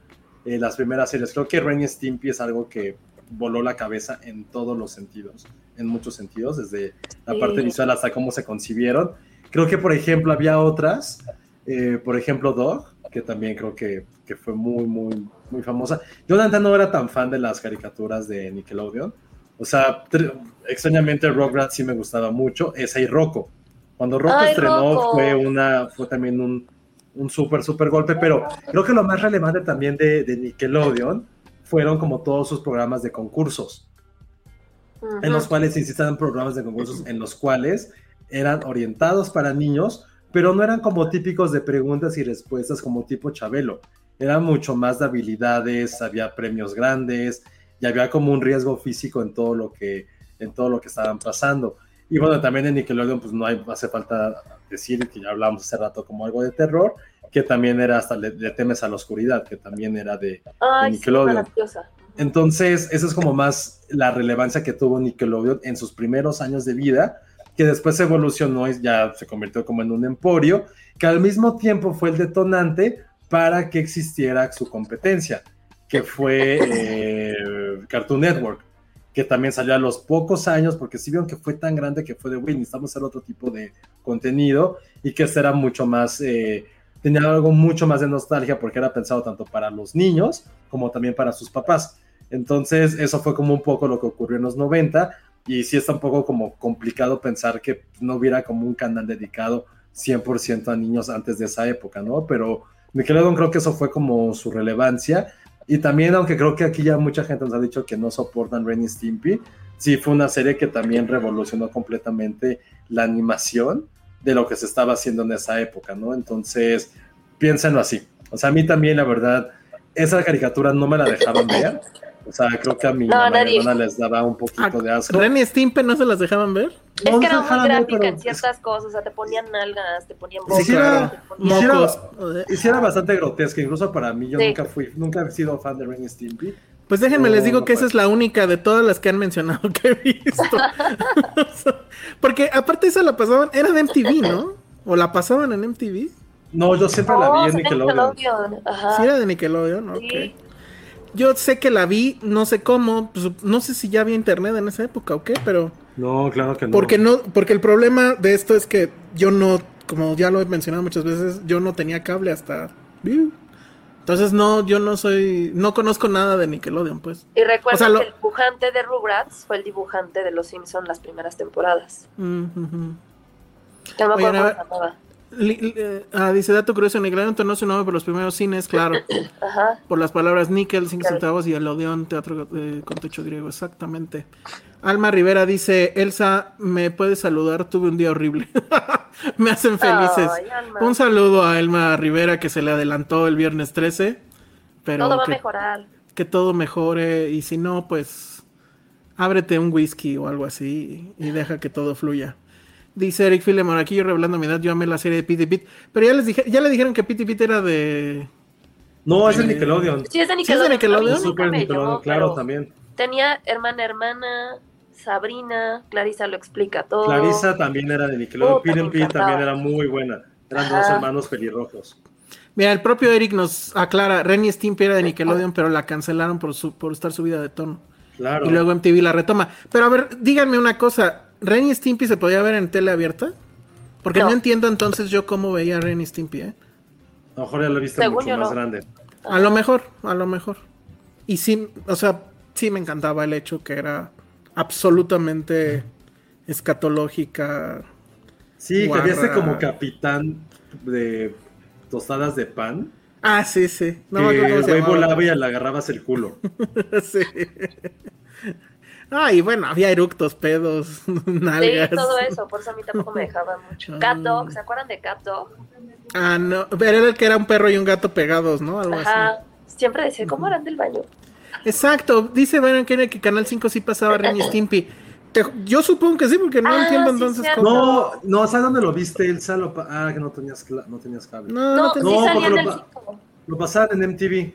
eh, las primeras series. Creo que Ren y Stimpy es algo que voló la cabeza en todos los sentidos, en muchos sentidos, desde la Sí. parte visual hasta cómo se concibieron. Creo que, por ejemplo, había otras, eh, por ejemplo, Dog, que también creo que, que fue muy, muy, muy famosa. Yo, la no era tan fan de las caricaturas de Nickelodeon. O sea, tr- extrañamente Rugrats sí me gustaba mucho, esa y Rocco. Cuando Rocco Ay, estrenó Rocco. fue una fue también un, un súper, súper golpe, pero creo que lo más relevante también de, de Nickelodeon fueron como todos sus programas de concursos, en los cuales insistían programas de concursos en los cuales eran orientados para niños, pero no eran como típicos de preguntas y respuestas como tipo Chabelo. Eran mucho más de habilidades, había premios grandes y había como un riesgo físico en todo lo que, en todo lo que estaban pasando. Y bueno, también en Nickelodeon, pues no hay, hace falta decir que ya hablamos hace rato como algo de terror, que también era hasta Le, Le temes a la oscuridad, que también era de, Ay, sí, Nickelodeon. Entonces, esa es como más la relevancia que tuvo Nickelodeon en sus primeros años de vida, que después evolucionó y ya se convirtió como en un emporio, que al mismo tiempo fue el detonante para que existiera su competencia, que fue eh, Cartoon Network, que también salió a los pocos años, porque sí vieron que fue tan grande que fue de, güey, necesitamos hacer otro tipo de contenido y que este era mucho más... eh, tenía algo mucho más de nostalgia porque era pensado tanto para los niños como también para sus papás. Entonces, eso fue como un poco lo que ocurrió en los 90 y sí está un poco como complicado pensar que no hubiera como un canal dedicado 100% a niños antes de esa época, ¿no? Pero Nickelodeon creo que eso fue como su relevancia y también, aunque creo que aquí ya mucha gente nos ha dicho que no soportan Ren y Stimpy, sí fue una serie que también revolucionó completamente la animación de lo que se estaba haciendo en esa época, ¿no? Entonces, piénsenlo así. O sea, a mí también, la verdad, esa caricatura no me la dejaban ver. O sea, creo que a mi No, hermana les daba un poquito de asco. Ren y Stimpy no se las dejaban ver. Es No que era muy gráfica pero en ciertas cosas, o sea, te ponían nalgas, te ponían Sí, bocas, sí era- te ponían... Hiciera- Mocos. Y sí era bastante grotesca, incluso para mí, yo Sí. nunca fui, nunca he sido fan de Ren y Stimpy. Pues déjenme No, les digo no que esa es la única de todas las que han mencionado que he visto. Porque aparte esa la pasaban, era de MTV, ¿no? O la pasaban en MTV. No, yo siempre la vi en sí, Nickelodeon. Nickelodeon, Ajá. Sí, era de Nickelodeon, ok. Yo sé que la vi, no sé cómo, pues, no sé si ya había internet en esa época o qué, pero No, claro que no. porque no, porque el problema de esto es que yo no, como ya lo he mencionado muchas veces, yo no tenía cable hasta, entonces no, yo no soy, no conozco nada de Nickelodeon, pues. Y recuerda O sea, lo- que el dibujante de Rugrats fue el dibujante de Los Simpsons las primeras temporadas. Mm, no me acuerdo a cómo se llamaba. Ah, dice dato curioso, Nickelodeon tornó su nombre por los primeros cines, claro, Ajá. por las palabras níquel, 5 Claro. centavos y el Odeón, teatro eh, con techo griego, exactamente. Alma Rivera dice, Elsa, ¿me puedes saludar? Tuve un día horrible. Me hacen felices. Alma. un saludo a Elma Rivera que se le adelantó el viernes 13, pero Todo va a mejorar. que todo mejore y si no, pues ábrete un whisky o algo así y deja que todo fluya. Dice Eric Filemon, aquí yo revelando mi edad, yo amé la serie de Pity Pit, pero ya les dije, ya le dijeron que Pity Pit era de... No, es el Nickelodeon. Sí, es de ¿Sí es de Nickelodeon. Nickelodeon? Es Super Nickelodeon, llamó, claro, también. Tenía hermana, hermana, Sabrina, Clarisa lo explica todo. Clarisa también era de Nickelodeon. Pit and Pete encantaba. también era muy buena. Eran Ajá. dos hermanos pelirrojos. Mira, el propio Eric nos aclara, Ren y Stimpy era de Nickelodeon, pero la cancelaron por, su, por estar subida de tono. Claro. Y luego MTV la retoma. Pero a ver, díganme una cosa, ¿Ren y Stimpy se podía ver en tele abierta? Porque no, No. entiendo entonces yo cómo veía a Ren y Stimpy, ¿eh? A lo mejor ya lo viste Según mucho más no. grande. A lo mejor, a lo mejor. Y sí, o sea, sí me encantaba el hecho que era absolutamente escatológica. Sí, que había como capitán de tostadas de pan. Ah, sí, sí. No que el güey volaba y le agarrabas el culo. sí. Ah, y bueno, había eructos, pedos, Sí, nalgas. todo eso, por eso a mí tampoco me dejaba mucho. Cat Dog, ¿se acuerdan de Cat Dog? Ah, no, pero era el que era un perro y un gato pegados, ¿no? Algo así. Ajá. Siempre decía, ¿cómo eran del baño? Exacto, dice Byron Kennedy que Canal 5 sí pasaba Ren y Stimpy. Te- yo supongo que sí, porque no Ah, entiendo sí, entonces cierto. cómo. No, no, ¿sabes dónde lo viste? Elsa lo Ah, que no tenías, cla- no tenías cable. No, No, no sí porque lo del pa- 5. Lo pasaban en MTV.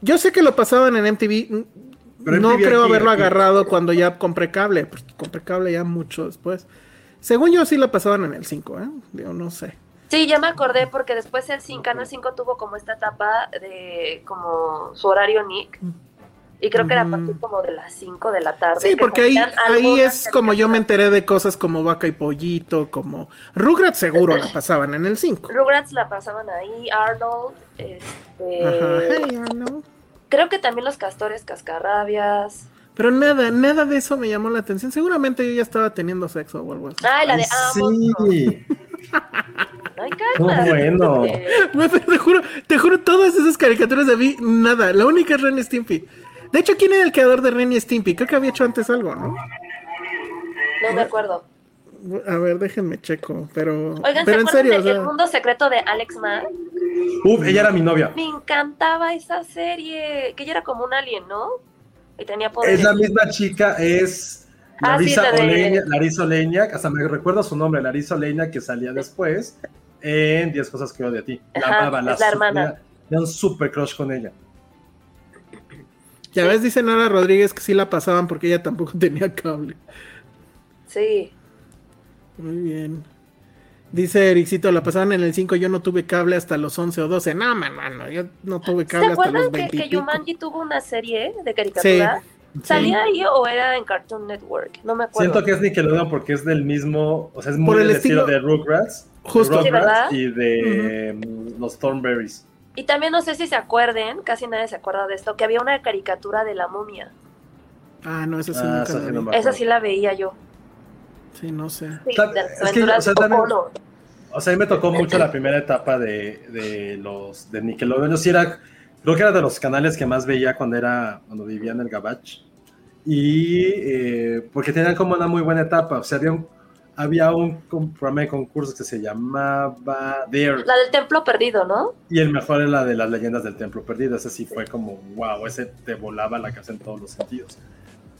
Yo sé que lo pasaban en MTV. Pero no creo aquí, haberlo aquí. agarrado cuando ya compré cable. Pues compré cable ya mucho después. Según yo sí lo pasaban en el 5, ¿eh? Digo, no sé. Sí, ya me acordé porque después el 5, Canal 5 tuvo como esta etapa de como su horario Nick. Y creo que era a partir como de las 5 de la tarde. Sí, que porque ahí, ahí es como yo me enteré de cosas como Vaca y Pollito, como Rugrats seguro la pasaban en el 5. Rugrats la pasaban ahí, Arnold, este, Ajá. Hey, Arnold. Creo que también los castores cascarrabias. Pero nada, nada de eso me llamó la atención. Seguramente yo ya estaba teniendo sexo o algo así. Ay, la Ay, de Amos. sí. Ay, No, bueno. Pero te juro, te juro, todas esas caricaturas de mí, nada. La única es Ren y Stimpy. De hecho, ¿quién era el creador de Ren y Stimpy? Creo que había hecho antes algo, ¿no? No me acuerdo. A ver, déjenme checo, pero... Oigan, pero ¿se en acuerdan serio, de o sea, El Mundo Secreto de Alex Mack? Uf, ella era mi novia. Me encantaba esa serie, que ella era como un alien, ¿no? Y tenía poderes. Es la misma chica, es Ah, sí, Larisa la de- Oleña, Larisa Oleña, hasta me recuerdo su nombre, Larisa Oleña, que salía después en 10 cosas que odio de ti. La Ajá, amaba, es la hermana. Tenía, tenía un super crush con ella. Ya ves, dice Nara Rodríguez que sí la pasaban porque ella tampoco tenía cable. Sí. Muy bien. Dice Ericito, la pasaban en el 5, yo no tuve cable hasta los 11 o 12. No, man, mano, yo no tuve ¿Se cable hasta acuerdan los que, 20 y que pico. Yumanji tuvo una serie de caricatura? ¿Salía ahí o era en Cartoon Network? No me acuerdo. Siento que es Nickelodeon porque es del mismo, o sea, es muy Por el del estilo, estilo- de Rugrats, de Justo. Sí, y de mm, los Thornberries. Y también no sé si se acuerden, casi nadie se acuerda de esto, que había una caricatura de la momia. Ah, no, esa sí Ah, nunca esa la sí vi. no me Esa sí la veía yo. Sí, no sé. Sí, Ta- de las es que, aventuras o sea, de también- Pocono. O sea, a mí me tocó mucho la primera etapa de, de los de Nickelodeon. Yo sí era, creo que era de los canales que más veía cuando era, cuando vivía en el Gabach. Y eh, porque tenían como una muy buena etapa. O sea, había un, había un programa de concursos que se llamaba Dare. La del templo perdido, ¿no? Y el mejor era la de las leyendas del templo perdido. Ese sí fue como, wow, ese te volaba la casa en todos los sentidos.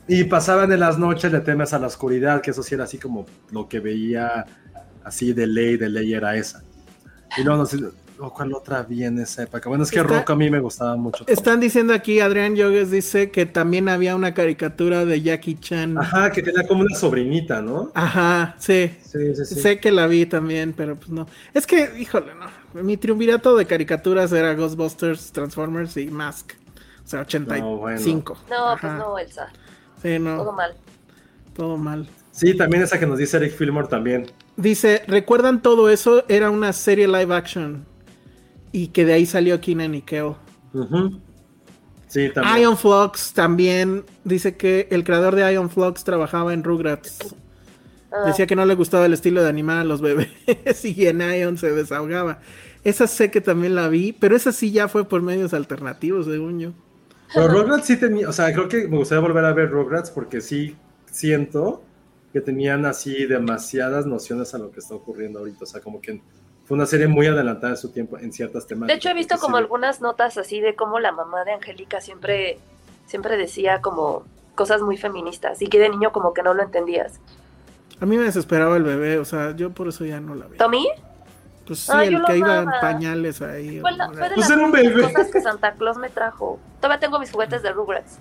Y pasaban en las noches Le temes a la oscuridad, que eso sí era así como lo que veía así de ley, de ley era esa. Y luego no sé, oh, ¿cuál otra vi en esa época? Bueno, es que Está- rock a mí me gustaba mucho. Están diciendo aquí, Adrián Yogues dice que también había una caricatura de Jackie Chan. Ajá, que tenía como una sobrinita, ¿no? Ajá, sí. Sí, sí, sí. Sé que la vi también, pero pues no. Es que, híjole, no. Mi triunvirato de caricaturas era Ghostbusters, Transformers y Mask. O sea, 85. No, Ajá. pues no, Elsa. Sí, no. Todo mal. Todo mal. Sí, también esa que nos dice Eric Fillmore también. Dice, ¿recuerdan todo eso? Era una serie live action. Y que de ahí salió Keenan y Kel. Ujú. Sí, también. Ion Flux también dice que el creador de Ion Flux trabajaba en Rugrats. Ah, Decía que no le gustaba el estilo de animar a los bebés y en Ion se desahogaba. Esa sé que también la vi, pero esa sí ya fue por medios alternativos, según yo. Pero Rugrats sí tenía, o sea, creo que me gustaría volver a ver Rugrats porque sí siento que tenían así demasiadas nociones a lo que está ocurriendo ahorita. O sea, como que fue una serie muy adelantada de su tiempo en ciertas temáticas. De hecho, he visto como sí- algunas notas así de cómo la mamá de Angélica siempre, siempre decía como cosas muy feministas y que de niño como que no lo entendías. A mí me desesperaba el bebé, o sea, yo por eso ya no la vi. ¿Tommy? Pues sí, Ah, el que iba en pañales ahí. Fue, la- fue de Pues las era un bebé. cosas que Santa Claus me trajo. Todavía tengo mis juguetes de Rugrats.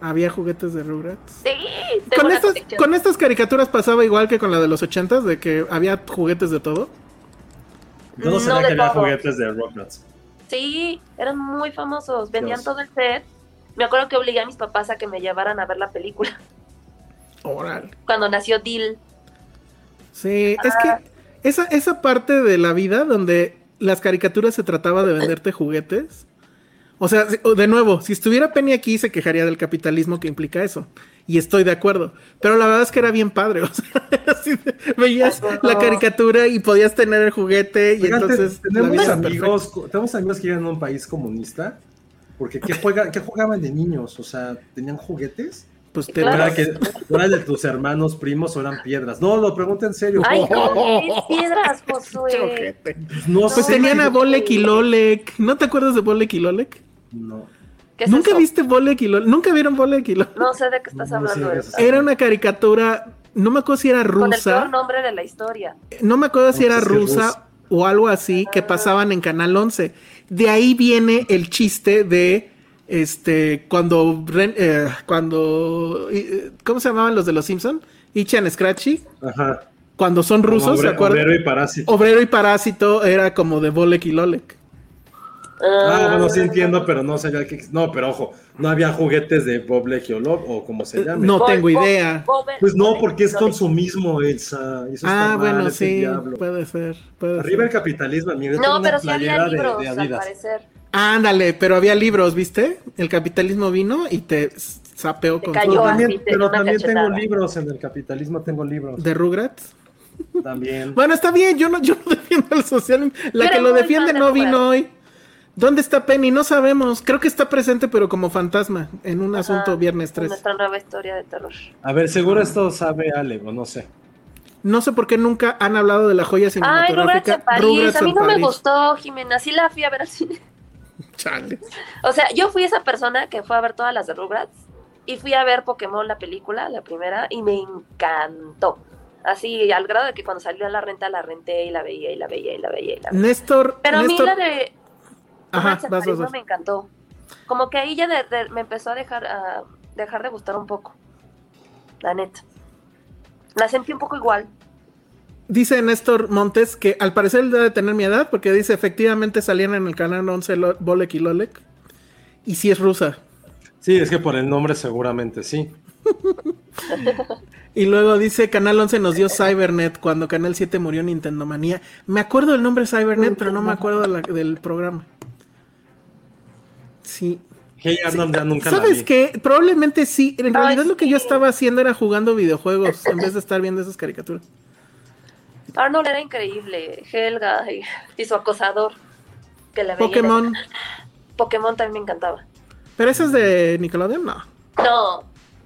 Había juguetes de Rugrats. Sí, tengo Con estas, con estas caricaturas pasaba igual que con la de los ochentas, de que había juguetes de todo. Yo no No sabía que había todo. juguetes de Rugrats. Sí, eran muy famosos. Vendían Dios. todo el set. Me acuerdo que obligué a mis papás a que me llevaran a ver la película Oral. cuando nació Dill. Sí, es Ah. que esa, esa parte de la vida donde las caricaturas se trataba de venderte juguetes. O sea, de nuevo, si estuviera Penny aquí se quejaría del capitalismo que implica eso. Y estoy de acuerdo. Pero la verdad es que era bien padre. O sea, así de- veías la caricatura y podías tener el juguete y Oigan, entonces tenemos amigos, tenemos amigos que viven en un país comunista. Porque ¿qué, juega, ¿qué jugaban de niños? O sea, ¿tenían juguetes? Pues te Claro. ¿Era, que, ¿no de tus hermanos primos o eran piedras? No, lo pregunto en serio. Ay, no, qué piedras, Josué. No Pues sé. tenían a Bolek y Lolek. ¿No te acuerdas de Bolek y Lolek? No. ¿Qué es ¿Nunca eso? viste Bolek y Lolek? ¿Nunca vieron Bolek y Lolek? No sé de qué estás No, hablando. Elsa. eso Era una caricatura, no me acuerdo si era Con el rusa. peor nombre de la historia. No me acuerdo si No, era rusa rusa. o algo así que pasaban en Canal 11. De ahí viene el chiste de este cuando Ren- eh, cuando eh, ¿cómo se llamaban los de los Simpson? Ichan Scratchy, Ajá. cuando son rusos. Obrero y parásito. Obrero y Parásito era como de Bolek y Lolek. Ah, bueno, sí entiendo, pero no sabía que. No, pero ojo, no había juguetes de Bob Legiolov o como se llame. No tengo idea. Pues no, porque es consumismo, Elsa. Eso está Ah, mal, bueno, el sí, diablo. puede ser, puede Arriba el ser. capitalismo, amigo. Yo tengo No, una pero sí había playera de- libros, de al Adidas. parecer. Ándale, pero había libros, ¿viste? El capitalismo vino y te sapeó con todo. también, te pero también tengo libros en el capitalismo, tengo libros. de Rugrats. También. Bueno, está bien, yo no, yo no defiendo al socialismo. La que lo defiende no vino hoy. ¿Dónde está Penny? No sabemos. Creo que está presente, pero como fantasma, en un Ajá, asunto viernes en 3. Nuestra nueva historia de terror. A ver, seguro esto sabe Ale, o no sé. No sé por qué nunca han hablado de la joya Ay, Rugrats cinematográfica. en París. Rugrats a mí no me gustó, Jimena. Sí la fui a ver al cine. Chale. O sea, yo fui esa persona que fue a ver todas las de Rugrats y fui a ver Pokémon, la película, la primera, y me encantó. Así, al grado de que cuando salió a la renta la renté y la veía y la veía y la veía y la veía. Néstor. Pero a mí la de Ajá, vas, vas, vas. me encantó. Como que ahí ya de- de- me empezó a dejar, a dejar de gustar un poco. La neta. La sentí un poco igual. Dice Néstor Montes que al parecer él debe tener mi edad porque dice efectivamente salían en el canal 11 Lo- Bolek y Lolek. Y sí es rusa. Sí, es que por el nombre seguramente sí. Y luego dice Canal 11 nos dio Cybernet cuando Canal 7 murió Nintendo Manía. Me acuerdo del nombre Cybernet, pero no me acuerdo de la- del programa. Sí. Hey Arnold ya nunca la ¿Sabes qué? Probablemente sí. En Ay, realidad lo que yo estaba haciendo era jugando videojuegos en vez de estar viendo esas caricaturas. Arnold era increíble. Helga y, y su acosador. Que la veía. Pokémon. Pokémon también me encantaba. ¿Pero esa es de Nickelodeon? No. No,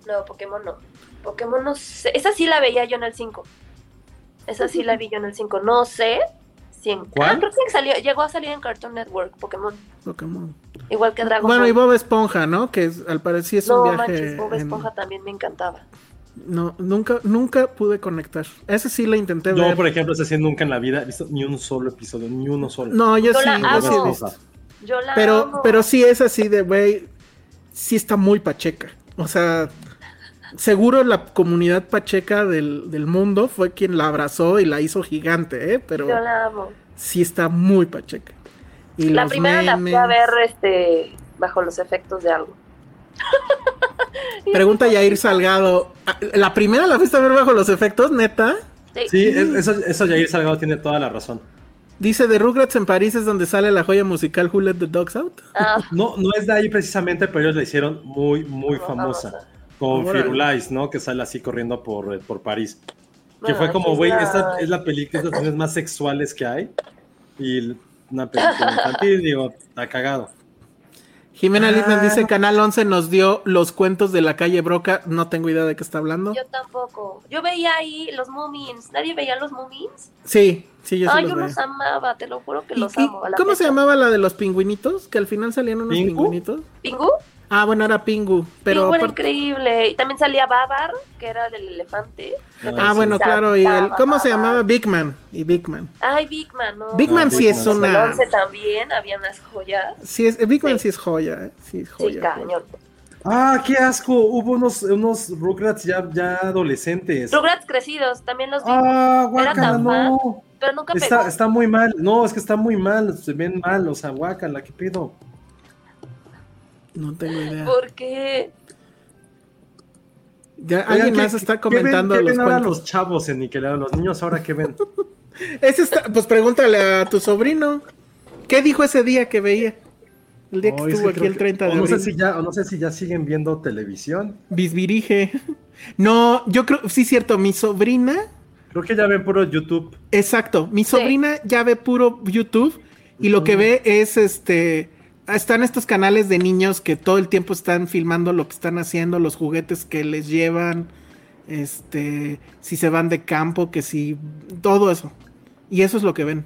no, Pokémon no. Pokémon no sé. Esa sí la veía yo en el 5. Esa sí la vi yo en el 5. No sé si en. ¿Cuál? Ah, creo que salió, llegó a salir en Cartoon Network, Pokémon. Pokémon. Igual que Dragon Bueno, Ball. y Bob Esponja, ¿no? Que es- al parecer sí es no un viaje. manches, Bob en- Esponja también me encantaba. No, nunca, nunca pude conectar. Ese sí la intenté Yo, ver. por ejemplo, ese sí nunca en la vida he visto ni un solo episodio, ni uno solo. No, yo, Yo sí, la yo amo. Yo la Pero, amo. pero sí es así de, güey, sí está muy pacheca. O sea, seguro la comunidad pacheca del, del mundo fue quien la abrazó y la hizo gigante, ¿eh? Pero Yo la amo. sí está muy pacheca. Y La los primera la fui a ver este bajo los efectos de algo. Pregunta Yair Salgado. ah, ¿La primera la fuiste a ver bajo los efectos, neta? Sí. Sí, es- eso, eso Jair Salgado tiene toda la razón. Dice, de Rugrats en París es donde sale la joya musical Who Let the Dogs Out. Ah, No, no es de ahí precisamente, pero ellos la hicieron muy, muy famosa. famosa. Con. Firulais, ¿no? Que sale así corriendo por, eh, por París. Que fue como, güey, esta es la película, es de las más sexuales que hay. Y una película infantil, digo, está cagado. Jimena Ah. Littman dice, Canal 11 nos dio los cuentos de la calle Broca. No tengo idea de qué está hablando. Yo tampoco. Yo veía ahí los Moomins. ¿Nadie veía los Moomins? Sí, sí, yo sí Ay, los yo veo. los amaba, te lo juro que ¿Y- los amo. a la ¿Cómo se fecha. llamaba la de los pingüinitos? Que al final salían unos ¿Pingu? pingüinitos. ¿Pingu? Ah, bueno, era Pingu. Pero Pingu era aparte- increíble. Y también salía Babar, que era del elefante. Ah, sí. bueno, claro. Y el, Babar. ¿Cómo se llamaba? Big Man. Y Big Man. Ay, Big Man, ¿no? Big Man Ah, sí Big es Man. El una... 11 también, había unas joyas. Sí, es, Big Man Sí. sí es joya, ¿eh? Sí, es Sí, joya. cañón. Ah, qué asco. Hubo unos, unos Rugrats ya, ya adolescentes. Rugrats crecidos, también los vi. Ah, Era guácala, no. pero nunca Está, pegó. está muy mal. No, es que está muy mal. Se ven mal. O sea, guácala, ¿qué pedo? No tengo idea. ¿Por qué? Ya, alguien ¿qué- más está qué- qué ven- comentando ¿Qué los ahora cuentos. los chavos en Nickelodeon? Los niños ahora qué ven? Ese está, pues pregúntale a tu sobrino. ¿Qué dijo ese día que veía? El día que Oh, es estuvo que aquí el que- 30 de o no abril. sé si ya, o no sé si ya siguen viendo televisión. Bisbirige. No, yo creo, sí, cierto, mi sobrina, Creo que ya ven puro YouTube. exacto, mi sobrina ya ve puro YouTube y lo que ve es este, están estos canales de niños que todo el tiempo están filmando lo que están haciendo, los juguetes que les llevan, este, si se van de campo, que si, todo eso. Y eso es lo que ven.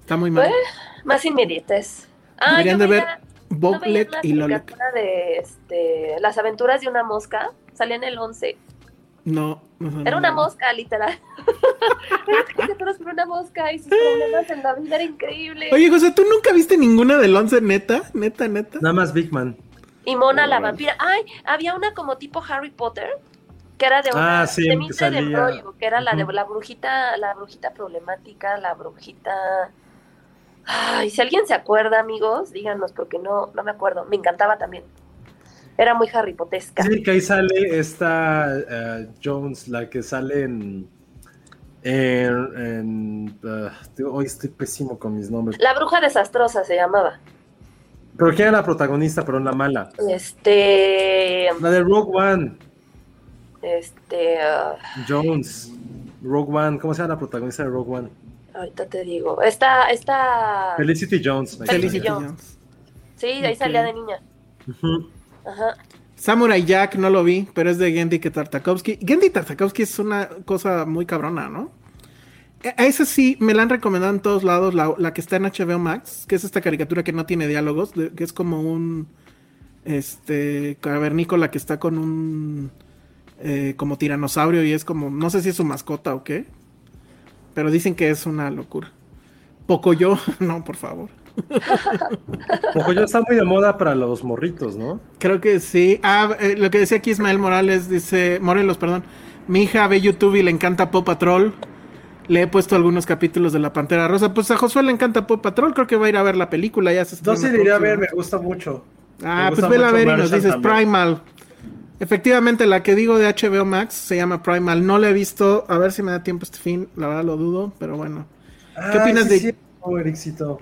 Está muy mal. Pues, Más inmediates. Ah, Deberían de ver veía- ¿no veías Boblet y Lolek. de este, Las aventuras de una mosca. Salía en el 11. No, no, Era una mosca, literal. Era sobre una mosca y sus problemas en la vida era increíble. Oye, José, ¿tú nunca viste ninguna del 11 neta? Neta, neta. Nada más Big Man. Y Mona la vampira. Ay, había una como tipo Harry Potter, que era de una Ah, sí, de que rollo, que era la de la brujita, la brujita problemática, la brujita. Ay, si alguien se acuerda, amigos, díganos, porque no, no me acuerdo. Me encantaba también. Era muy Harry Potesca. Sí, que ahí sale esta eh, Jones, la que sale en. en, en, tío, hoy estoy pésimo con mis nombres. La bruja desastrosa se llamaba. Pero ¿quién era la protagonista, pero la mala? Este. La de Rogue One, Este. ah, Jones. Rogue One, ¿cómo se llama la protagonista de Rogue One? ahorita te digo. Esta. esta Felicity Jones. Felicity. Jones. Jones. Sí, de ahí salía de niña. Ujú. Samurai Jack no lo vi, pero es de Gendy Tartakovsky. Gendy Tartakovsky es una cosa muy cabrona, ¿no? E- A esa sí me la han recomendado en todos lados, la, que está en HBO Max, que es esta caricatura que no tiene diálogos, que es como un este cavernícola que está con un eh, como tiranosaurio y es como, no sé si es su mascota o qué, pero dicen que es una locura. Poco yo, no, por favor. Pocoyo está muy de moda para los morritos, ¿no? Creo que sí. Ah, eh, lo que decía aquí Ismael Morales, dice, Morelos, perdón. Mi hija ve YouTube y le encanta Pop Patrol. Le he puesto algunos capítulos de La Pantera Rosa. Pues a Josué le encanta Pop Patrol, creo que va a ir a ver la película. Ya se estrena sí diría a ver, me gusta mucho. Ah, pues vela a ver y nos dices también. Primal. Efectivamente, la que digo de HBO Max se llama Primal. No la he visto. A ver si me da tiempo este fin. La verdad lo dudo, pero bueno. ¿Qué opinas sí, de- sí, Ericito.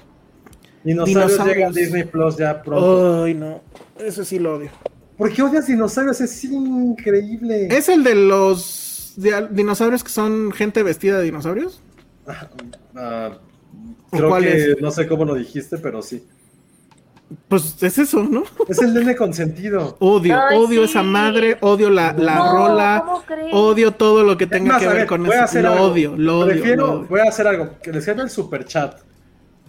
Dinosaurios, Dinosaurios. llega a Disney Plus ya pronto. Ay, no. Eso sí lo odio. ¿Por qué odias dinosaurios? Es increíble. ¿Es el de los di- dinosaurios que son gente vestida de dinosaurios? Ah, ¿O creo cuál que es? no sé cómo lo dijiste, pero sí. Pues es eso, ¿no? Es el nene consentido. Odio, Ay, odio sí. esa madre, odio la, la No, rola, odio todo lo que tenga más, que ver ver, con voy a eso. hacer Lo algo. odio, lo odio, Prefiero, lo odio. voy a hacer algo. Que les quede el super chat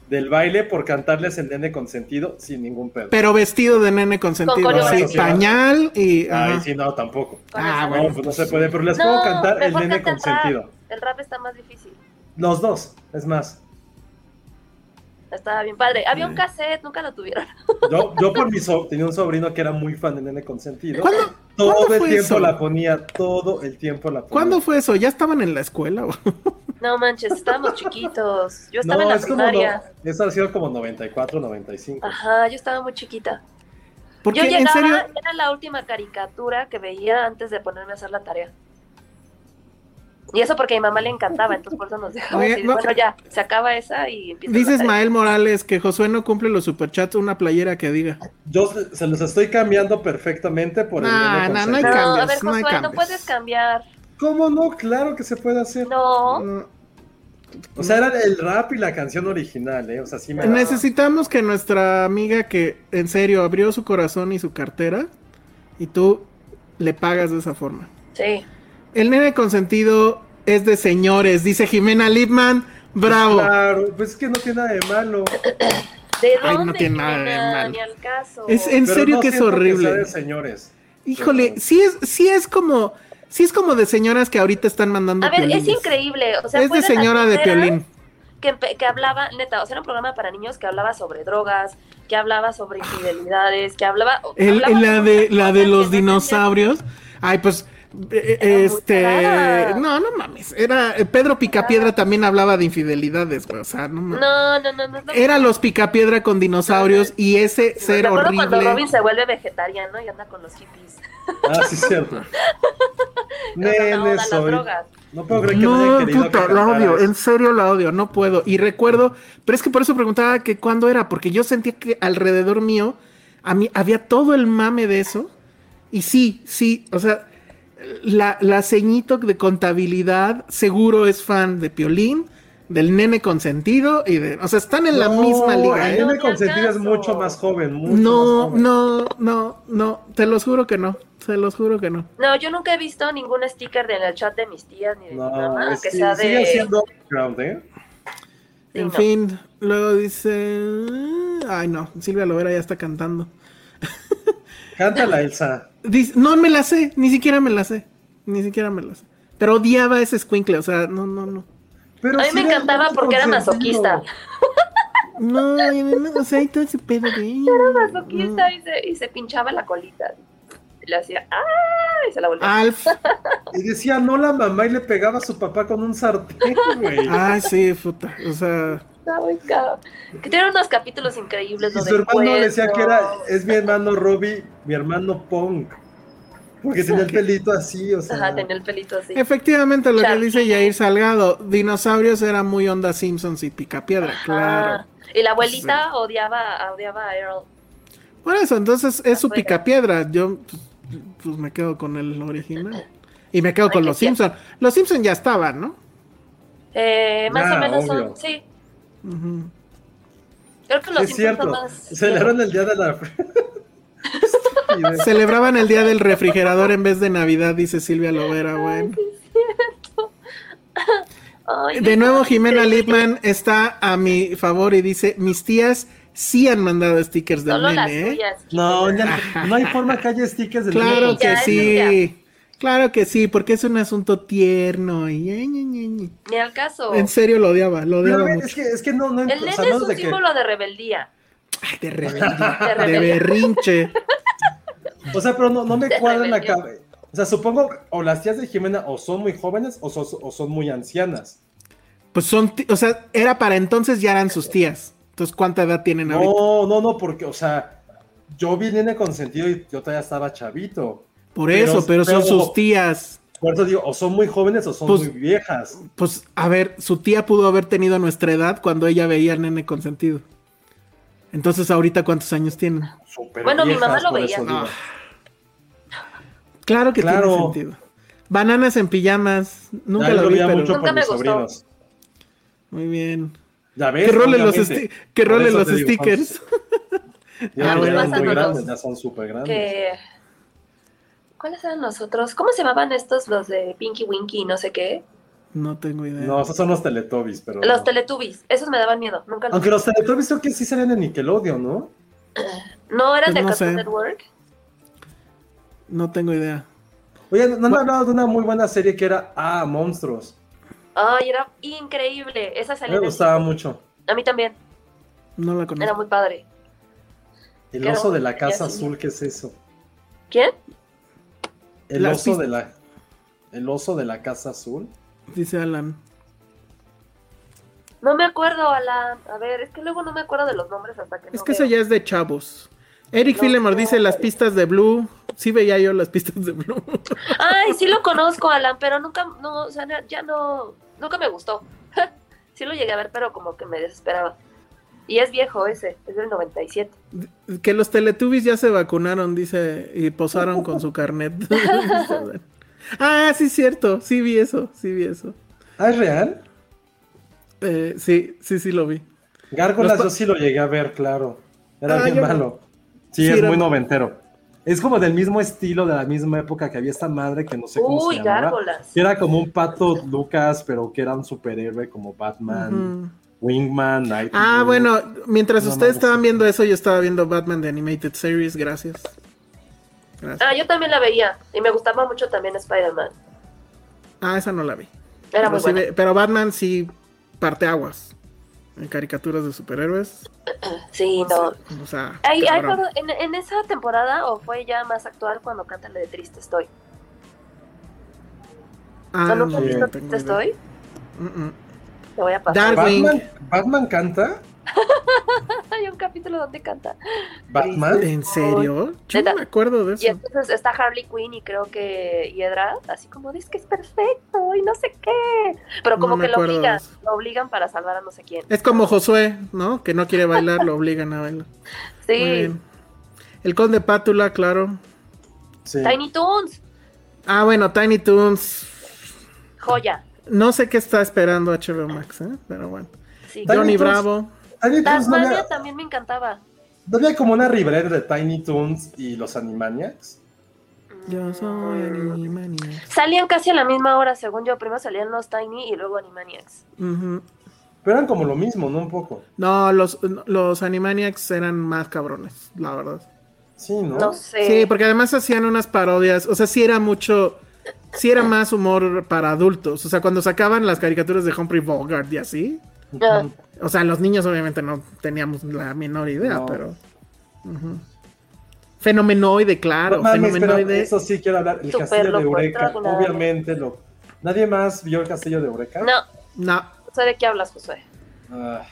del baile por cantarles el nene consentido sin ningún pedo. Pero vestido de nene consentido, Con sí, pañal y... Ay, ajá. sí, no, tampoco. Ah, esa- bueno, No, pues no se puede, pero les No, puedo cantar el nene rap. consentido. El rap está más difícil. Los dos, es más. Estaba bien padre. Había un cassette, nunca lo tuvieron. Yo, yo por mi so- tenía un sobrino que era muy fan de Nene Consentido. ¿Cuándo- todo cuándo el fue tiempo eso? la ponía, todo el tiempo la ponía. ¿Cuándo fue eso? ¿Ya estaban en la escuela? No manches, estábamos chiquitos. Yo estaba No, en la es como primaria. no, eso ha sido como 94, 95. Ajá, yo estaba muy chiquita. Porque Yo en llegaba, serio, era la última caricatura que veía antes de ponerme a hacer la tarea. Y eso porque a mi mamá le encantaba, entonces por eso nos dejamos Oye, no- Bueno, ya, se acaba esa y empieza dice. Ismael Morales que Josué no cumple los superchats, una playera que diga. Yo se- los estoy cambiando perfectamente por el Nah, Nene nah, no hay Consentido. No, a cambios, ver, no hay Josué, no, cambios. puedes cambiar. ¿Cómo no? Claro que se puede hacer. No, O sea, era el rap y la canción original, ¿eh? O sea, sí me... Necesitamos que nuestra amiga que en serio abrió su corazón y su cartera y tú le pagas de esa forma. sí. El nene consentido es de señores, dice Jimena Lipman. Bravo. Claro, pues es que no tiene nada de malo. ¿De Ay, no tiene nada de malo. Ni al caso. Es en Pero serio no que es horrible. sea de señores. Híjole, Pero- sí es, sí es como, sí es como de señoras que ahorita están mandando. A ver, es increíble. O sea, es de señora de piolín. Que, que hablaba, neta, o sea, era un programa para niños que hablaba sobre drogas, que hablaba sobre infidelidades, que hablaba. El- hablaba la de la de los que dinosaurios. Ay, pues este cagada. no, no mames. Era eh, Pedro Picapiedra también hablaba de infidelidades, güey, o sea, no mames. No, no, no, no. no. Era los Picapiedra con dinosaurios y ese ser acuerdo cuando horrible. Robin se vuelve vegetariano y anda con los hippies. Ah, sí, cierto. Las drogas. No puedo creer que no, No, puta, que la odio, en serio la odio, no puedo. Y recuerdo, pero es que por eso preguntaba que cuándo era, porque yo sentía que alrededor mío a mí había todo el mame de eso. Y sí, sí, o sea, la, la ceñito de contabilidad seguro es fan de Piolín, del nene consentido y de, o sea, están en la misma liga, El ¿eh? no, nene consentido es mucho más joven. Mucho No, más joven. no, no, no, te los juro que no, te los juro que no. No, yo nunca he visto ningún sticker de- en el chat de mis tías ni de mi mamá es que sea sigue de. siendo underground, ¿eh? Sí, en no. fin, luego dice, ay no, Silvia Lovera ya está cantando. Cántala, Elsa. Dice, no me la sé, ni siquiera me la sé. Ni siquiera me la sé. Pero odiaba ese squinkle, o sea, no, no, no. Pero A mí sí me encantaba porque era masoquista. No, no, o sea, hay todo ese pedo de. Era masoquista y se, y se pinchaba la colita. Y le hacía ¡ah! y se la volvía. Alf. Y decía, no la mamá y le pegaba a su papá con un sartén, güey. Ay, sí, puta. O sea, Está muy cabrón. Que tiene unos capítulos increíbles. Y su hermano le decía que era, es mi hermano Robbie, mi hermano Punk. Porque tenía el pelito así, o sea. Ajá, tenía el pelito así. efectivamente lo que dice Jair Salgado, dinosaurios era muy onda Simpsons y Picapiedra, claro. Ajá. Y la abuelita odiaba, odiaba a Earl. Por eso, entonces es su. Picapiedra. Yo, pues, pues, me quedo con el original. Y me quedo Ay, con los. Simpsons. Los Simpsons ya estaban, ¿no? Eh, más o menos obvio. son. Sí. Creo que los es cierto. más. Celebraron el día de la. Celebraban el día del refrigerador en vez de Navidad, dice Silvia Lovera, bueno. Ay, De nuevo, Jimena. Lipman está a mi favor y dice, mis tías sí han mandado stickers del Solo las ¿eh? tuyas. No, ya- no hay forma que haya stickers del Claro nene que Ya, es sí, Claro que sí, porque es un asunto tierno y... ñe, ñe, ñe, ñe. Ni al caso. En serio lo odiaba, lo odiaba es mucho. que, es que no, no, El o nene es no un de que- símbolo de rebeldía. Ay, de rebeldía, De de berrinche. O sea, pero no, no me De cuadra en la cabeza. O sea, supongo, o las tías de Jimena o son muy jóvenes o son, o son muy ancianas. Pues son, o sea, era para entonces ya eran sus tías. Entonces, ¿cuánta edad tienen ahorita? No, no, no, porque, o sea, yo vi nene consentido y yo todavía estaba chavito. Por eso, pero son pero- sus tías. Por eso digo, o son muy jóvenes o son Pues- muy viejas. Pues, a ver, su tía pudo haber tenido nuestra edad cuando ella veía al nene consentido. Entonces, ahorita, ¿cuántos años? Súper Bueno, mi mamá lo veía. digo. Claro que Claro. tiene sentido. Bananas en pijamas. Nunca Ya lo lo vi, veía pero... mucho Nunca por me mis gustó. sobrinos. Muy bien. Ya ves, Que rolen los, que rolen los digo, stickers. Ya, Ah, ya muy grandes, ya son súper grandes. Que... ¿Cuáles eran los otros? ¿Cómo se llamaban estos, los de Pinky Winky y no sé qué? No tengo idea. No, esos son los Teletubbies, pero. Los no. Teletubbies. Esos me daban miedo. Nunca los... Aunque los Teletubbies creo que sí salen en Nickelodeon, ¿no? No eran Pues de no Cartoon sé. Network. No tengo idea. Oye, no han hablado de una muy buena serie que era Ah, Monstruos. Ay, era increíble. Esa salía Me gustaba mucho. A mí también. No la Era conozco. muy padre. El Era oso de la casa así. azul, ¿qué es eso? ¿Quién? El Las oso de la. El oso de la casa azul. Dice Alan. No me acuerdo, Alan. A ver, es que luego no me acuerdo de los nombres hasta que Es no que eso ya es de chavos. Eric No, Fillemore no. dice las pistas de Blue. Sí veía yo las pistas de Blue. Ay, sí lo conozco, Alan, pero nunca, no, o sea, ya no, nunca me gustó. sí lo llegué a ver, pero como que me desesperaba. Y es viejo ese, es del 97. que los Teletubbies ya se vacunaron, dice, y posaron con su carnet. ah, sí, cierto. Sí vi eso, sí vi eso. Ah, ¿es real? Eh, sí, sí, sí lo vi. Gárgolas, yo sí lo llegué a ver, claro. Era Ah, bien malo. Sí, Sí, es era- muy noventero. Es como del mismo estilo, de la misma época que había esta madre que no sé cómo Uy, se llamaba. gárgolas. Que era como un pato Lucas, pero que era un superhéroe como Batman. Wingman, Nightwing. Ah, bueno, mientras No ustedes estaban viendo eso, yo estaba viendo Batman de Animated Series, gracias. Gracias. Ah, yo también la veía. Y me gustaba mucho también Spider-Man. Ah, esa no la vi. Era pero, muy sí buena. ve- pero Batman sí parte aguas en caricaturas de superhéroes. Sí, no. O sea, en, en esa temporada, o fue ya más actual cuando canta la de Triste Estoy. Ah, ¿No, nunca has no, visto no tengo Triste. Estoy? Mm, mm. Te voy a pasar. Batman, Batman canta. Hay un capítulo donde canta. Batman. ¿En serio? Yo no me acuerdo de Y eso. entonces está Harley Quinn y creo que Hiedra, así como dice que es perfecto y no sé qué. Pero como No que lo obligan, lo obligan para salvar a no sé quién. Es como Josué, ¿no? Que no quiere bailar, lo obligan a bailar. Muy Sí, bien. El conde Pátula, claro. Sí. Tiny Toons, Ah, bueno, Tiny Toons. joya. No sé qué está esperando HBO Max, ¿eh? Pero bueno. Sí. Tiny Johnny Toons. Bravo. Tiny Toons, ¿no Tasmania había, también me encantaba. no había como una rivalidad de Tiny Toons y los Animaniacs? Yo soy Animaniacs. Salían casi a la misma hora, según yo. Primero salían los Tiny y luego Animaniacs. Ujú. Pero eran como lo mismo, ¿no? Un poco. No, los, los Animaniacs eran más cabrones, la verdad. Sí, ¿no? No sé. Sí, porque además hacían unas parodias, o sea, sí era mucho, sí era más humor para adultos, o sea, cuando sacaban las caricaturas de Humphrey Bogart y así, Ah, o sea, los niños obviamente no teníamos la menor idea, No. pero... ujú. Fenomenoide, claro, No mames, pero fenomenoide. eso sí quiero hablar. El castillo de Eureka, obviamente lo. ¿Nadie más vio el castillo de Eureka? no, No. no sé de qué hablas, Josué. Ay,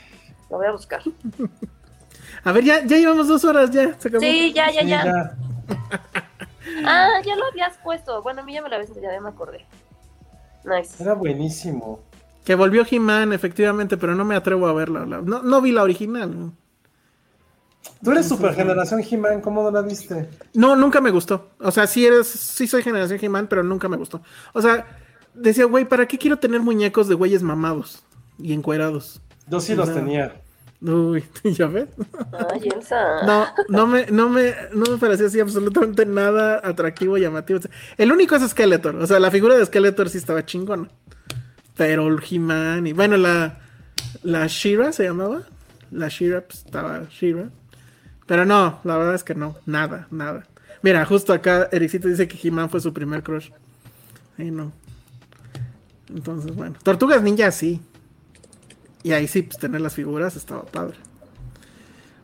Lo voy a buscar. A ver, ya, ya llevamos dos horas, ya. Se acabó. Sí, ya, ya, sí, ya. ya. Ah, ya lo habías puesto. Bueno, a mí ya me lo habías enseñado, ya me acordé. Nice. Era buenísimo. Que volvió He-Man, efectivamente, pero no me atrevo a verla. la- No, no vi la original. Tú eres super generación He-Man, ¿cómo no la viste? No, nunca me gustó. O sea, sí eres, sí soy generación He-Man, pero nunca me gustó. O sea, decía, güey, ¿para qué quiero tener muñecos de güeyes mamados y encuerados? Yo sí los tenía. Uy, ¿ya ves? Ay, Elsa. No, no me, no me, no me parecía así absolutamente nada atractivo, llamativo. El único es Skeletor. O sea, la figura de Skeletor sí estaba chingona. Pero el He-Man y bueno, la, la Shira se llamaba. La Shira, pues estaba Shira. Pero no, la verdad es que no, nada, nada. Mira, justo acá Ericito dice que He-Man fue su primer crush. Ahí no. Entonces, bueno. Tortugas Ninja sí. Y ahí sí, pues tener las figuras estaba padre.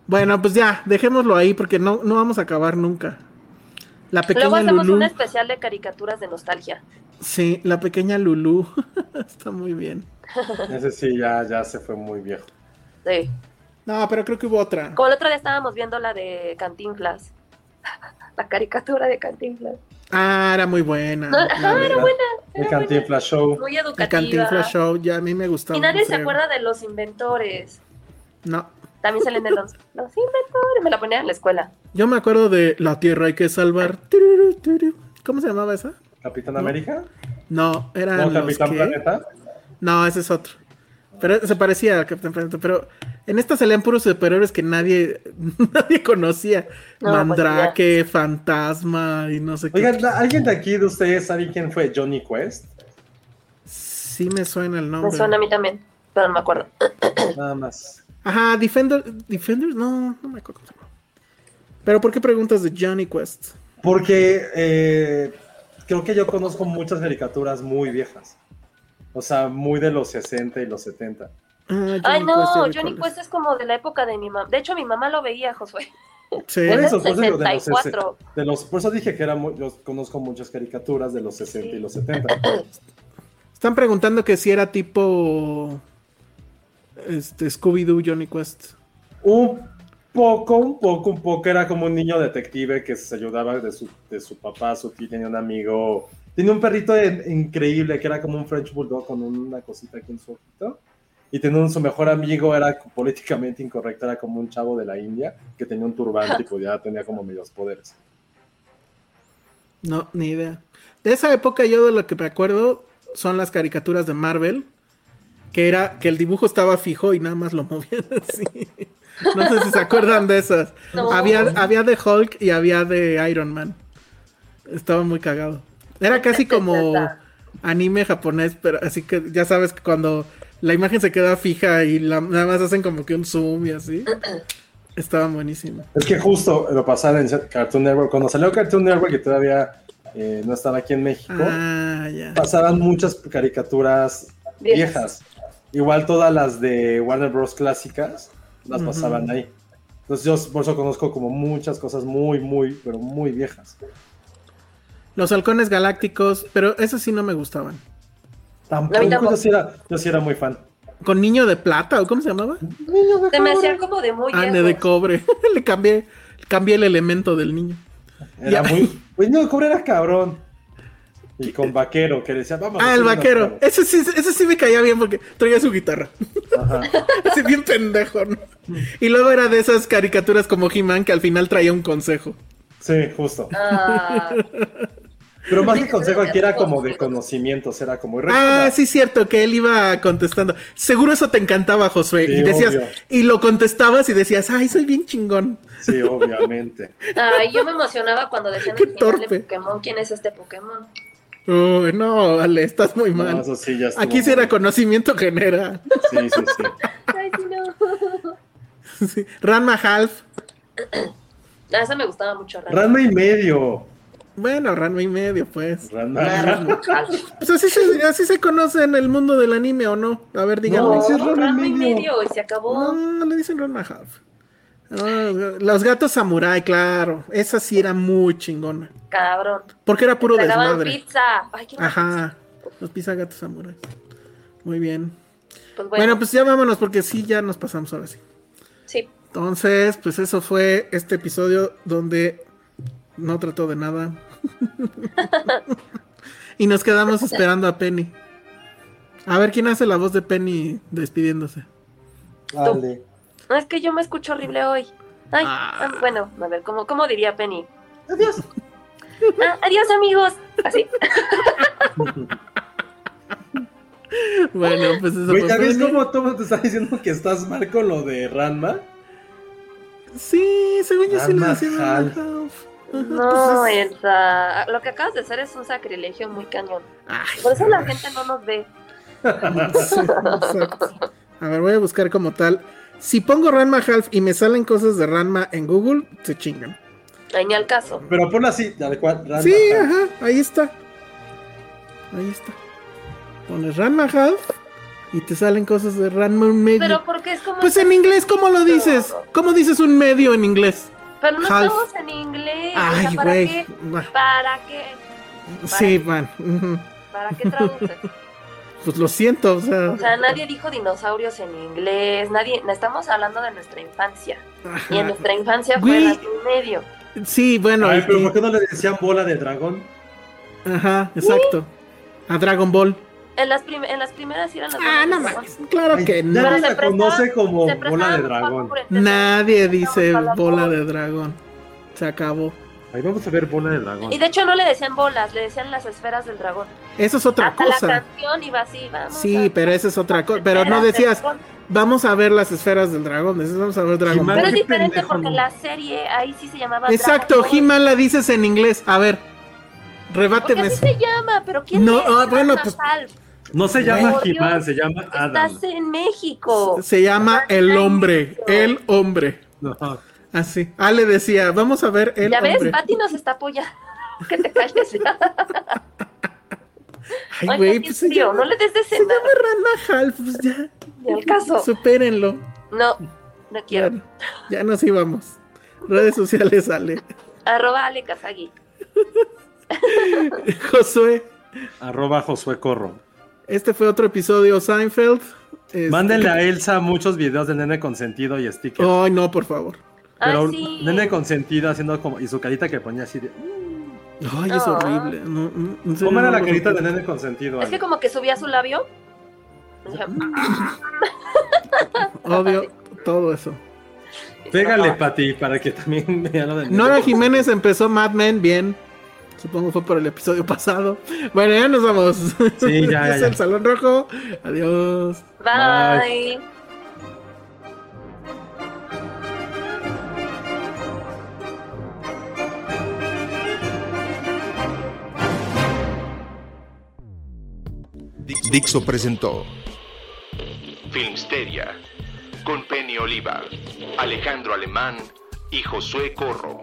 Bueno, pues ya, dejémoslo ahí porque no, no vamos a acabar nunca. La Luego pequeña hacemos Lulú. un especial de caricaturas de nostalgia. Sí, la pequeña Lulú. Está muy bien. Ese sí, ya, ya se fue muy viejo. Sí. No, pero creo que hubo otra. Como el otro día estábamos viendo la de Cantinflas. La caricatura de Cantinflas. Ah, era muy buena. No, La ajá, de- era buena. El Era buena. Cantinflas Show. Muy El educativa. Cantinflas Show, ya a mí me gustaba. Y nadie se acuerda de los inventores. No. También salen de los, los inventores. Me la ponían en la escuela. Yo me acuerdo de La Tierra hay que salvar. ¿Cómo se llamaba esa? Capitán América. No, era No, Capitán que- Planeta. No, ese es otro. Pero se parecía a Capitán Planeta. Pero en esta salían puros superhéroes que nadie, nadie conocía. No, pues, Mandrake, Fantasma y no sé qué. Oigan, ¿la- ¿alguien de aquí de ustedes sabe quién fue Johnny Quest? Sí me suena el Me nombre. suena a mí también. Pero no me acuerdo. Nada más. Ajá, Defender, Defenders, no, no me acuerdo. Pero ¿por qué preguntas de Johnny Quest? Porque eh, creo que yo conozco muchas caricaturas muy viejas. O sea, muy de los 60 y los 70. Ah, Ay, no, Johnny Quest es como de la época de mi mamá. De hecho, mi mamá lo veía, Josué. Sí. Por Es eso, por eso de los, 64. sese- de los- por eso dije que era muy- yo conozco muchas caricaturas de los 60 y los 70. Están preguntando que si era tipo este Scooby-Doo Johnny Quest. Un poco, un poco, un poco. Era como un niño detective que se ayudaba de su, de su papá, su tío, tenía un amigo. Tenía un perrito en- increíble que era como un French Bulldog con una cosita aquí en su ojito. Y tenía un- su mejor amigo, era políticamente incorrecto, era como un chavo de la India que tenía un turbante y podía, tenía como medios poderes. No, ni idea. De esa época yo de lo que me acuerdo son las caricaturas de Marvel, que era que el dibujo estaba fijo y nada más lo movían así. No sé si se acuerdan de esas. No. Había, había de Hulk y había de Iron Man. Estaba muy cagado. Era casi como anime japonés, pero así que ya sabes que cuando la imagen se queda fija y la- nada más hacen como que un zoom y así. Estaba buenísimo. Es que justo lo pasaron en Cartoon Network. Cuando salió Cartoon Network, que todavía eh, no estaba aquí en México, Ah, ya. pasaban muchas caricaturas Viejas. viejas. Igual todas las de Warner Bros. clásicas las pasaban ahí. Entonces yo por eso conozco como muchas cosas muy, muy, pero muy viejas. Los halcones galácticos, pero esos sí no me gustaban. Tampoco, tampoco. yo sí, era, yo sí era muy fan. Con niño de plata, ¿o cómo se llamaba? Se me hacía como de muy Ah, de cobre. Le cambié, cambié el elemento del niño. Era Ya. muy... Pues no, cobre era cabrón. Y con vaquero, que decía, vamos. a Ah, el vaquero. Ese sí, ese sí me caía bien porque traía su guitarra. Ajá. Así bien pendejo, ¿no? Y luego era de esas caricaturas como He-Man que al final traía un consejo. Sí, justo. Ah, Pero más que consejo aquí era como de conocimientos, era como... Ah, sí, cierto, que él iba contestando. Seguro eso te encantaba, Josué. Sí, y decías, obvio. y lo contestabas y decías, ay, soy bien chingón. Sí, obviamente. ay, yo me emocionaba cuando decían Qué el final de torpe. Pokémon. ¿Quién es este Pokémon? Uy, no, Ale, estás muy mal. No, eso sí ya Aquí sí era conocimiento general. Sí, sí, sí. Ay, sí, no. Sí. Ranma Half. Ah, esa me gustaba mucho. Ranma. Ranma y medio. Bueno, Ranma y medio, pues. Ranma. Ranma. Pues así se, así se conoce en el mundo del anime, ¿o no? A ver, díganme. No, sí es No, Ranma y Ranma y medio. y se acabó. No, le dicen Ranma Half. Ah, los gatos samurai, claro. Esa sí era muy chingona. Cabrón. Porque era puro desmadre. pizza. Ay, qué Ajá. Los pizza gatos samurai. Muy bien. Pues Bueno. bueno, pues ya vámonos porque sí, ya nos pasamos ahora sí. sí. Entonces, pues eso fue este episodio donde no trató de nada. y nos quedamos esperando a Penny. A ver quién hace la voz de Penny despidiéndose. Dale. No, es que yo me escucho horrible hoy. Ay, Ah. ah, bueno, a ver, ¿cómo, cómo diría Penny? Adiós. Ah, adiós, amigos. Así. Bueno, pues eso Güey, fue ¿ya ves Penny. cómo todo te está diciendo que estás mal con lo de Ranma? Sí, según yo sí le Ranma decía No, pues es- Elsa. Lo que acabas de hacer es un sacrilegio muy cañón. Ay, Por eso la gente no nos ve. sí. A ver, voy a buscar como tal. Si pongo Ranma Half y me salen cosas de Ranma en Google, se chingan. Ay, ni al caso. Pero ponlo así, tal cual. Ranma. Sí, ajá, ahí está. Ahí está. Pones Ranma Half y te salen cosas de Ranma un medio. Pero porque es como. Pues en inglés, ¿cómo lo dices? ¿Cómo dices un medio en inglés? Pero no half. estamos en inglés. o sea, Ay, ¿para güey. qué? ¿Para qué? Sí, man. ujú. ¿Para qué traduces? Pues lo siento, o sea. O sea, nadie dijo dinosaurios en inglés, nadie, estamos hablando de nuestra infancia. Y en nuestra infancia fue. Ranma y medio. Sí, bueno. Ay, pero ¿por qué no le decían bola de dragón? Ajá, exacto. A Dragon Ball. En las, prim- en las primeras eran las Ah, no mames. Claro que no. nadie la prestaba- conoce como bola de dragón. Nadie dice bola de dragón. Se acabó. Ahí vamos a ver bola de dragón. Y de hecho no le decían bolas, le decían las esferas del dragón. Eso es otra Hasta la cosa. canción iba así, vamos. Sí, a- pero esa es otra cosa. Pero no decías, dragón. vamos a ver las esferas del dragón. decías, vamos a ver. Ball. Pero es diferente pendejo, porque ¿no? la serie ahí sí se llamaba Exacto. He-Man la dices en inglés. A ver, Porque rebáteme. así eso. se llama, pero ¿quién No, es? ah, bueno, pues- Half? No se llama He-Man, se llama Adam. Estás en México. Se llama El Hombre. El Hombre. No. Así. Ah, le decía, vamos a ver El ya ves, Hombre. Pati nos está apoyando. que te calles. Ay, güey, pues se llama, no le des de se cenar. llama Half. Pues ya, Ni al caso. supérenlo. No, no quiero. Ya, ya nos íbamos. Redes sociales, Ale. Arroba Ale Kazagi. Josué, Arroba Josué Corro. Este fue otro episodio Seinfeld. Este- Mándenle a Elsa muchos videos de nene consentido y stickers. Ay, no, por favor. Pero Ay, sí. nene consentido haciendo como. Y su carita que ponía así de. Ay, es Ah. horrible. No, no, en serio, ¿Cómo era no la carita de nene consentido? Es que como que subía su labio. Odio todo eso. Pégale, Pati, para que también vea lo de Nora. Jiménez empezó Mad Men bien. Supongo fue por el episodio pasado. Bueno, ya nos vamos. Sí, ya, ya, es el Salón Rojo. Adiós. Bye. Dixo presentó Filmsteria con Penny Oliva, Alejandro Alemán y Josué Corro.